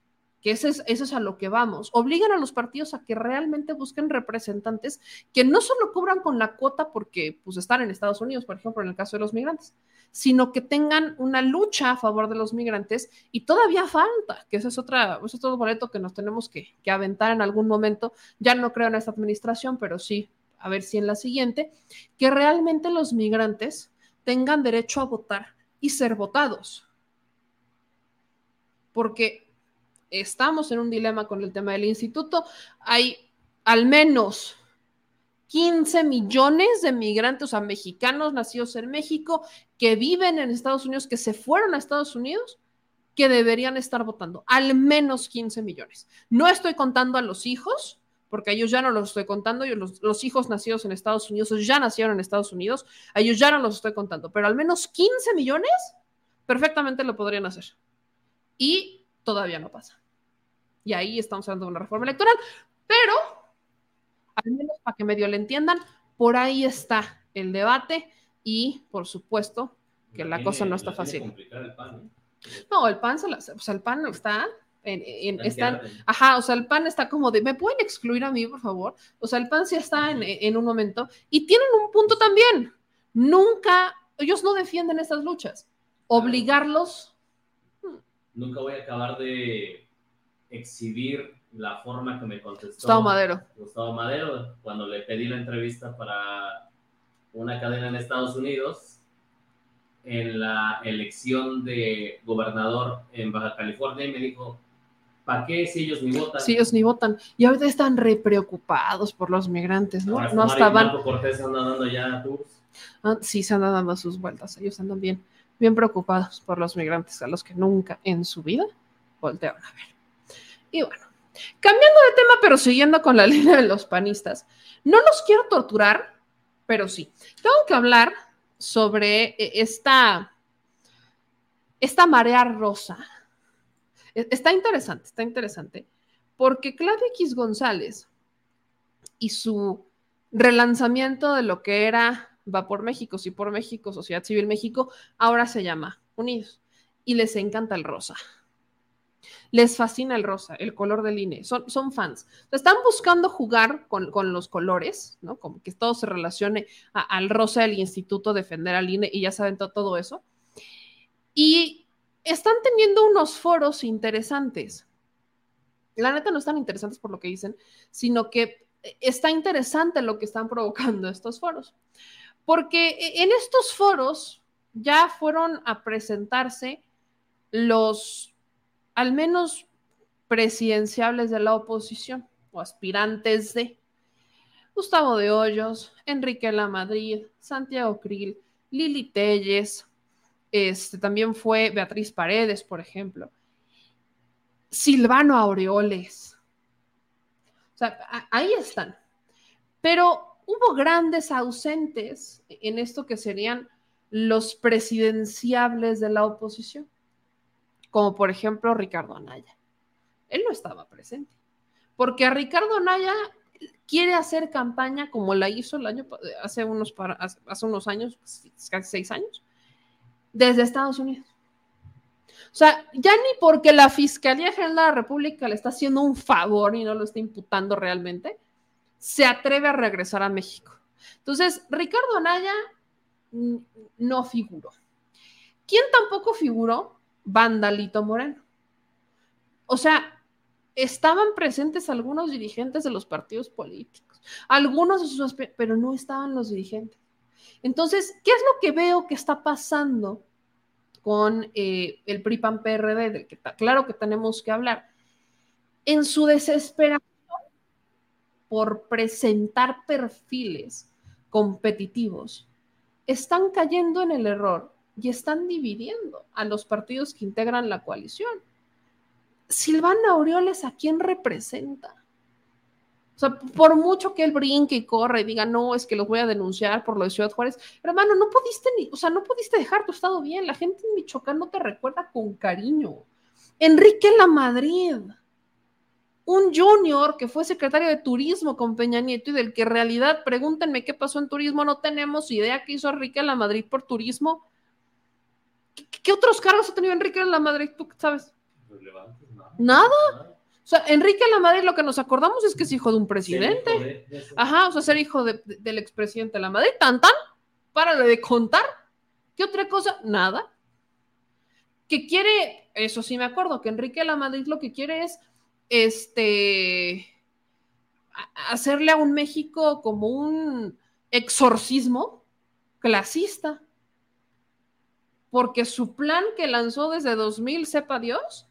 que eso es a lo que vamos. Obligan a los partidos a que realmente busquen representantes que no solo cubran con la cuota porque pues están en Estados Unidos, por ejemplo, en el caso de los migrantes, sino que tengan una lucha a favor de los migrantes y todavía falta, que ese es, otra, ese es otro boleto que nos tenemos que, que aventar en algún momento. Ya no creo en esta administración, pero sí, a ver si en la siguiente, que realmente los migrantes tengan derecho a votar y ser votados. Porque estamos en un dilema con el tema del instituto. Hay al menos 15 millones de migrantes, o sea, mexicanos nacidos en México, que viven en Estados Unidos, que se fueron a Estados Unidos, que deberían estar votando. Al menos 15 millones. No estoy contando a los hijos, porque a ellos ya no los estoy contando, yo los, los, hijos nacidos en Estados Unidos ya nacieron en Estados Unidos, a ellos ya no los estoy contando, pero al menos 15 millones perfectamente lo podrían hacer. Y todavía no pasa. Y ahí estamos hablando de una reforma electoral, pero al menos para que medio le entiendan, por ahí está el debate y por supuesto que la cosa no está fácil. El pan, No, el pan, se o sea, el pan está en, están, ajá, o sea, el PAN está como de, ¿me pueden excluir a mí, por favor? O sea, el PAN sí está en, en, un momento y tienen un punto también. Nunca, ellos no defienden estas luchas. Obligarlos. Nunca voy a acabar de exhibir la forma que me contestó Gustavo Madero. Gustavo Madero cuando le pedí la entrevista para una cadena en Estados Unidos en la elección de gobernador en Baja California y me dijo, ¿para qué si ellos ni votan? Si ellos ni votan. Y ahorita están re preocupados por los migrantes, ¿no? no estaban... Marco Cortés anda dando ya tours. Ah, sí, se andan dando sus vueltas. Ellos andan bien, bien preocupados por los migrantes a los que nunca en su vida voltearon a ver. Y bueno, cambiando de tema, pero siguiendo con la línea de los panistas, no los quiero torturar, pero sí, tengo que hablar sobre eh, esta, esta marea rosa. E, está interesante, está interesante, porque Claudia X González y su relanzamiento de lo que era Va por México, sí por México, Sociedad Civil México, ahora se llama Unidos y les encanta el rosa. Les fascina el rosa, el color del INE, son, son fans. Están buscando jugar con, los colores, ¿no? Como que todo se relacione al rosa del instituto, defender al INE y ya saben todo eso. Y están teniendo unos foros interesantes. La neta no están interesantes por lo que dicen, sino que está interesante lo que están provocando estos foros. Porque en estos foros ya fueron a presentarse los al menos presidenciables de la oposición o aspirantes de Gustavo de Hoyos, Enrique La Madrid, Santiago Krill, Lili Telles, este, también fue Beatriz Paredes, por ejemplo, Silvano Aureoles. O sea, ahí están. Pero hubo grandes ausentes en esto que serían los presidenciables de la oposición como por ejemplo Ricardo Anaya. Él no estaba presente, porque a Ricardo Anaya quiere hacer campaña como la hizo el año hace unos hace unos años, casi seis años, desde Estados Unidos. O sea, ya ni porque la Fiscalía General de la República le está haciendo un favor y no lo está imputando realmente, se atreve a regresar a México. Entonces, Ricardo Anaya no figuró. ¿Quién tampoco figuró? Vandalito Moreno. O sea, estaban presentes algunos dirigentes de los partidos políticos, algunos de sus pero no estaban los dirigentes. Entonces, ¿qué es lo que veo que está pasando con eh, el PRI-PAN PRD, del que claro que tenemos que hablar? En su desesperación por presentar perfiles competitivos, están cayendo en el error y están dividiendo a los partidos que integran la coalición. Silvana Aureoles, ¿a quién representa? O sea, por mucho que él brinque y corra y diga, no, es que los voy a denunciar por lo de Ciudad Juárez, hermano, no pudiste ni, o sea, no pudiste dejar tu estado bien. La gente en Michoacán no te recuerda con cariño. Enrique La Madrid, un junior que fue secretario de turismo con Peña Nieto y del que en realidad, pregúntenme qué pasó en turismo, no tenemos idea qué hizo Enrique La Madrid por turismo. ¿Qué, otros cargos ha tenido Enrique La Madrid? ¿Tú sabes? Nada. O sea, Enrique La Madrid lo que nos acordamos es que es hijo de un presidente. Ajá, o sea, ser hijo del expresidente de La Madrid. Tan, tan, párale de contar. ¿Qué otra cosa? Nada. Que quiere, eso sí me acuerdo, que Enrique La Madrid lo que quiere es, este, hacerle a un México como un exorcismo clasista. Porque su plan que lanzó desde 2000, sepa Dios,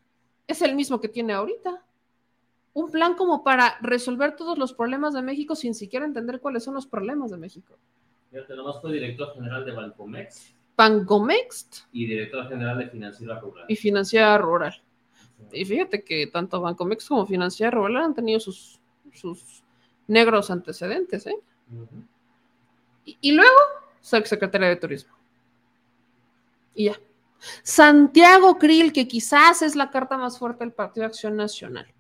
es el mismo que tiene ahorita un plan como para resolver todos los problemas de México sin siquiera entender cuáles son los problemas de México. Fíjate, nomás fue director general de Bancomex. Bancomex. Y director general de Financiera Rural. Y Financiera Rural. Y fíjate que tanto Bancomex como Financiera Rural han tenido sus, sus negros antecedentes, ¿eh? y, y, luego, secretaria de Turismo. Y ya. Santiago Krill, que quizás es la carta más fuerte del Partido de Acción Nacional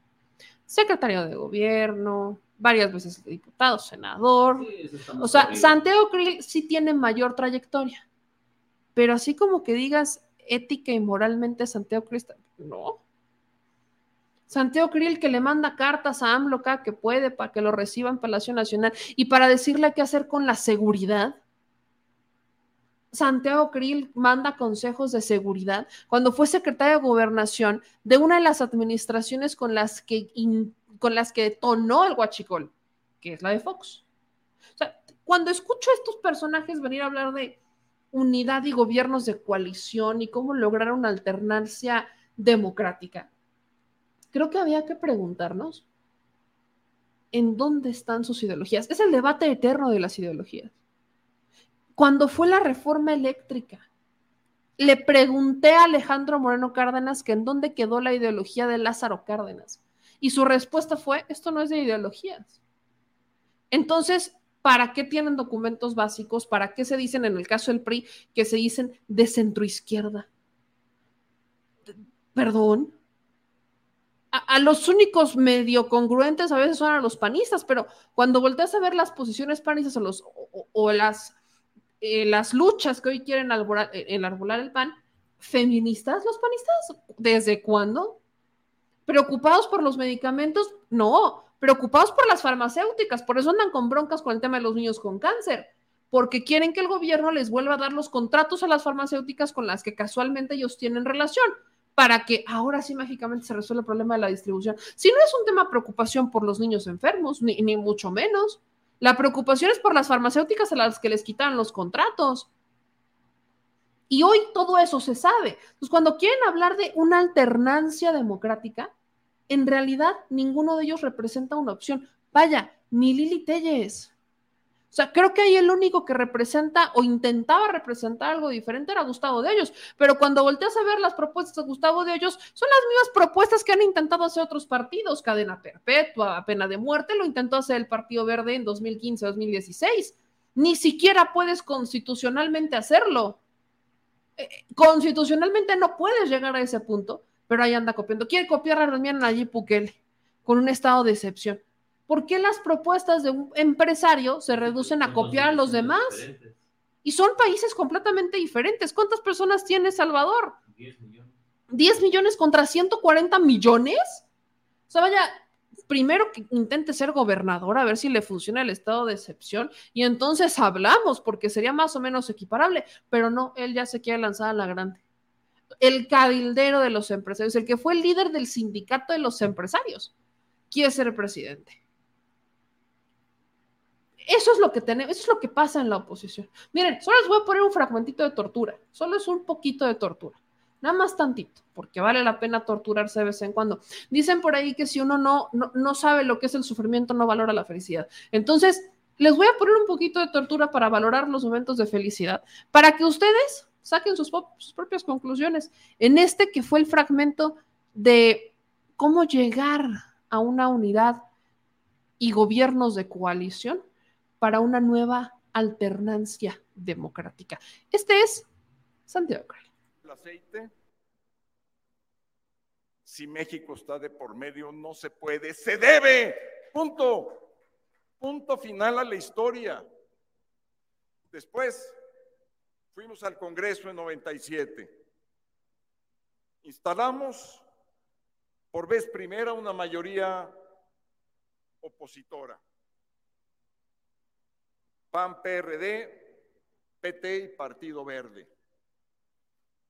secretario de gobierno, varias veces diputado, senador. o sea, Santiago Krill sí tiene mayor trayectoria, pero así como que digas ética y moralmente Santiago Krill, no. Santiago Krill que le manda cartas a AMLO que puede para que lo reciba en Palacio Nacional y para decirle qué hacer con la seguridad. Santiago Krill manda consejos de seguridad cuando fue secretario de gobernación de una de las administraciones con las que, con las que detonó el huachicol, que es la de Fox. O sea, cuando escucho a estos personajes venir a hablar de unidad y gobiernos de coalición y cómo lograr una alternancia democrática, creo que había que preguntarnos en dónde están sus ideologías. Es el debate eterno de las ideologías cuando fue la reforma eléctrica, le pregunté a Alejandro Moreno Cárdenas que en dónde quedó la ideología de Lázaro Cárdenas. Y su respuesta fue, esto no es de ideologías. Entonces, ¿para qué tienen documentos básicos? ¿Para qué se dicen en el caso del PRI que se dicen de centroizquierda? Perdón. A, los únicos medio congruentes a veces son a los panistas, pero cuando volteas a ver las posiciones panistas o, las eh, las luchas que hoy quieren eh, enarbolar el PAN, feministas los panistas, ¿desde cuándo? ¿Preocupados por los medicamentos? No, preocupados por las farmacéuticas, por eso andan con broncas con el tema de los niños con cáncer, porque quieren que el gobierno les vuelva a dar los contratos a las farmacéuticas con las que casualmente ellos tienen relación, para que ahora sí mágicamente se resuelva el problema de la distribución. Si no es un tema de preocupación por los niños enfermos, ni, ni mucho menos, la preocupación es por las farmacéuticas a las que les quitan los contratos. Y hoy todo eso se sabe. Entonces, cuando quieren hablar de una alternancia democrática, en realidad ninguno de ellos representa una opción. Vaya, ni Lili Telles. O sea, creo que ahí el único que representa o intentaba representar algo diferente era Gustavo de Hoyos, pero cuando volteas a ver las propuestas de Gustavo de Hoyos, son las mismas propuestas que han intentado hacer otros partidos, cadena perpetua, pena de muerte, lo intentó hacer el Partido Verde en 2015-2016. Ni siquiera puedes constitucionalmente hacerlo. Eh, constitucionalmente no puedes llegar a ese punto, pero ahí anda copiando. Quiere copiar a Damián Nayib Bukele con un estado de excepción. ¿Por qué las propuestas de un empresario se reducen a copiar a los demás? Y son países completamente diferentes. ¿Cuántas personas tiene Salvador? 10 millones. 10 millones contra 140 millones. O sea, vaya, primero que intente ser gobernador a ver si le funciona el estado de excepción y entonces hablamos porque sería más o menos equiparable, pero no, él ya se quiere lanzar a la grande. El cabildero de los empresarios, el que fue el líder del sindicato de los empresarios, quiere ser presidente. Eso es lo que tenemos, eso es lo que pasa en la oposición. Miren, solo les voy a poner un fragmentito de tortura, solo es un poquito de tortura, nada más tantito, porque vale la pena torturarse de vez en cuando. Dicen por ahí que si uno no, no, sabe lo que es el sufrimiento, no valora la felicidad. Entonces, les voy a poner un poquito de tortura para valorar los momentos de felicidad, para que ustedes saquen sus propias conclusiones. En este que fue el fragmento de cómo llegar a una unidad y gobiernos de coalición para una nueva alternancia democrática. Este es Santiago El aceite, si México está de por medio, no se puede, se debe. Punto. Punto final a la historia. Después fuimos al Congreso en 97. Instalamos por vez primera una mayoría opositora. PAN, PRD, PT y Partido Verde.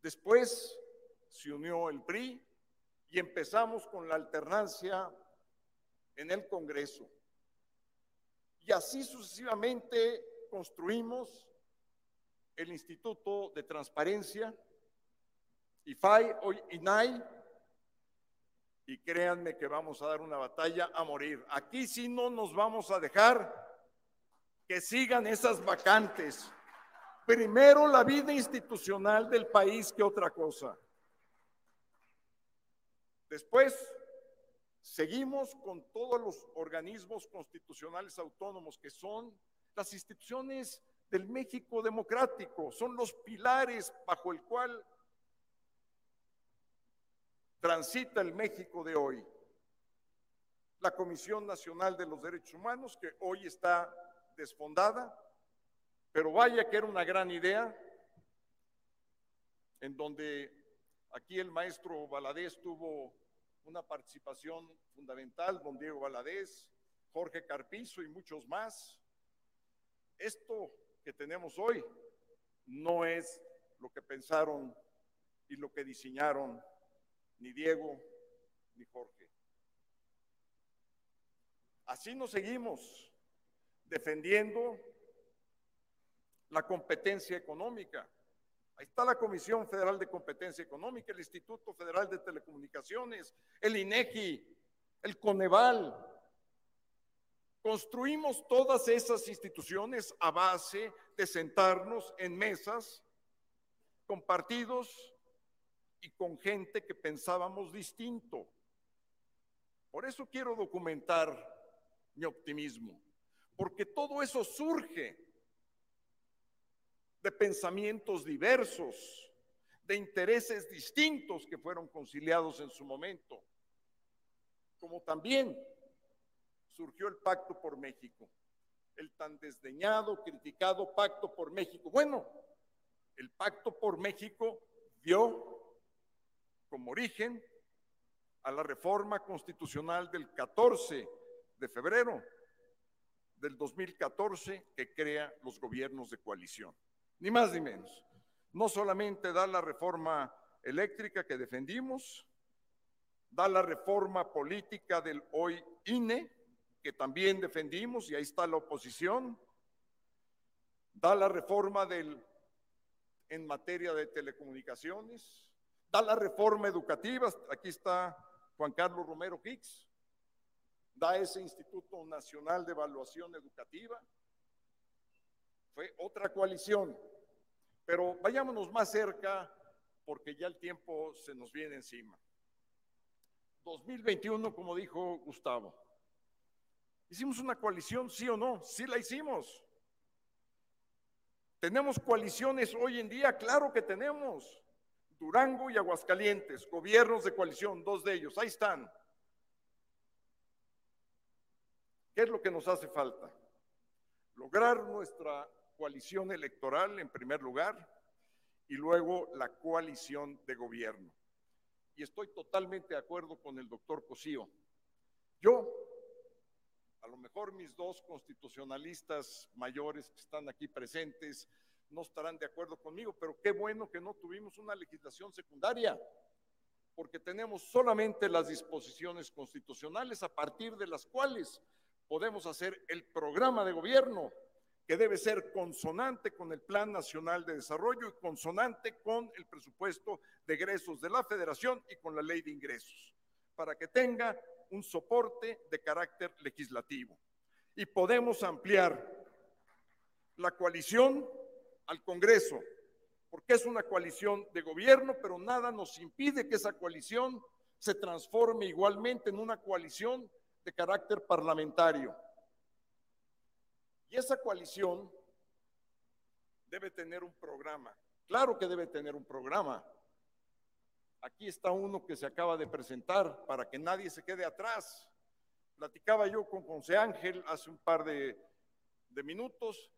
Después se unió el PRI y empezamos con la alternancia en el Congreso. Y así sucesivamente construimos el Instituto de Transparencia, IFAI, hoy INAI, y créanme que vamos a dar una batalla a morir. Aquí sí no nos vamos a dejar que sigan esas vacantes. Primero la vida institucional del país que otra cosa. Después, seguimos con todos los organismos constitucionales autónomos que son las instituciones del México democrático, son los pilares bajo el cual transita el México de hoy. La Comisión Nacional de los Derechos Humanos, que hoy está desfondada, pero vaya que era una gran idea, en donde aquí el maestro Valadez tuvo una participación fundamental, don Diego Valadez, Jorge Carpizo y muchos más. Esto que tenemos hoy no es lo que pensaron y lo que diseñaron ni Diego ni Jorge. Así nos seguimos defendiendo la competencia económica. Ahí está la Comisión Federal de Competencia Económica, el Instituto Federal de Telecomunicaciones, el INEGI, el Coneval. Construimos todas esas instituciones a base de sentarnos en mesas con partidos y con gente que pensábamos distinto. Por eso quiero documentar mi optimismo, porque todo eso surge de pensamientos diversos, de intereses distintos que fueron conciliados en su momento, como también surgió el Pacto por México, el tan desdeñado, criticado Pacto por México. Bueno, el Pacto por México dio como origen a la reforma constitucional del 14 de febrero del 2014 que crea los gobiernos de coalición ni más ni menos. No solamente da la reforma eléctrica que defendimos, da la reforma política del hoy INE, que también defendimos, y ahí está la oposición, da la reforma del, en materia de telecomunicaciones, da la reforma educativa, aquí está Juan Carlos Romero Hicks, da ese Instituto Nacional de Evaluación Educativa, fue otra coalición. Pero vayámonos más cerca porque ya el tiempo se nos viene encima. 2021, como dijo Gustavo. ¿Hicimos una coalición, sí o no? Sí la hicimos. ¿Tenemos coaliciones hoy en día? Claro que tenemos. Durango y Aguascalientes, gobiernos de coalición, dos de ellos, ahí están. ¿Qué es lo que nos hace falta? Lograr nuestra coalición electoral en primer lugar y luego la coalición de gobierno. Y estoy totalmente de acuerdo con el doctor Cosío. Yo, a lo mejor mis dos constitucionalistas mayores que están aquí presentes no estarán de acuerdo conmigo, pero qué bueno que no tuvimos una legislación secundaria, porque tenemos solamente las disposiciones constitucionales a partir de las cuales podemos hacer el programa de gobierno que debe ser consonante con el Plan Nacional de Desarrollo y consonante con el presupuesto de egresos de la Federación y con la ley de ingresos, para que tenga un soporte de carácter legislativo. Y podemos ampliar la coalición al Congreso, porque es una coalición de gobierno, pero nada nos impide que esa coalición se transforme igualmente en una coalición de carácter parlamentario. Y esa coalición debe tener un programa. Claro que debe tener un programa. Aquí está uno que se acaba de presentar para que nadie se quede atrás. Platicaba yo con José Ángel hace un par de, minutos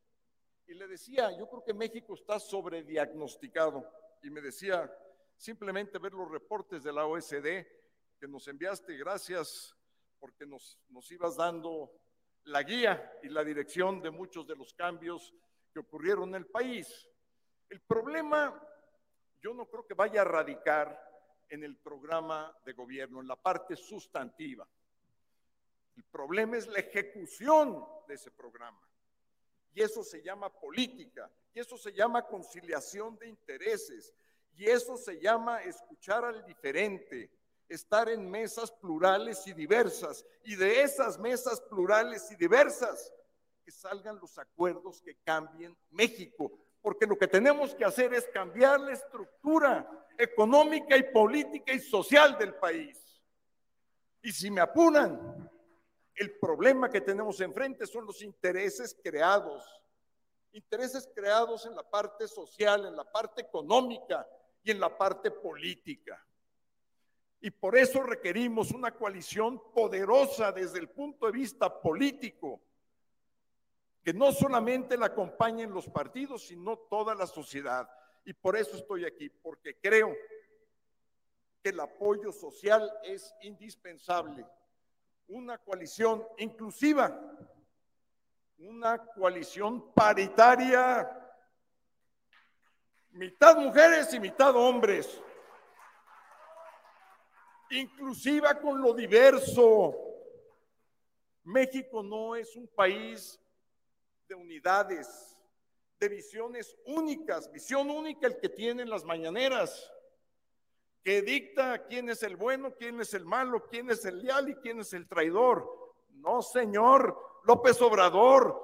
y le decía, yo creo que México está sobrediagnosticado. Y me decía, simplemente ver los reportes de la OSD que nos enviaste, gracias porque nos, nos ibas dando la guía y la dirección de muchos de los cambios que ocurrieron en el país. El problema, yo no creo que vaya a radicar en el programa de gobierno, en la parte sustantiva. El problema es la ejecución de ese programa. Y eso se llama política, y eso se llama conciliación de intereses, y eso se llama escuchar al diferente, estar en mesas plurales y diversas, y de esas mesas plurales y diversas que salgan los acuerdos que cambien México, porque lo que tenemos que hacer es cambiar la estructura económica y política y social del país. Y si me apuran, el problema que tenemos enfrente son los intereses creados, intereses creados en la parte social, en la parte económica y en la parte política. Y por eso requerimos una coalición poderosa desde el punto de vista político, que no solamente la acompañen los partidos, sino toda la sociedad. Y por eso estoy aquí, porque creo que el apoyo social es indispensable. Una coalición inclusiva, una coalición paritaria, mitad mujeres y mitad hombres, inclusiva con lo diverso. México no es un país de unidades, de visiones únicas, visión única el que tienen las mañaneras que dicta quién es el bueno, quién es el malo, quién es el leal y quién es el traidor. No, señor López Obrador,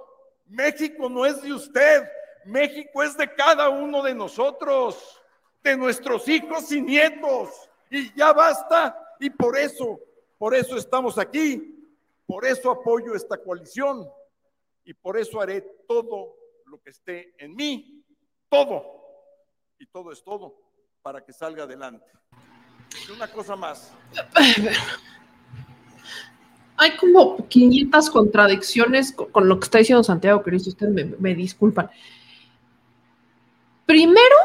México no es de usted, México es de cada uno de nosotros, de nuestros hijos y nietos. Y ya basta, y por eso, por eso estamos aquí, por eso apoyo esta coalición y por eso haré todo lo que esté en mí, todo, y todo es todo, para que salga adelante. Una cosa más. Hay como 500 contradicciones con, lo que está diciendo Santiago Cristo. Ustedes me, me disculpan. Primero,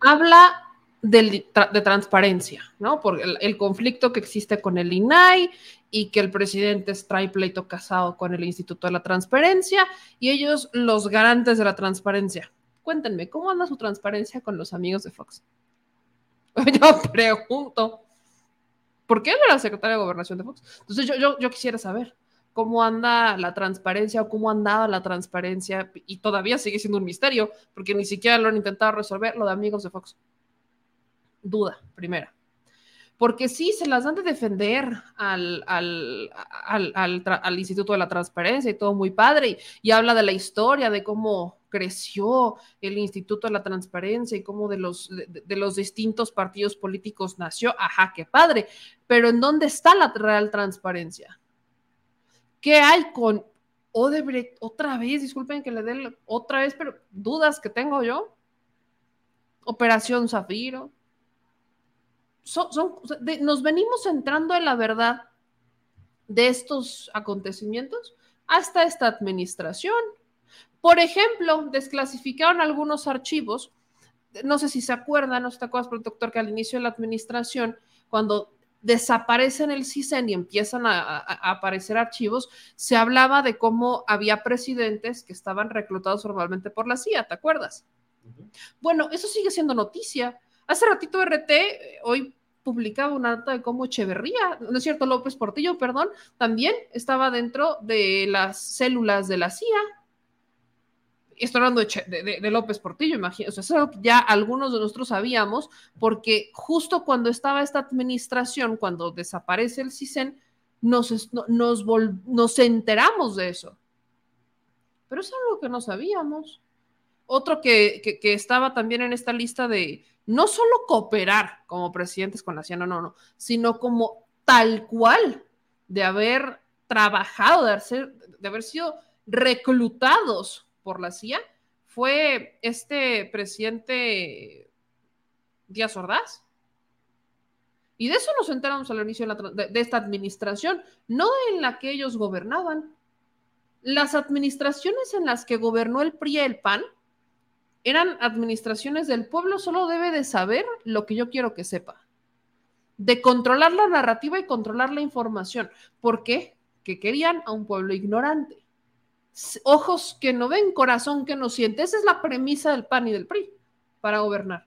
habla de, de transparencia, ¿no? Por el, conflicto que existe con el INAI y que el presidente trae pleito casado con el Instituto de la Transparencia y ellos los garantes de la transparencia. Cuéntenme, ¿cómo anda su transparencia con los amigos de Fox? Yo pregunto, ¿por qué no era secretaria de Gobernación de Fox? Entonces yo, yo, quisiera saber cómo anda la transparencia o cómo andaba la transparencia y todavía sigue siendo un misterio porque ni siquiera lo han intentado resolver lo de amigos de Fox. Duda, primera. Porque sí, se las dan de defender al, al, al, Instituto de la Transparencia y todo muy padre, y habla de la historia, de cómo creció el Instituto de la Transparencia y cómo de los, de, los distintos partidos políticos nació. Ajá, qué padre. Pero ¿en dónde está la real transparencia? ¿Qué hay con Odebrecht? Otra vez, disculpen que le dé otra vez, pero dudas que tengo yo. Operación Zafiro. Son, nos venimos entrando en la verdad de estos acontecimientos hasta esta administración. Por ejemplo, desclasificaron algunos archivos. No sé si se acuerdan, no sé si te acuerdas, doctor, que al inicio de la administración, cuando desaparecen el CISEN y empiezan a, aparecer archivos, se hablaba de cómo había presidentes que estaban reclutados formalmente por la CIA, ¿te acuerdas? Bueno, eso sigue siendo noticia. Hace ratito RT, hoy publicaba una nota de cómo Echeverría, no es cierto, López Portillo, perdón, también estaba dentro de las células de la CIA estoy hablando de, López Portillo, imagino, o sea, eso ya algunos de nosotros sabíamos, porque justo cuando estaba esta administración, cuando desaparece el CISEN, nos, nos, nos enteramos de eso. Pero es algo que no sabíamos. Otro que, que, estaba también en esta lista de no solo cooperar como presidentes con la CIA, no, no, no, sino como tal cual de haber trabajado, de haber, sido reclutados por la CIA, fue este presidente Díaz Ordaz. Y de eso nos enteramos al inicio de, de, esta administración, no en la que ellos gobernaban. Las administraciones en las que gobernó el PRI y el PAN eran administraciones del pueblo, solo debe de saber lo que yo quiero que sepa. De controlar la narrativa y controlar la información. ¿Por qué? Que querían a un pueblo ignorante. Ojos que no ven, corazón que no siente. Esa es la premisa del PAN y del PRI para gobernar.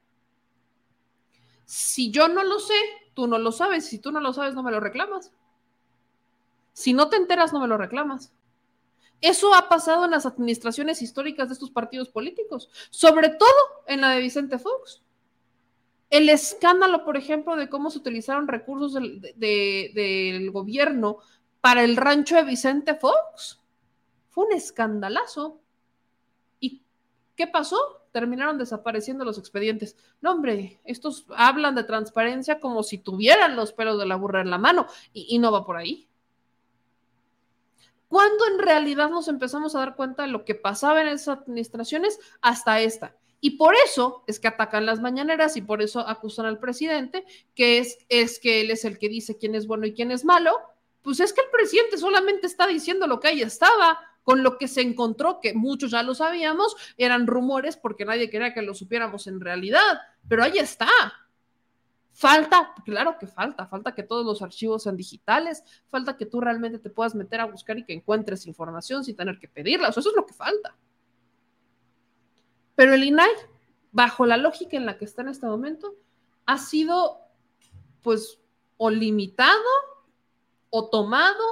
Si yo no lo sé, tú no lo sabes. Si tú no lo sabes, no me lo reclamas. Si no te enteras, no me lo reclamas. Eso ha pasado en las administraciones históricas de estos partidos políticos, sobre todo en la de Vicente Fox. El escándalo, por ejemplo, de cómo se utilizaron recursos del, gobierno para el rancho de Vicente Fox, fue un escandalazo. ¿Y qué pasó? Terminaron desapareciendo los expedientes. No, hombre, estos hablan de transparencia como si tuvieran los pelos de la burra en la mano y no va por ahí. ¿Cuándo en realidad nos empezamos a dar cuenta de lo que pasaba en esas administraciones hasta esta? Y por eso es que atacan las mañaneras y por eso acusan al presidente, que es, es que él es el que dice quién es bueno y quién es malo. Pues es que el presidente solamente está diciendo lo que ahí estaba, con lo que se encontró, que muchos ya lo sabíamos, eran rumores porque nadie quería que lo supiéramos en realidad, pero ahí está. Falta, claro que falta, falta que todos los archivos sean digitales, falta que tú realmente te puedas meter a buscar y que encuentres información sin tener que pedirla, eso es lo que falta. Pero el INAI, bajo la lógica en la que está en este momento, ha sido pues o limitado o tomado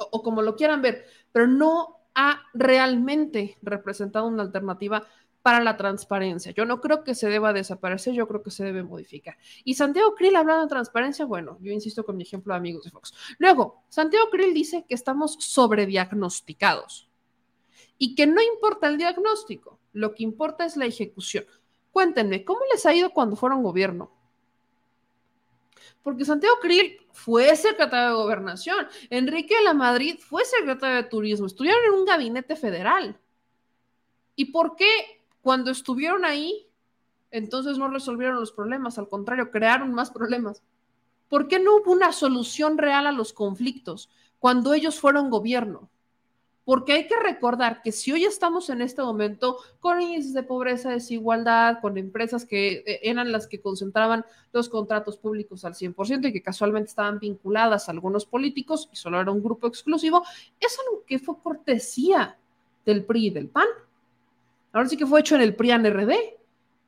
o, o como lo quieran ver, pero no ha realmente representado una alternativa para la transparencia. Yo no creo que se deba desaparecer, yo creo que se debe modificar. Y Santiago Krill hablando de transparencia, bueno, yo insisto con mi ejemplo de amigos de Fox. Luego, Santiago Krill dice que estamos sobrediagnosticados y que no importa el diagnóstico, lo que importa es la ejecución. Cuéntenme, ¿cómo les ha ido cuando fueron gobierno? Porque Santiago Krill fue secretario de Gobernación, Enrique de la Madrid fue secretario de Turismo, estuvieron en un gabinete federal. ¿Y por qué cuando estuvieron ahí, entonces no resolvieron los problemas, al contrario, crearon más problemas. ¿Por qué no hubo una solución real a los conflictos cuando ellos fueron gobierno? Porque hay que recordar que si hoy estamos en este momento con índices de pobreza, desigualdad, con empresas que eh, eran las que concentraban los contratos públicos al 100% y que casualmente estaban vinculadas a algunos políticos y solo era un grupo exclusivo, es algo que fue cortesía del PRI y del PAN. Ahora sí que fue hecho en el PRIAN RD.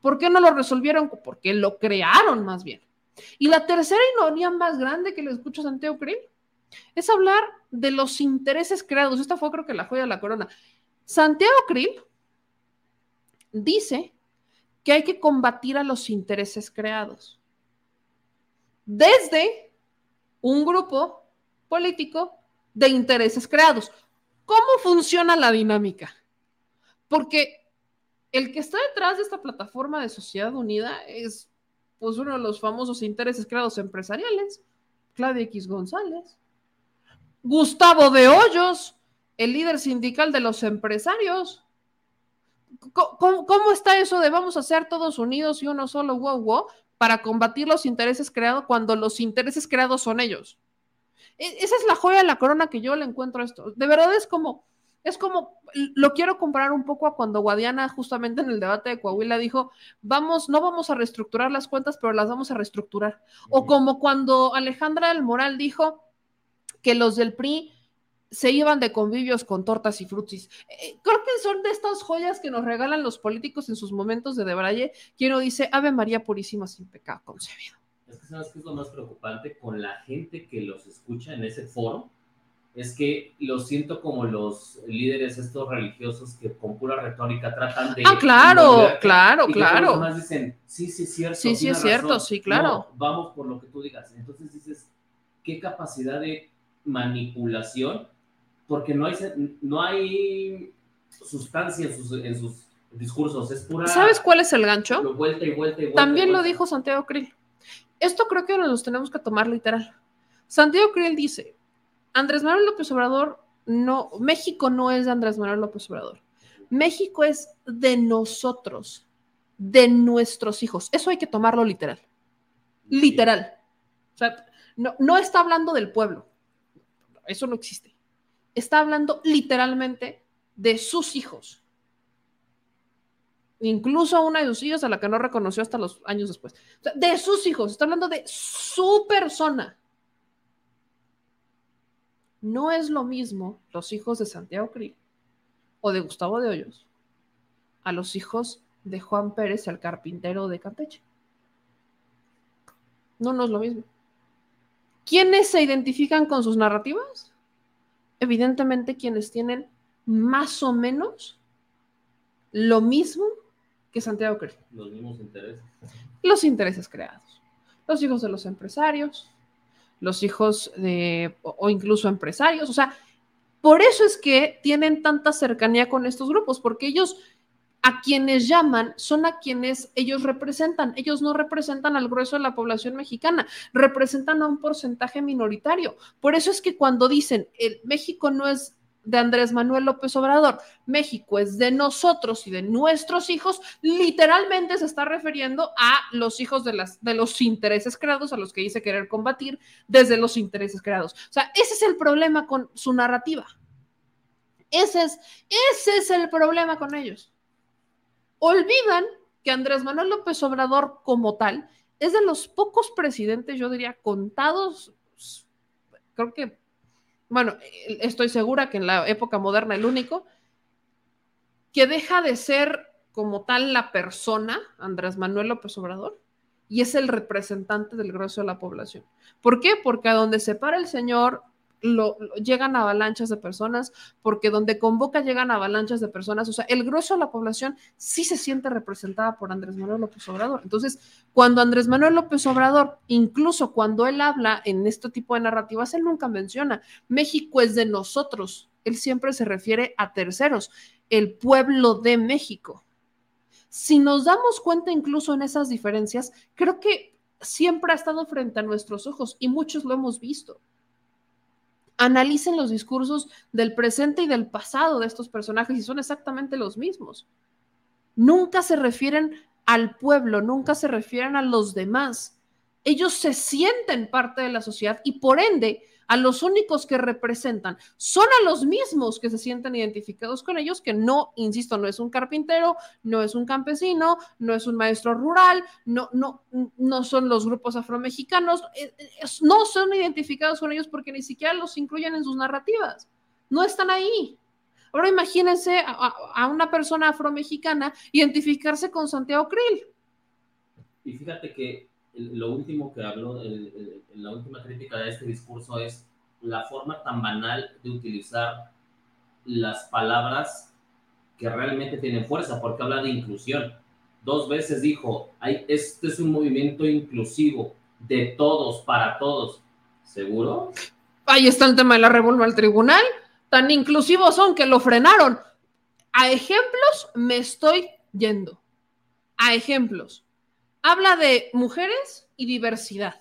¿Por qué no lo resolvieron? Porque lo crearon más bien. Y la tercera ironía más grande que le escucho a Santiago Krill es hablar de los intereses creados. Esta fue creo que la joya de la corona. Santiago Krill dice que hay que combatir a los intereses creados. Desde un grupo político de intereses creados. ¿Cómo funciona la dinámica? Porque el que está detrás de esta plataforma de Sociedad Unida es pues uno de los famosos intereses creados empresariales, Claudia X González, Gustavo de Hoyos, el líder sindical de los empresarios. ¿Cómo, está eso de vamos a ser todos unidos y uno solo, wow, wow, para combatir los intereses creados cuando los intereses creados son ellos? E, esa es la joya de la corona que yo le encuentro a esto. De verdad es como, es como, lo quiero comparar un poco a cuando Guadiana justamente en el debate de Coahuila dijo, vamos, no vamos a reestructurar las cuentas, pero las vamos a reestructurar. O como cuando Alejandra del Moral dijo que los del PRI se iban de convivios con tortas y frutis. Eh, creo que son de estas joyas que nos regalan los políticos en sus momentos de debraye, que uno dice, Ave María Purísima sin pecado concebido. Es que sabes qué es lo más preocupante con la gente que los escucha en ese foro es que lo siento como los líderes estos religiosos que con pura retórica tratan de... Ah, claro, claro, y claro. Más dicen, sí, sí es cierto. Sí, sí es cierto, sí, claro. vamos por lo que tú digas. Entonces dices, ¿qué capacidad de manipulación? Porque no hay, no hay sustancia en sus, en sus discursos, es pura... ¿Sabes cuál es el gancho? Vuelta y vuelta y vuelta También lo dijo Santiago Krill. Esto creo que nos tenemos que tomar literal Santiago Krill dice, Andrés Manuel López Obrador no, México no es de Andrés Manuel López Obrador. México es de nosotros, de nuestros hijos. Eso hay que tomarlo literal. Literal. O sea, no, no está hablando del pueblo. Eso no existe. Está hablando literalmente de sus hijos. Incluso una de sus hijos a la que no reconoció hasta los años después. de sus hijos. Está hablando de su persona. No es lo mismo los hijos de Santiago Krill o de Gustavo de Hoyos a los hijos de Juan Pérez, el carpintero de Campeche. No, no es lo mismo. ¿Quiénes se identifican con sus narrativas? Evidentemente quienes tienen más o menos lo mismo que Santiago Krill. Los mismos intereses. Los intereses creados. Los hijos de los empresarios, los hijos de, o incluso empresarios. O sea, por eso es que tienen tanta cercanía con estos grupos, porque ellos a quienes llaman son a quienes ellos representan. Ellos no representan al grueso de la población mexicana, representan a un porcentaje minoritario. Por eso es que cuando dicen el México no es de Andrés Manuel López Obrador, México es de nosotros y de nuestros hijos, literalmente se está refiriendo a los hijos de, las, de los intereses creados, a los que dice querer combatir desde los intereses creados. O sea, ese es el problema con su narrativa. Ese es, ese es el problema con ellos. Olvidan que Andrés Manuel López Obrador como tal es de los pocos presidentes, yo diría, contados, creo que, bueno, estoy segura que en la época moderna el único, que deja de ser como tal la persona, Andrés Manuel López Obrador, y es el representante del grueso de la población. ¿Por qué? Porque a donde se para el señor lo, llegan avalanchas de personas, porque donde convoca llegan avalanchas de personas, o sea, el grueso de la población sí se siente representada por Andrés Manuel López Obrador. Entonces, cuando Andrés Manuel López Obrador, incluso cuando él habla en este tipo de narrativas, él nunca menciona, México es de nosotros, él siempre se refiere a terceros, el pueblo de México. Si nos damos cuenta incluso en esas diferencias, creo que siempre ha estado frente a nuestros ojos y muchos lo hemos visto analicen los discursos del presente y del pasado de estos personajes y son exactamente los mismos. Nunca se refieren al pueblo, nunca se refieren a los demás. Ellos se sienten parte de la sociedad y por ende a los únicos que representan son a los mismos que se sienten identificados con ellos, que no, insisto, no es un carpintero, no es un campesino, no es un maestro rural, no, no, no son los grupos afromexicanos, eh, eh, no son identificados con ellos porque ni siquiera los incluyen en sus narrativas, no están ahí. Ahora imagínense a, una persona afromexicana identificarse con Santiago Krill. Y fíjate que lo último que habló, la última crítica de este discurso es la forma tan banal de utilizar las palabras que realmente tienen fuerza, porque habla de inclusión. Dos veces dijo, este es un movimiento inclusivo, de todos, para todos. ¿Seguro? Ahí está el tema de la revuelta al tribunal. Tan inclusivos son que lo frenaron. A ejemplos me estoy yendo. A ejemplos habla de mujeres y diversidad,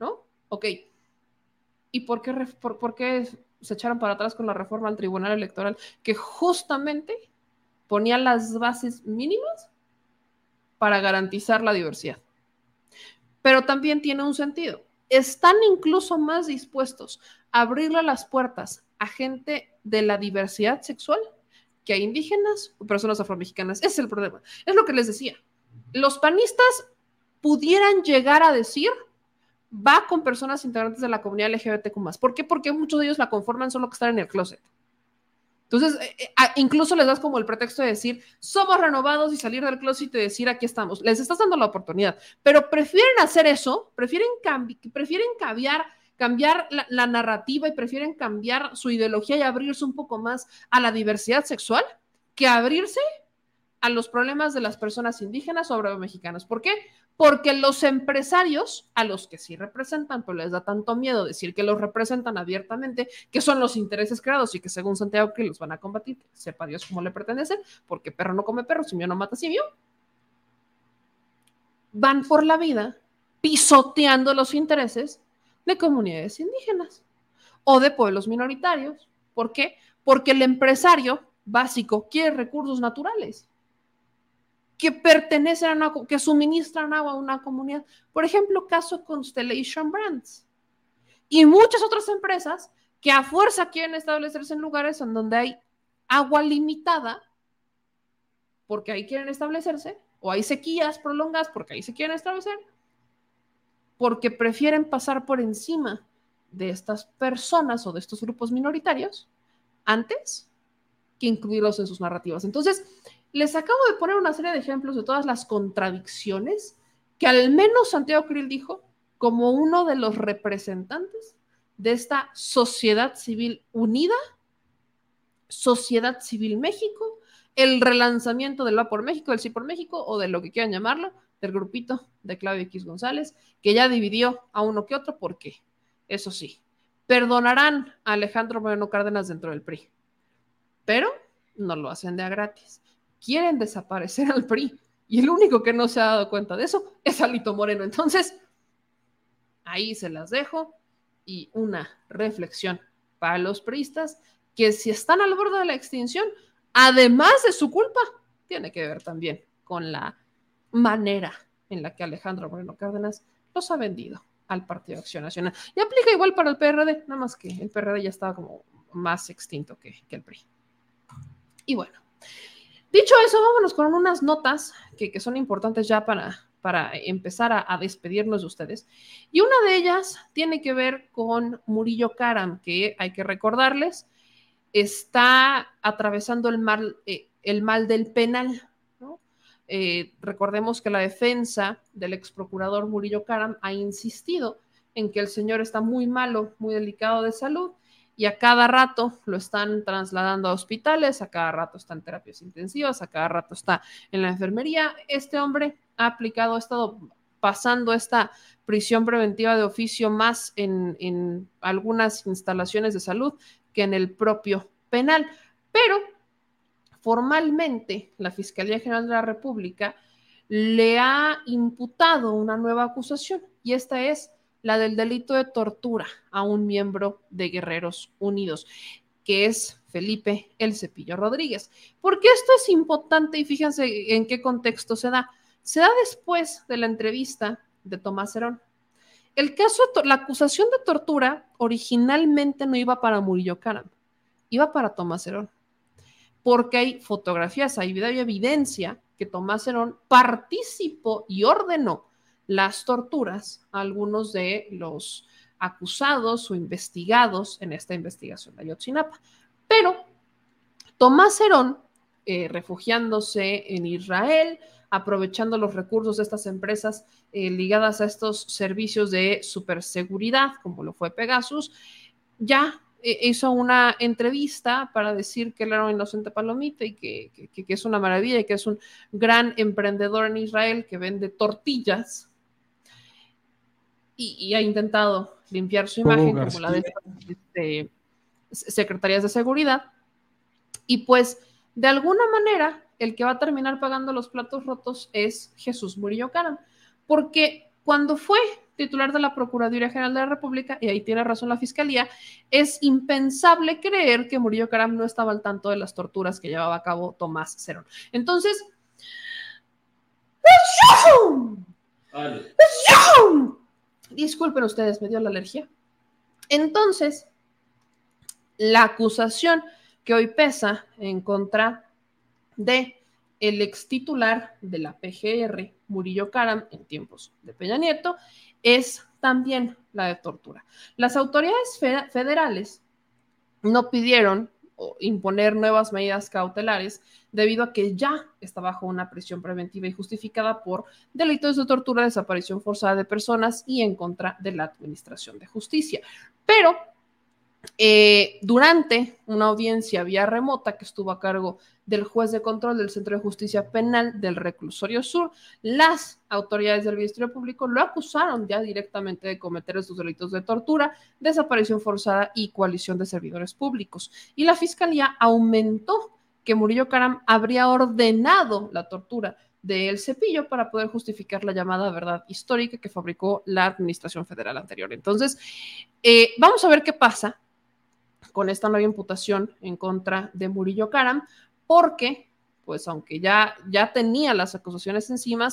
¿no? Ok. ¿Y por qué, por, qué se echaron para atrás con la reforma al Tribunal Electoral que justamente ponía las bases mínimas para garantizar la diversidad? Pero también tiene un sentido. Están incluso más dispuestos a abrirle las puertas a gente de la diversidad sexual que a indígenas o personas afromexicanas. Ese es el problema. Es lo que les decía los panistas pudieran llegar a decir va con personas integrantes de la comunidad LGBTQ. ¿Por qué? Porque muchos de ellos la conforman solo que están en el closet. Entonces, eh, eh, incluso les das como el pretexto de decir, somos renovados y salir del closet y decir, aquí estamos. Les estás dando la oportunidad, pero prefieren hacer eso, prefieren, prefieren cambiar, cambiar la narrativa y prefieren cambiar su ideología y abrirse un poco más a la diversidad sexual que abrirse a los problemas de las personas indígenas o mexicanas. ¿Por qué? Porque los empresarios, a los que sí representan, pero les da tanto miedo decir que los representan abiertamente, que son los intereses creados y que según Santiago que los van a combatir, sepa Dios cómo le pertenecen, porque perro no come perro, simio no mata simio, van por la vida pisoteando los intereses de comunidades indígenas o de pueblos minoritarios. ¿Por qué? Porque el empresario básico quiere recursos naturales que pertenecen a una, que suministran agua a una comunidad. Por ejemplo, caso Constellation Brands y muchas otras empresas que a fuerza quieren establecerse en lugares en donde hay agua limitada, porque ahí quieren establecerse, o hay sequías prolongadas porque ahí se quieren establecer, porque prefieren pasar por encima de estas personas o de estos grupos minoritarios antes que incluirlos en sus narrativas. Entonces, les acabo de poner una serie de ejemplos de todas las contradicciones que al menos Santiago Krill dijo como uno de los representantes de esta sociedad civil unida, Sociedad Civil México, el relanzamiento del Va por México, del Sí por México o de lo que quieran llamarlo, del grupito de Claudio X González, que ya dividió a uno que otro, ¿por qué? Eso sí, perdonarán a Alejandro Moreno Cárdenas dentro del PRI, pero no lo hacen de a gratis. Quieren desaparecer al PRI y el único que no se ha dado cuenta de eso es Alito Moreno. Entonces, ahí se las dejo y una reflexión para los priistas que si están al borde de la extinción, además de su culpa, tiene que ver también con la manera en la que Alejandro Moreno Cárdenas los ha vendido al Partido Acción Nacional. Y aplica igual para el PRD, nada más que el PRD ya estaba como más extinto que, el PRI. Y bueno, dicho eso, vámonos con unas notas que, son importantes ya para, para empezar a, a, despedirnos de ustedes. Y una de ellas tiene que ver con Murillo Karam, que hay que recordarles, está atravesando el mal, eh, el mal del penal. Eh, recordemos que la defensa del ex procurador Murillo Karam ha insistido en que el señor está muy malo, muy delicado de salud y a cada rato lo están trasladando a hospitales, a cada rato está en terapias intensivas, a cada rato está en la enfermería. Este hombre ha aplicado, ha estado pasando esta prisión preventiva de oficio más en, en algunas instalaciones de salud que en el propio penal. Pero formalmente la Fiscalía General de la República le ha imputado una nueva acusación y esta es la del delito de tortura a un miembro de Guerreros Unidos, que es Felipe El Cepillo Rodríguez. ¿Por qué esto es importante y fíjense en qué contexto se da? Se da después de la entrevista de Tomás Herón. El caso, la acusación de tortura originalmente no iba para Murillo Caram, iba para Tomás Herón porque hay fotografías, hay video y evidencia que Tomás Herón participó y ordenó las torturas a algunos de los acusados o investigados en esta investigación de Ayotzinapa. Pero Tomás Herón, eh, refugiándose en Israel, aprovechando los recursos de estas empresas eh, ligadas a estos servicios de superseguridad, como lo fue Pegasus, ya eh, hizo una entrevista para decir que él era un inocente palomita y que, es una maravilla y que es un gran emprendedor en Israel que vende tortillas. Y, ha intentado limpiar su imagen como la de este, secretarías de seguridad. Y pues, de alguna manera, el que va a terminar pagando los platos rotos es Jesús Murillo Caram. Porque cuando fue titular de la Procuraduría General de la República, y ahí tiene razón la Fiscalía, es impensable creer que Murillo Caram no estaba al tanto de las torturas que llevaba a cabo Tomás Cerón. Entonces, disculpen ustedes, me dio la alergia. Entonces, la acusación que hoy pesa en contra de el ex titular de la PGR, Murillo Caram, en tiempos de Peña Nieto, es también la de tortura. Las autoridades federales no pidieron imponer nuevas medidas cautelares debido a que ya está bajo una prisión preventiva y justificada por delitos de tortura, desaparición forzada de personas y en contra de la administración de justicia. Pero eh, durante una audiencia vía remota que estuvo a cargo del juez de control del Centro de Justicia Penal del Reclusorio Sur, las autoridades del Ministerio Público lo acusaron ya directamente de cometer estos delitos de tortura, desaparición forzada y coalición de servidores públicos. Y la Fiscalía aumentó que Murillo Caram habría ordenado la tortura del cepillo para poder justificar la llamada verdad histórica que fabricó la administración federal anterior. Entonces, eh, vamos a ver qué pasa con esta nueva imputación en contra de Murillo Karam, porque, pues aunque ya, ya tenía las acusaciones encima,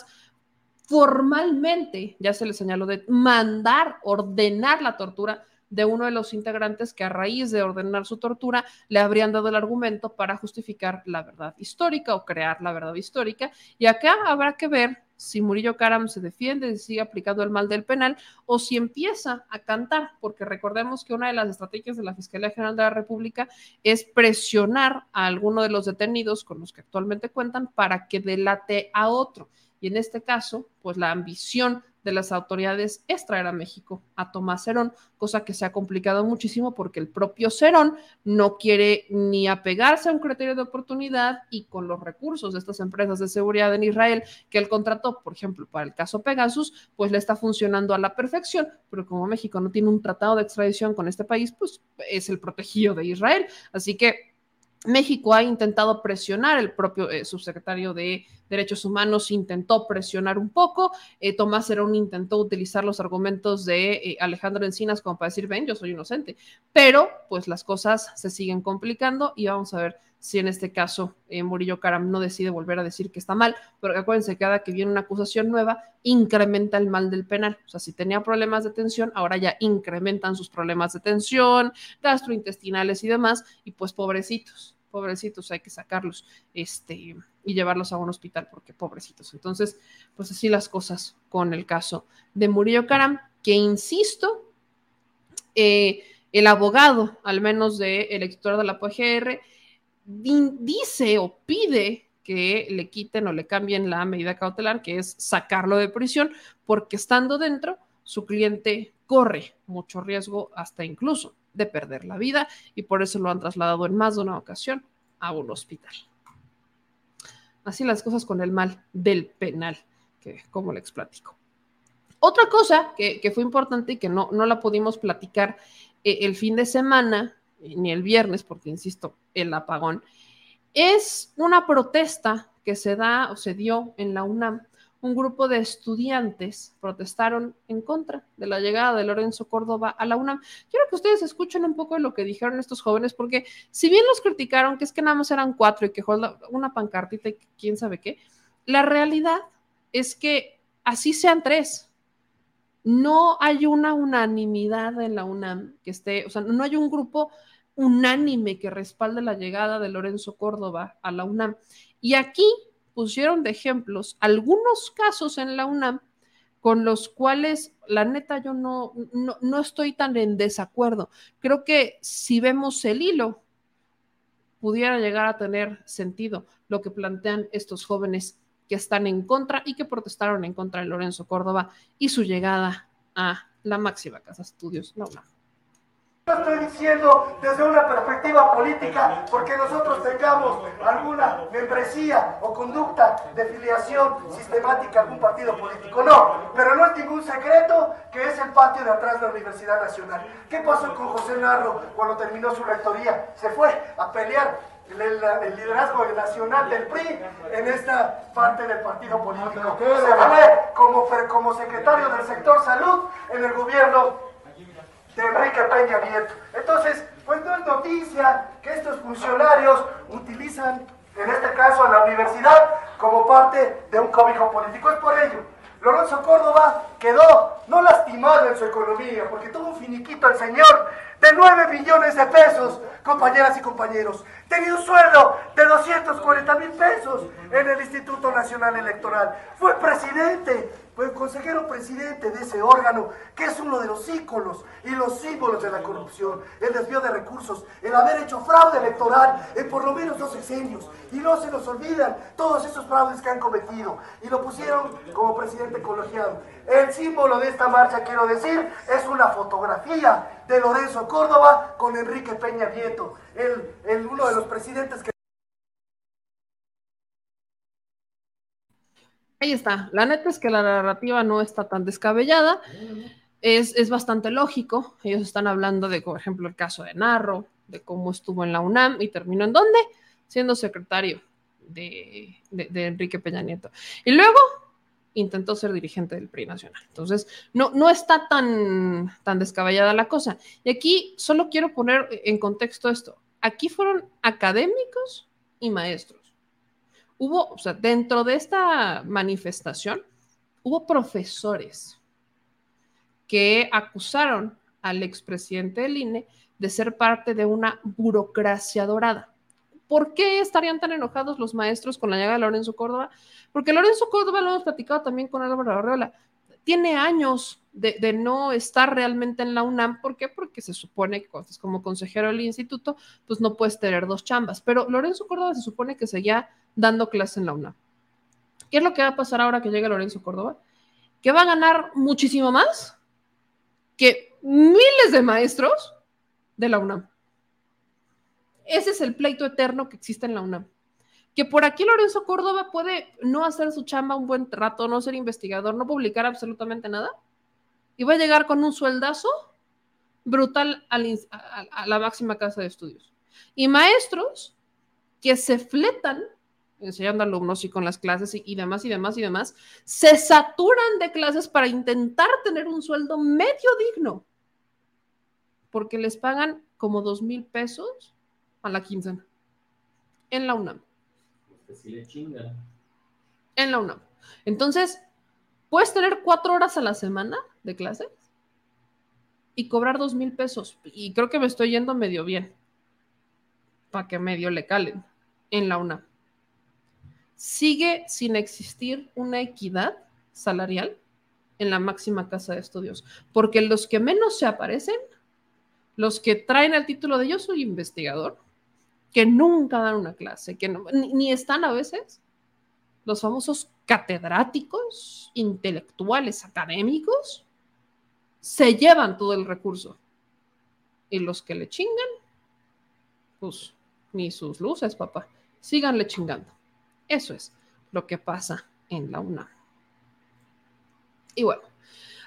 formalmente ya se le señaló de mandar, ordenar la tortura de uno de los integrantes que a raíz de ordenar su tortura le habrían dado el argumento para justificar la verdad histórica o crear la verdad histórica. Y acá habrá que ver si Murillo Karam se defiende, si sigue aplicando el mal del penal o si empieza a cantar, porque recordemos que una de las estrategias de la Fiscalía General de la República es presionar a alguno de los detenidos con los que actualmente cuentan para que delate a otro. Y en este caso, pues la ambición de las autoridades es traer a México a Tomás Cerón, cosa que se ha complicado muchísimo porque el propio Cerón no quiere ni apegarse a un criterio de oportunidad y con los recursos de estas empresas de seguridad en Israel que él contrató, por ejemplo, para el caso Pegasus, pues le está funcionando a la perfección, pero como México no tiene un tratado de extradición con este país, pues es el protegido de Israel. Así que México ha intentado presionar, el propio eh, subsecretario de Derechos Humanos intentó presionar un poco, eh, Tomás Herón intentó utilizar los argumentos de eh, Alejandro Encinas como para decir, ven, yo soy inocente, pero pues las cosas se siguen complicando y vamos a ver si en este caso Murillo Karam no decide volver a decir que está mal, pero acuérdense, cada que viene una acusación nueva, incrementa el mal del penal. O sea, si tenía problemas de tensión, ahora ya incrementan sus problemas de tensión, gastrointestinales y demás, y pues pobrecitos, pobrecitos, hay que sacarlos este, y llevarlos a un hospital porque pobrecitos. Entonces, pues así las cosas con el caso de Murillo Karam, que insisto, eh, el abogado, al menos del de editor de la PGR, dice o pide que le quiten o le cambien la medida cautelar, que es sacarlo de prisión, porque estando dentro, su cliente corre mucho riesgo hasta incluso de perder la vida y por eso lo han trasladado en más de una ocasión a un hospital. Así las cosas con el mal del penal, que como les platico. Otra cosa que, fue importante y que no, no la pudimos platicar eh, el fin de semana, ni el viernes, porque insisto, el apagón, es una protesta que se da o se dio en la UNAM un grupo de estudiantes protestaron en contra de la llegada de Lorenzo Córdoba a la UNAM. Quiero que ustedes escuchen un poco de lo que dijeron estos jóvenes, porque si bien los criticaron, que es que nada más eran cuatro y que una pancartita y quién sabe qué, la realidad es que así sean tres. No hay una unanimidad en la UNAM que esté, o sea, no hay un grupo unánime que respalde la llegada de Lorenzo Córdoba a la UNAM. Y aquí pusieron de ejemplos algunos casos en la UNAM con los cuales, la neta, yo no, no, estoy tan en desacuerdo. Creo que si vemos el hilo, pudiera llegar a tener sentido lo que plantean estos jóvenes que están en contra y que protestaron en contra de Lorenzo Córdoba y su llegada a la máxima casa estudios, la UNAM. No estoy diciendo desde una perspectiva política porque nosotros tengamos alguna membresía o conducta de filiación sistemática a algún partido político. No, pero no es ningún secreto que es el patio de atrás de la Universidad Nacional. ¿Qué pasó con José Narro cuando terminó su rectoría? Se fue a pelear el, liderazgo nacional del PRI en esta parte del partido político. Se fue como, como secretario del sector salud en el gobierno de Enrique Peña Nieto. Entonces, pues no es noticia que estos funcionarios utilizan, en este caso a la universidad, como parte de un cobijo político. Es por ello. Lorenzo Córdoba quedó no lastimado en su economía, porque tuvo un finiquito el señor de 9 millones de pesos, compañeras y compañeros. Tenía un sueldo de 240 mil pesos en el Instituto Nacional Electoral. Fue presidente fue consejero presidente de ese órgano, que es uno de los íconos y los símbolos de la corrupción, el desvío de recursos, el haber hecho fraude electoral en por lo menos dos sexenios. Y no se nos olvidan todos esos fraudes que han cometido. Y lo pusieron como presidente colegiado. El símbolo de esta marcha, quiero decir, es una fotografía de Lorenzo Córdoba con Enrique Peña Nieto, el, el uno de los presidentes que... Ahí está. La neta es que la narrativa no está tan descabellada. Es, bastante lógico. Ellos están hablando de, por ejemplo, el caso de Narro, de cómo estuvo en la UNAM y terminó en dónde? Siendo secretario de, Enrique Peña Nieto. Y luego intentó ser dirigente del PRI nacional. Entonces, no, no está tan, tan descabellada la cosa. Y aquí solo quiero poner en contexto esto. Aquí fueron académicos y maestros. Hubo, o sea, dentro de esta manifestación, hubo profesores que acusaron al expresidente del INE de ser parte de una burocracia dorada. ¿Por qué estarían tan enojados los maestros con la llegada de Lorenzo Córdoba? Porque Lorenzo Córdoba, lo hemos platicado también con Álvaro Arreola, tiene años de, no estar realmente en la UNAM. ¿Por qué? Porque se supone que como consejero del instituto, pues no puedes tener dos chambas. Pero Lorenzo Córdoba se supone que seguía dando clase en la UNAM. ¿Qué es lo que va a pasar ahora que llegue Lorenzo Córdoba? Que va a ganar muchísimo más que miles de maestros de la UNAM. Ese es el pleito eterno que existe en la UNAM. Que por aquí Lorenzo Córdoba puede no hacer su chamba un buen rato, no ser investigador, no publicar absolutamente nada, y va a llegar con un sueldazo brutal a la máxima casa de estudios. Y maestros que se fletan enseñando alumnos y con las clases y, demás y demás y demás, se saturan de clases para intentar tener un sueldo medio digno, porque les pagan como dos mil pesos a la quincena en la UNAM. En la UNAM. Entonces, puedes tener cuatro horas a la semana de clases y cobrar dos mil pesos. Y creo que me estoy yendo medio bien para que medio le calen en la UNAM. Sigue sin existir una equidad salarial en la máxima casa de estudios, porque los que menos se aparecen, los que traen el título de yo soy investigador, que nunca dan una clase, que ni, están a veces, los famosos catedráticos, intelectuales, académicos, se llevan todo el recurso. Y los que le chingan, pues ni sus luces, papá, síganle chingando. Eso es lo que pasa en la UNAM. Y bueno,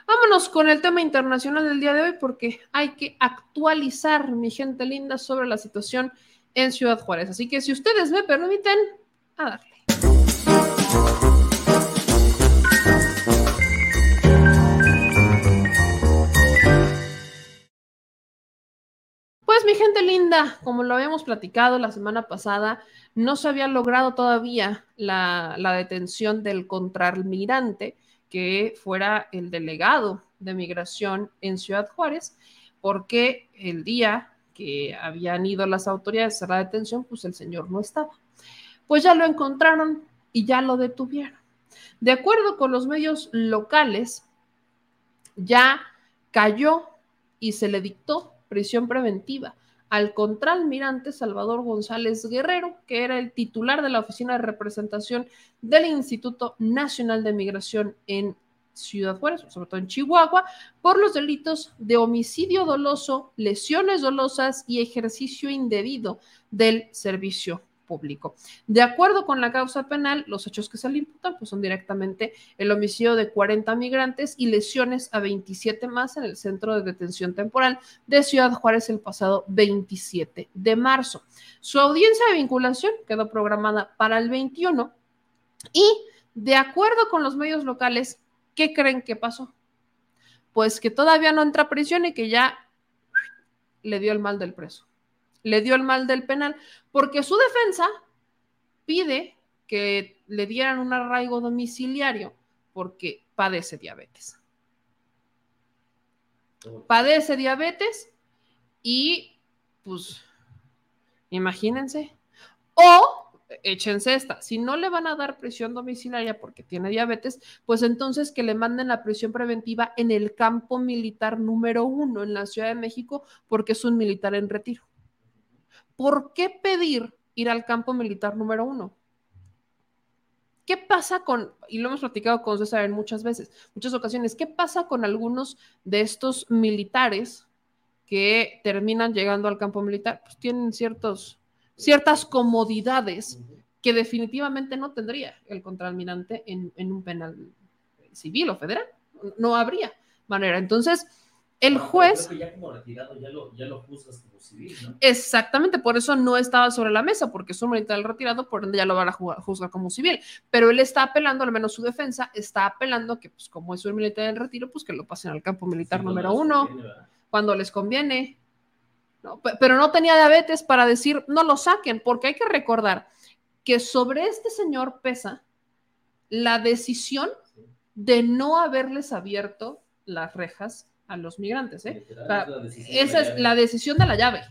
vámonos con el tema internacional del día de hoy porque hay que actualizar, mi gente linda, sobre la situación en Ciudad Juárez. Así que si ustedes me permiten, a darle. Pues mi gente linda, como lo habíamos platicado la semana pasada, no se había logrado todavía la, la detención del contraalmirante que fuera el delegado de migración en Ciudad Juárez, porque el día que habían ido las autoridades a la detención, pues el señor no estaba. Pues ya lo encontraron y ya lo detuvieron. De acuerdo con los medios locales, ya cayó y se le dictó prisión preventiva al contralmirante Salvador González Guerrero, que era el titular de la Oficina de Representación del Instituto Nacional de Migración en Ciudad Juárez, sobre todo en Chihuahua, por los delitos de homicidio doloso, lesiones dolosas y ejercicio indebido del servicio público. De acuerdo con la causa penal, los hechos que se le imputan pues, son directamente el homicidio de 40 migrantes y lesiones a 27 más en el centro de detención temporal de Ciudad Juárez el pasado 27 de marzo. Su audiencia de vinculación quedó programada para el 21 y, de acuerdo con los medios locales, ¿qué creen que pasó? Pues que todavía no entra a prisión y que ya le dio el mal del preso. Le dio el mal del penal, porque su defensa pide que le dieran un arraigo domiciliario porque padece diabetes. Padece diabetes y pues imagínense. O échense esta. Si no le van a dar prisión domiciliaria porque tiene diabetes, pues entonces que le manden la prisión preventiva en el campo militar número uno en la Ciudad de México porque es un militar en retiro. ¿Por qué pedir ir al campo militar número uno? ¿Qué pasa con, y lo hemos platicado con César en muchas veces, muchas ocasiones, qué pasa con algunos de estos militares que terminan llegando al campo militar? Pues tienen ciertos ciertas comodidades que definitivamente no tendría el contraalmirante en, un penal civil o federal. No habría manera. Entonces, El juez... Creo que ya como retirado ya lo, ya lo juzgas como civil, ¿no? Exactamente, por eso no estaba sobre la mesa, porque es un militar retirado, por ende ya lo van a juzgar como civil. Pero él está apelando, al menos su defensa, está apelando que, pues, como es un militar en retiro, pues que lo pasen al campo militar número uno, cuando les conviene. ¿No? Pero no tenía diabetes para decir, no lo saquen, porque hay que recordar que sobre este señor pesa la decisión de no haberles abierto las rejas a los migrantes. ¿eh? esa es la decisión de la llave.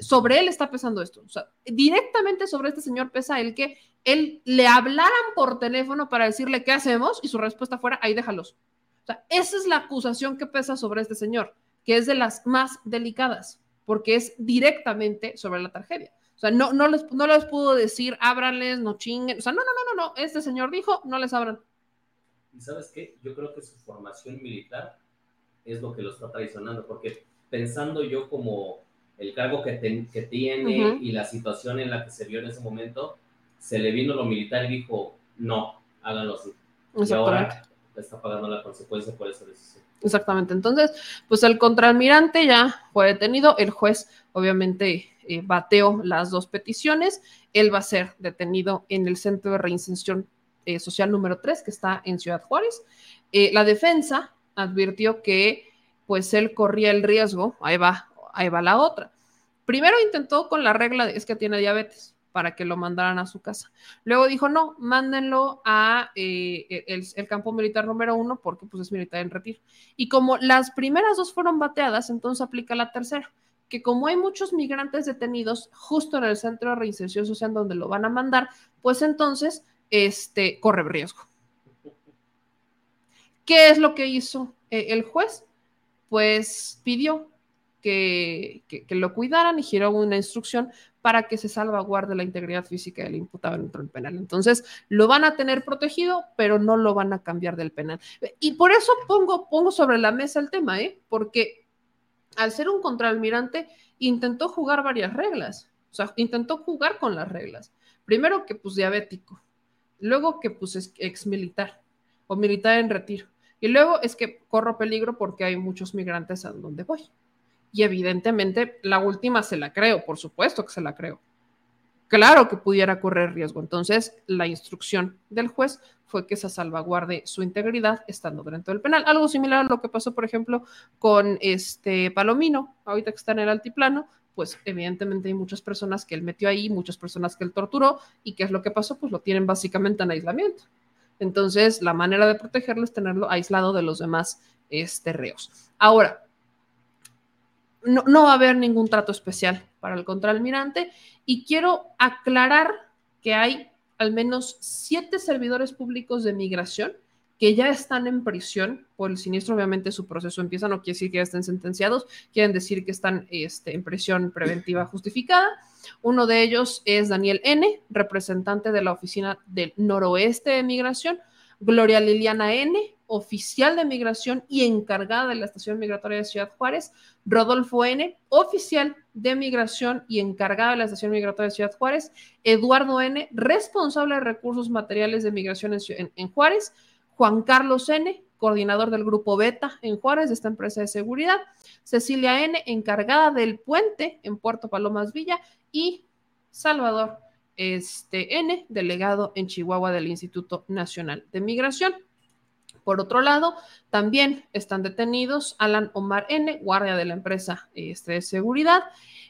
Sobre él está pesando esto. O sea, directamente sobre este señor pesa el que él le hablaran por teléfono para decirle qué hacemos y su respuesta fuera, ahí déjalos. O sea, esa es la acusación que pesa sobre este señor, que es de las más delicadas, porque es directamente sobre la tragedia. O sea, no, no, les, no les pudo decir, ábranles, no chinguen. O sea, no, no, no, no, no. Este señor dijo, no les abran. Y sabes qué, yo creo que su formación militar es lo que lo está traicionando, porque pensando yo como el cargo que, que tiene y la situación en la que se vio en ese momento, se le vino lo militar y dijo, no, háganlo así. Y ahora está pagando la consecuencia por esa decisión. Exactamente. Entonces, pues el contraalmirante ya fue detenido. El juez, obviamente, eh, bateó las dos peticiones. Él va a ser detenido en el Centro de Reinserción eh, Social número 3, que está en Ciudad Juárez. Eh, la defensa advirtió que pues él corría el riesgo, ahí va, ahí va la otra. Primero intentó con la regla de es que tiene diabetes para que lo mandaran a su casa. Luego dijo, no, mándenlo a eh, el, campo militar número uno porque pues es militar en retiro. Y como las primeras dos fueron bateadas, entonces aplica la tercera, que como hay muchos migrantes detenidos justo en el centro de reinserción social donde lo van a mandar, pues entonces este, corre riesgo. ¿Qué es lo que hizo eh, el juez? Pues pidió que, lo cuidaran y giró una instrucción para que se salvaguarde la integridad física del imputado dentro del penal. Entonces, lo van a tener protegido, pero no lo van a cambiar del penal. Y por eso pongo, pongo sobre la mesa el tema, ¿eh? porque al ser un contraalmirante, intentó jugar varias reglas. O sea, intentó jugar con las reglas. Primero que pues diabético, luego que pues es ex militar o militar en retiro, y luego es que corro peligro porque hay muchos migrantes a donde voy. Y evidentemente la última se la creo, por supuesto que se la creo. Claro que pudiera correr riesgo. Entonces, la instrucción del juez fue que se salvaguarde su integridad estando dentro del penal. Algo similar a lo que pasó, por ejemplo, con este Palomino, ahorita que está en el altiplano, pues evidentemente hay muchas personas que él metió ahí, muchas personas que él torturó, y ¿qué es lo que pasó? Pues lo tienen básicamente en aislamiento. Entonces, la manera de protegerlo es tenerlo aislado de los demás este, reos. Ahora, no, va a haber ningún trato especial para el contraalmirante y quiero aclarar que hay al menos siete servidores públicos de migración que ya están en prisión por el siniestro, obviamente su proceso empieza, no quiere decir que ya estén sentenciados, quieren decir que están este, en prisión preventiva justificada. Uno de ellos es Daniel N., representante de la Oficina del Noroeste de Migración, Gloria Liliana N., oficial de migración y encargada de la Estación Migratoria de Ciudad Juárez, Rodolfo N., oficial de migración y encargada de la Estación Migratoria de Ciudad Juárez, Eduardo N., responsable de recursos materiales de migración en Juárez, Juan Carlos N., coordinador del grupo Beta en Juárez, de esta empresa de seguridad, Cecilia N., encargada del puente en Puerto Palomas Villa, y Salvador este, N., delegado en Chihuahua del Instituto Nacional de Migración. Por otro lado, también están detenidos Alan Omar N., guardia de la empresa este, de seguridad,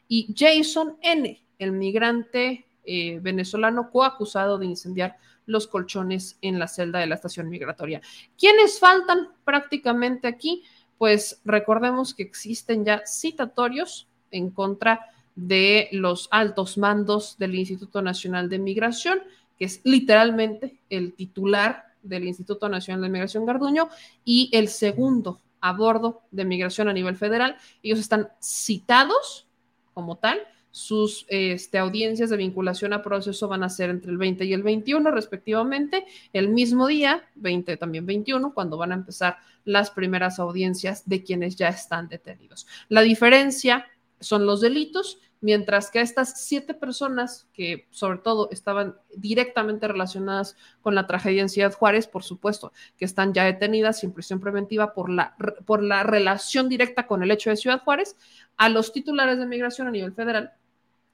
y Jason N., el migrante eh, venezolano coacusado de incendiar los colchones en la celda de la estación migratoria. ¿Quiénes faltan prácticamente aquí? Pues recordemos que existen ya citatorios en contra de los altos mandos del Instituto Nacional de Migración, que es literalmente el titular del Instituto Nacional de Migración Garduño, y el segundo a bordo de migración a nivel federal. Ellos están citados como tal sus este, audiencias de vinculación a proceso van a ser entre el 20 y el 21 respectivamente, el mismo día, 20 también 21, cuando van a empezar las primeras audiencias de quienes ya están detenidos. La diferencia son los delitos mientras que estas siete personas que sobre todo estaban directamente relacionadas con la tragedia en Ciudad Juárez, por supuesto, que están ya detenidas sin prisión preventiva por la, por la relación directa con el hecho de Ciudad Juárez, a los titulares de migración a nivel federal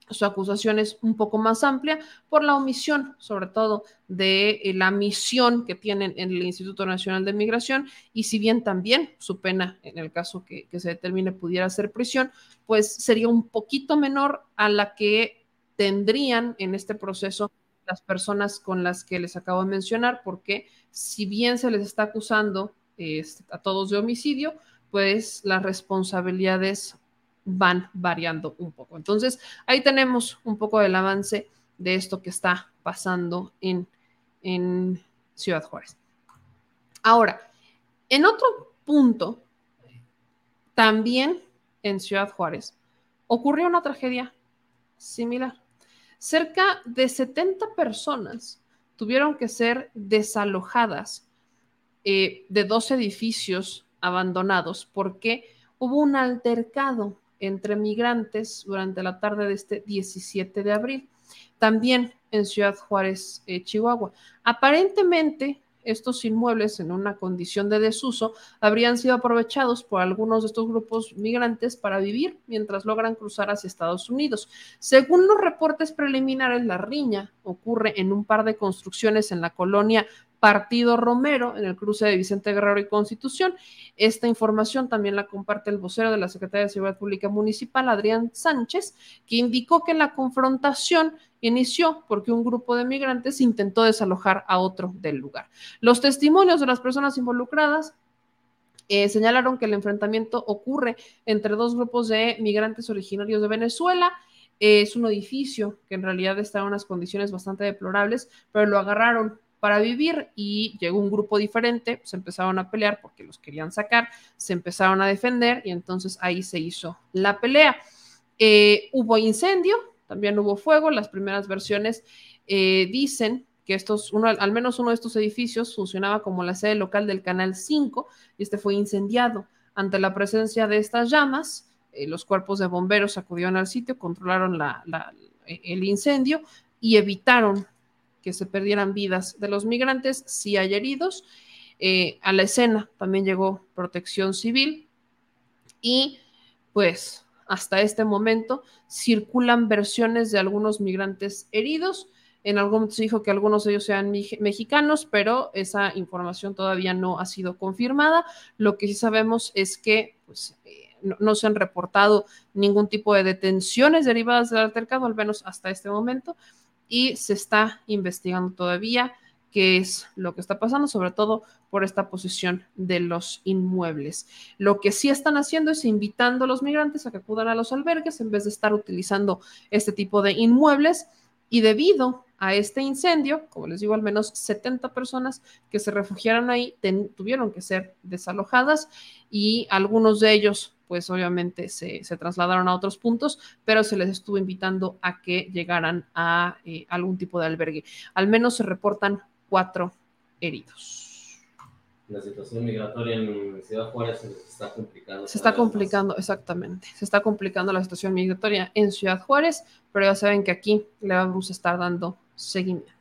su acusación es un poco más amplia por la omisión, sobre todo, de eh, la misión que tienen en el Instituto Nacional de Migración. Y si bien también su pena, en el caso que, se determine, pudiera ser prisión, pues sería un poquito menor a la que tendrían en este proceso las personas con las que les acabo de mencionar, porque si bien se les está acusando este, a todos de homicidio, pues las responsabilidades van variando un poco. Entonces, ahí tenemos un poco del avance de esto que está pasando en, en Ciudad Juárez. Ahora, en otro punto, también en Ciudad Juárez, ocurrió una tragedia similar. Cerca de 70 personas tuvieron que ser desalojadas eh, de dos edificios abandonados porque hubo un altercado entre migrantes durante la tarde de este 17 de abril, también en Ciudad Juárez, eh, Chihuahua. Aparentemente, estos inmuebles en una condición de desuso habrían sido aprovechados por algunos de estos grupos migrantes para vivir mientras logran cruzar hacia Estados Unidos. Según los reportes preliminares, la riña ocurre en un par de construcciones en la colonia Partido Romero en el cruce de Vicente Guerrero y Constitución. Esta información también la comparte el vocero de la Secretaría de Seguridad Pública Municipal, Adrián Sánchez, que indicó que la confrontación inició porque un grupo de migrantes intentó desalojar a otro del lugar. Los testimonios de las personas involucradas eh, señalaron que el enfrentamiento ocurre entre dos grupos de migrantes originarios de Venezuela. es un edificio que en realidad está en unas condiciones bastante deplorables, pero lo agarraron para vivir y llegó un grupo diferente, se empezaron a pelear porque los querían sacar, se empezaron a defender y entonces ahí se hizo la pelea. Eh, hubo incendio, también hubo fuego, las primeras versiones eh, dicen que estos, uno, al menos uno de estos edificios funcionaba como la sede local del Canal 5 y este fue incendiado. Ante la presencia de estas llamas, eh, los cuerpos de bomberos acudieron al sitio, controlaron el incendio y evitaron que se perdieran vidas de los migrantes, si hay heridos. Eh, a la escena también llegó protección civil y pues hasta este momento circulan versiones de algunos migrantes heridos. En algún momento se dijo que algunos de ellos sean mexicanos, pero esa información todavía no ha sido confirmada. Lo que sí sabemos es que pues, eh, no, se han reportado ningún tipo de detenciones derivadas del altercado, al menos hasta este momento y se está investigando todavía qué es lo que está pasando, sobre todo por esta posición de los inmuebles. Lo que sí están haciendo es invitando a los migrantes a que acudan a los albergues en vez de estar utilizando este tipo de inmuebles y debido a este incendio, como les digo, al menos 70 personas que se refugiaron ahí tuvieron que ser desalojadas y algunos de ellos pues obviamente se, trasladaron a otros puntos, pero se les estuvo invitando a que llegaran a eh, algún tipo de albergue. Al menos se reportan cuatro heridos. La situación migratoria en Ciudad Juárez se está complicando. Se está complicando, exactamente. Se está complicando la situación migratoria en Ciudad Juárez, pero ya saben que aquí le vamos a estar dando seguimiento.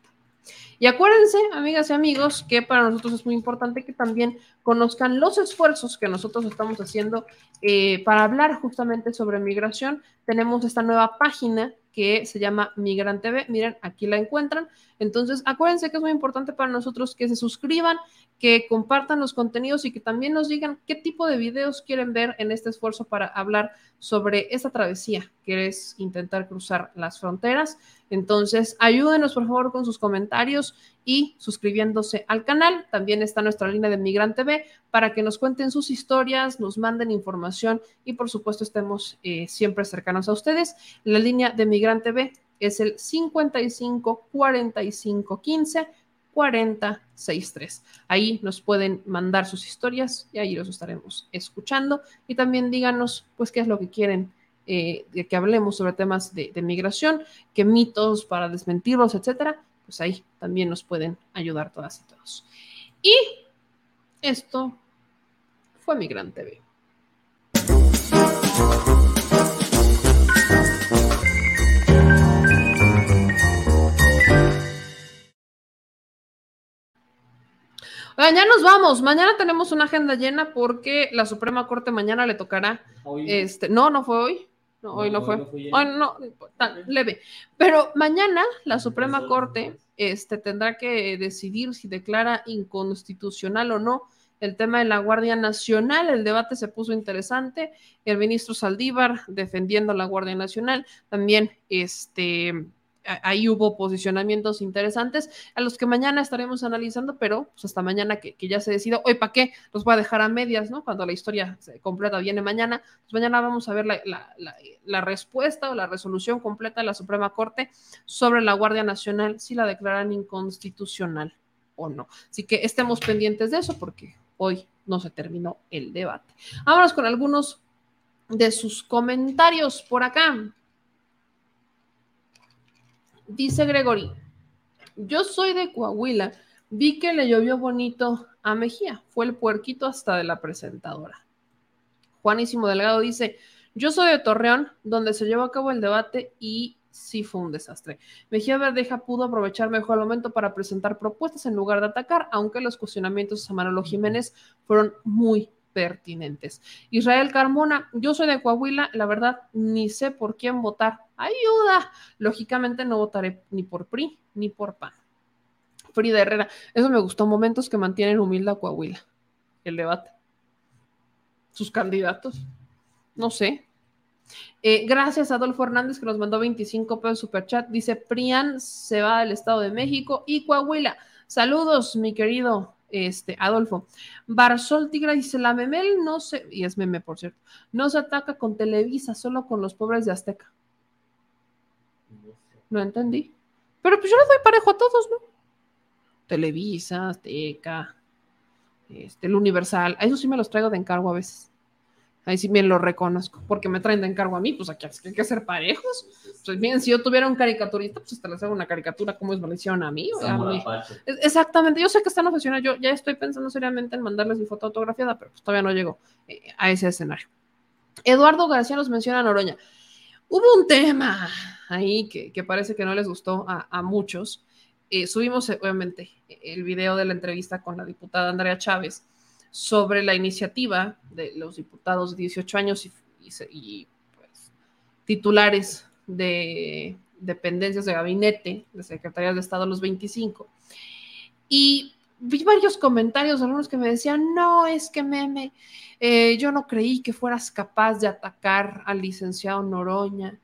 Y acuérdense, amigas y amigos, que para nosotros es muy importante que también conozcan los esfuerzos que nosotros estamos haciendo eh, para hablar justamente sobre migración. Tenemos esta nueva página que se llama Migrante TV. Miren, aquí la encuentran. Entonces, acuérdense que es muy importante para nosotros que se suscriban, que compartan los contenidos y que también nos digan qué tipo de videos quieren ver en este esfuerzo para hablar sobre esta travesía que es intentar cruzar las fronteras. Entonces, ayúdenos por favor con sus comentarios y suscribiéndose al canal. También está nuestra línea de Migrante TV para que nos cuenten sus historias, nos manden información y por supuesto estemos eh, siempre cercanos a ustedes. La línea de Migrante TV es el 55 45 15 4063. Ahí nos pueden mandar sus historias y ahí los estaremos escuchando. Y también díganos, pues, qué es lo que quieren eh, de que hablemos sobre temas de, migración, qué mitos para desmentirlos, etcétera. Pues ahí también nos pueden ayudar todas y todos. Y esto fue Migrante B. ya nos vamos. Mañana tenemos una agenda llena porque la Suprema Corte mañana le tocará. Este, no, no fue hoy. No, hoy no, fue. Hoy no, tan leve. Pero mañana la Suprema Corte este, tendrá que decidir si declara inconstitucional o no el tema de la Guardia Nacional. El debate se puso interesante. El ministro Saldívar defendiendo a la Guardia Nacional. También este, ahí hubo posicionamientos interesantes a los que mañana estaremos analizando, pero pues hasta mañana que, ya se decida, hoy para qué, los voy a dejar a medias, ¿no? Cuando la historia completa viene mañana, pues mañana vamos a ver la, respuesta o la resolución completa de la Suprema Corte sobre la Guardia Nacional, si la declaran inconstitucional o no. Así que estemos pendientes de eso porque hoy no se terminó el debate. Vámonos con algunos de sus comentarios por acá. Dice Gregory, yo soy de Coahuila, vi que le llovió bonito a Mejía, fue el puerquito hasta de la presentadora. Juanísimo Delgado dice, yo soy de Torreón, donde se llevó a cabo el debate y sí fue un desastre. Mejía Verdeja pudo aprovechar mejor el momento para presentar propuestas en lugar de atacar, aunque los cuestionamientos a Manolo Jiménez fueron muy pertinentes. Israel Carmona, yo soy de Coahuila, la verdad ni sé por quién votar. Ayuda. Lógicamente no votaré ni por PRI ni por PAN. Frida Herrera, eso me gustó, momentos que mantienen humilde a Coahuila. El debate. Sus candidatos. No sé. Eh, gracias a Adolfo Hernández que nos mandó 25 pesos superchat. Dice, Prian se va del Estado de México y Coahuila. Saludos, mi querido este, Adolfo. Barzol Tigra dice, la Memel no se, y es meme por cierto, no se ataca con Televisa, solo con los pobres de Azteca. No entendí. Pero pues yo le doy parejo a todos, ¿no? Televisa, Azteca, este, el Universal, a eso sí me los traigo de encargo a veces. Ahí sí bien lo reconozco, porque me traen de encargo a mí, pues aquí hay que ser parejos. Pues bien, si yo tuviera un caricaturista, pues hasta les hago una caricatura como es me a mí. Exactamente, yo sé que están oficinas, yo ya estoy pensando seriamente en mandarles mi foto autografiada, pero pues todavía no llego eh, a ese escenario. Eduardo García nos menciona a Noroña. Hubo un tema ahí que, parece que no les gustó a, muchos. Eh, subimos, obviamente, el video de la entrevista con la diputada Andrea Chávez sobre la iniciativa de los diputados de 18 años y, pues, titulares de dependencias de gabinete, de secretarías de Estado a los 25. Y vi varios comentarios, algunos que me decían, no, es que meme, eh, yo no creí que fueras capaz de atacar al licenciado Noroña.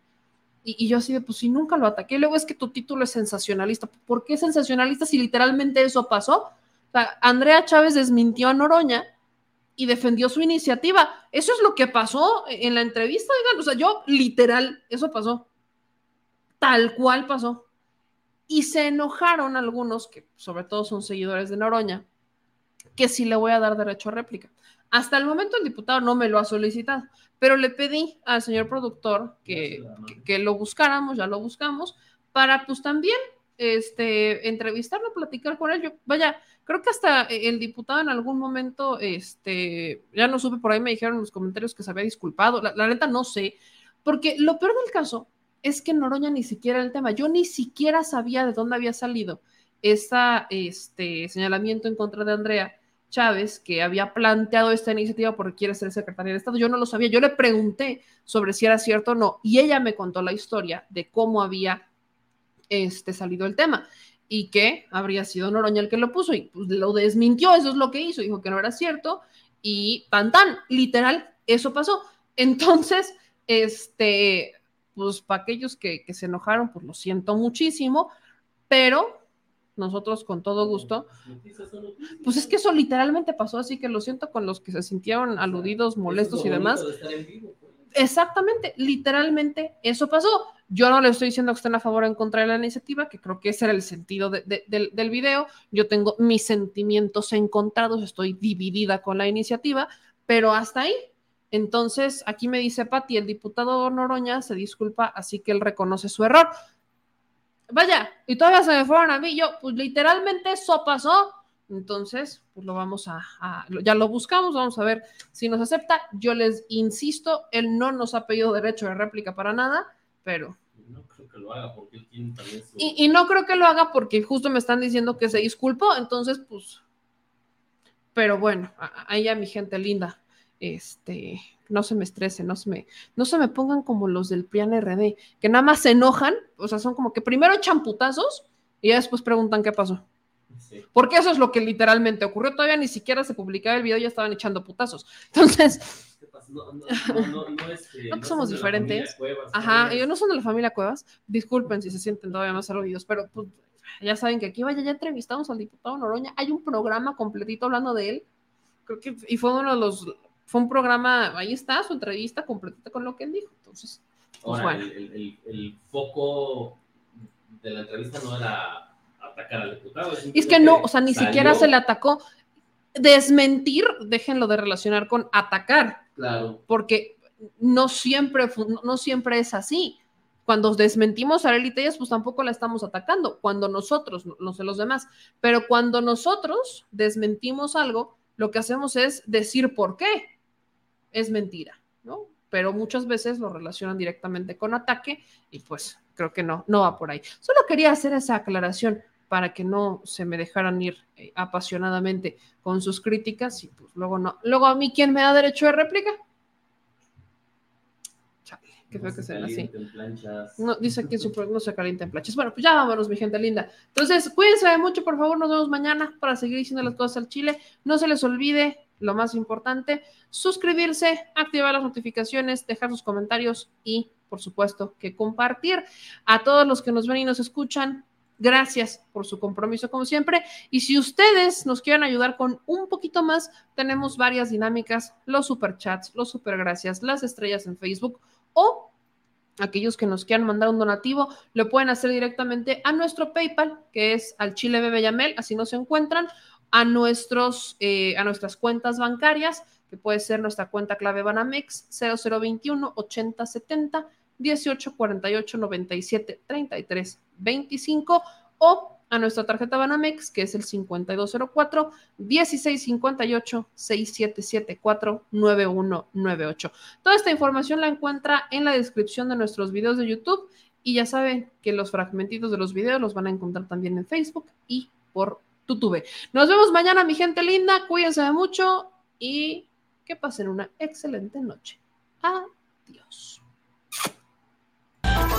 Y, yo así de, pues si nunca lo ataqué, luego es que tu título es sensacionalista. ¿Por qué sensacionalista si literalmente eso pasó? Andrea Chávez desmintió a Noroña y defendió su iniciativa. Eso es lo que pasó en la entrevista, O sea, yo literal, eso pasó. Tal cual pasó. Y se enojaron algunos, que sobre todo son seguidores de Noroña, que sí le voy a dar derecho a réplica. Hasta el momento el diputado no me lo ha solicitado, pero le pedí al señor productor que, que lo buscáramos, ya lo buscamos, para pues también este, entrevistarlo, platicar con él. Yo, vaya, creo que hasta el diputado en algún momento, este, ya no supe, por ahí me dijeron en los comentarios que se había disculpado. La, neta no sé, porque lo peor del caso es que Noroña ni siquiera el tema, yo ni siquiera sabía de dónde había salido ese este, señalamiento en contra de Andrea Chávez, que había planteado esta iniciativa porque quiere ser secretaria de Estado. Yo no lo sabía, yo le pregunté sobre si era cierto o no, y ella me contó la historia de cómo había este, salido el tema y que habría sido Noroña el que lo puso y pues, lo desmintió, eso es lo que hizo, dijo que no era cierto y tan tan, literal, eso pasó. Entonces, este, pues para aquellos que, que se enojaron, pues lo siento muchísimo, pero nosotros con todo gusto. Pues es que eso literalmente pasó, así que lo siento con los que se sintieron aludidos, molestos y demás. Exactamente, literalmente eso pasó. Yo no le estoy diciendo que estén a favor o en contra de la iniciativa, que creo que ese era el sentido del, video. Yo tengo mis sentimientos encontrados, estoy dividida con la iniciativa, pero hasta ahí. Entonces, aquí me dice Pati, el diputado Noroña se disculpa, así que él reconoce su error. Vaya, y todavía se me fueron a mí, yo, pues literalmente eso pasó entonces, pues lo vamos a, ya lo buscamos, vamos a ver si nos acepta. Yo les insisto, él no nos ha pedido derecho de réplica para nada, pero... No creo que lo haga porque él tiene también y, y, no creo que lo haga porque justo me están diciendo que se disculpó, entonces, pues... Pero bueno, ahí a mi gente linda, este, no se me estresen, no se me, no se me pongan como los del PRIAN RD, que nada más se enojan, o sea, son como que primero echan putazos y ya después preguntan qué pasó. Porque eso es lo que literalmente ocurrió. Todavía ni siquiera se publicaba el video, ya estaban echando putazos. Entonces, no, no, no, somos diferentes. Ajá, ellos no son de la familia Cuevas. Disculpen si se sienten todavía más aludidos, pero pues, ya saben que aquí vaya, ya entrevistamos al diputado Noroña. Hay un programa completito hablando de él. Creo que, y fue uno de los, fue un programa, ahí está su entrevista completita con lo que él dijo. Entonces, pues, bueno. el, el foco de la entrevista no era atacar al diputado. Es que no, o sea, ni siquiera se le atacó. Desmentir, déjenlo de relacionar con atacar. Claro. Porque no siempre, no siempre es así. Cuando desmentimos a Lelita pues tampoco la estamos atacando. Cuando nosotros, no sé los demás, pero cuando nosotros desmentimos algo, lo que hacemos es decir por qué es mentira, ¿no? Pero muchas veces lo relacionan directamente con ataque y pues creo que no, no va por ahí. Solo quería hacer esa aclaración para que no se me dejaran ir eh, apasionadamente con sus críticas y pues luego no. Luego a mí, ¿quién me da derecho de réplica? Chale, qué feo que sea así. No, dice que no se calienta en planchas. Bueno, pues ya vámonos, mi gente linda. Entonces, cuídense mucho, por favor, nos vemos mañana para seguir diciendo las cosas al Chile. No se les olvide lo más importante, suscribirse, activar las notificaciones, dejar sus comentarios y, por supuesto, que compartir. A todos los que nos ven y nos escuchan, Gracias por su compromiso como siempre. Y si ustedes nos quieren ayudar con un poquito más, tenemos varias dinámicas, los superchats, los supergracias, las estrellas en Facebook o aquellos que nos quieran mandar un donativo, lo pueden hacer directamente a nuestro PayPal, que es al Chile Bebe Yamel, así nos encuentran, a, nuestros, eh, a nuestras cuentas bancarias, que puede ser nuestra cuenta clave Banamex 0021 8070 18 48 97 33 25 o a nuestra tarjeta Banamex, que es el 5204 1658 6774 9198. Toda esta información la encuentra en la descripción de nuestros videos de YouTube y ya saben que los fragmentitos de los videos los van a encontrar también en Facebook y por YouTube. Nos vemos mañana, mi gente linda. Cuídense mucho y que pasen una excelente noche. Adiós.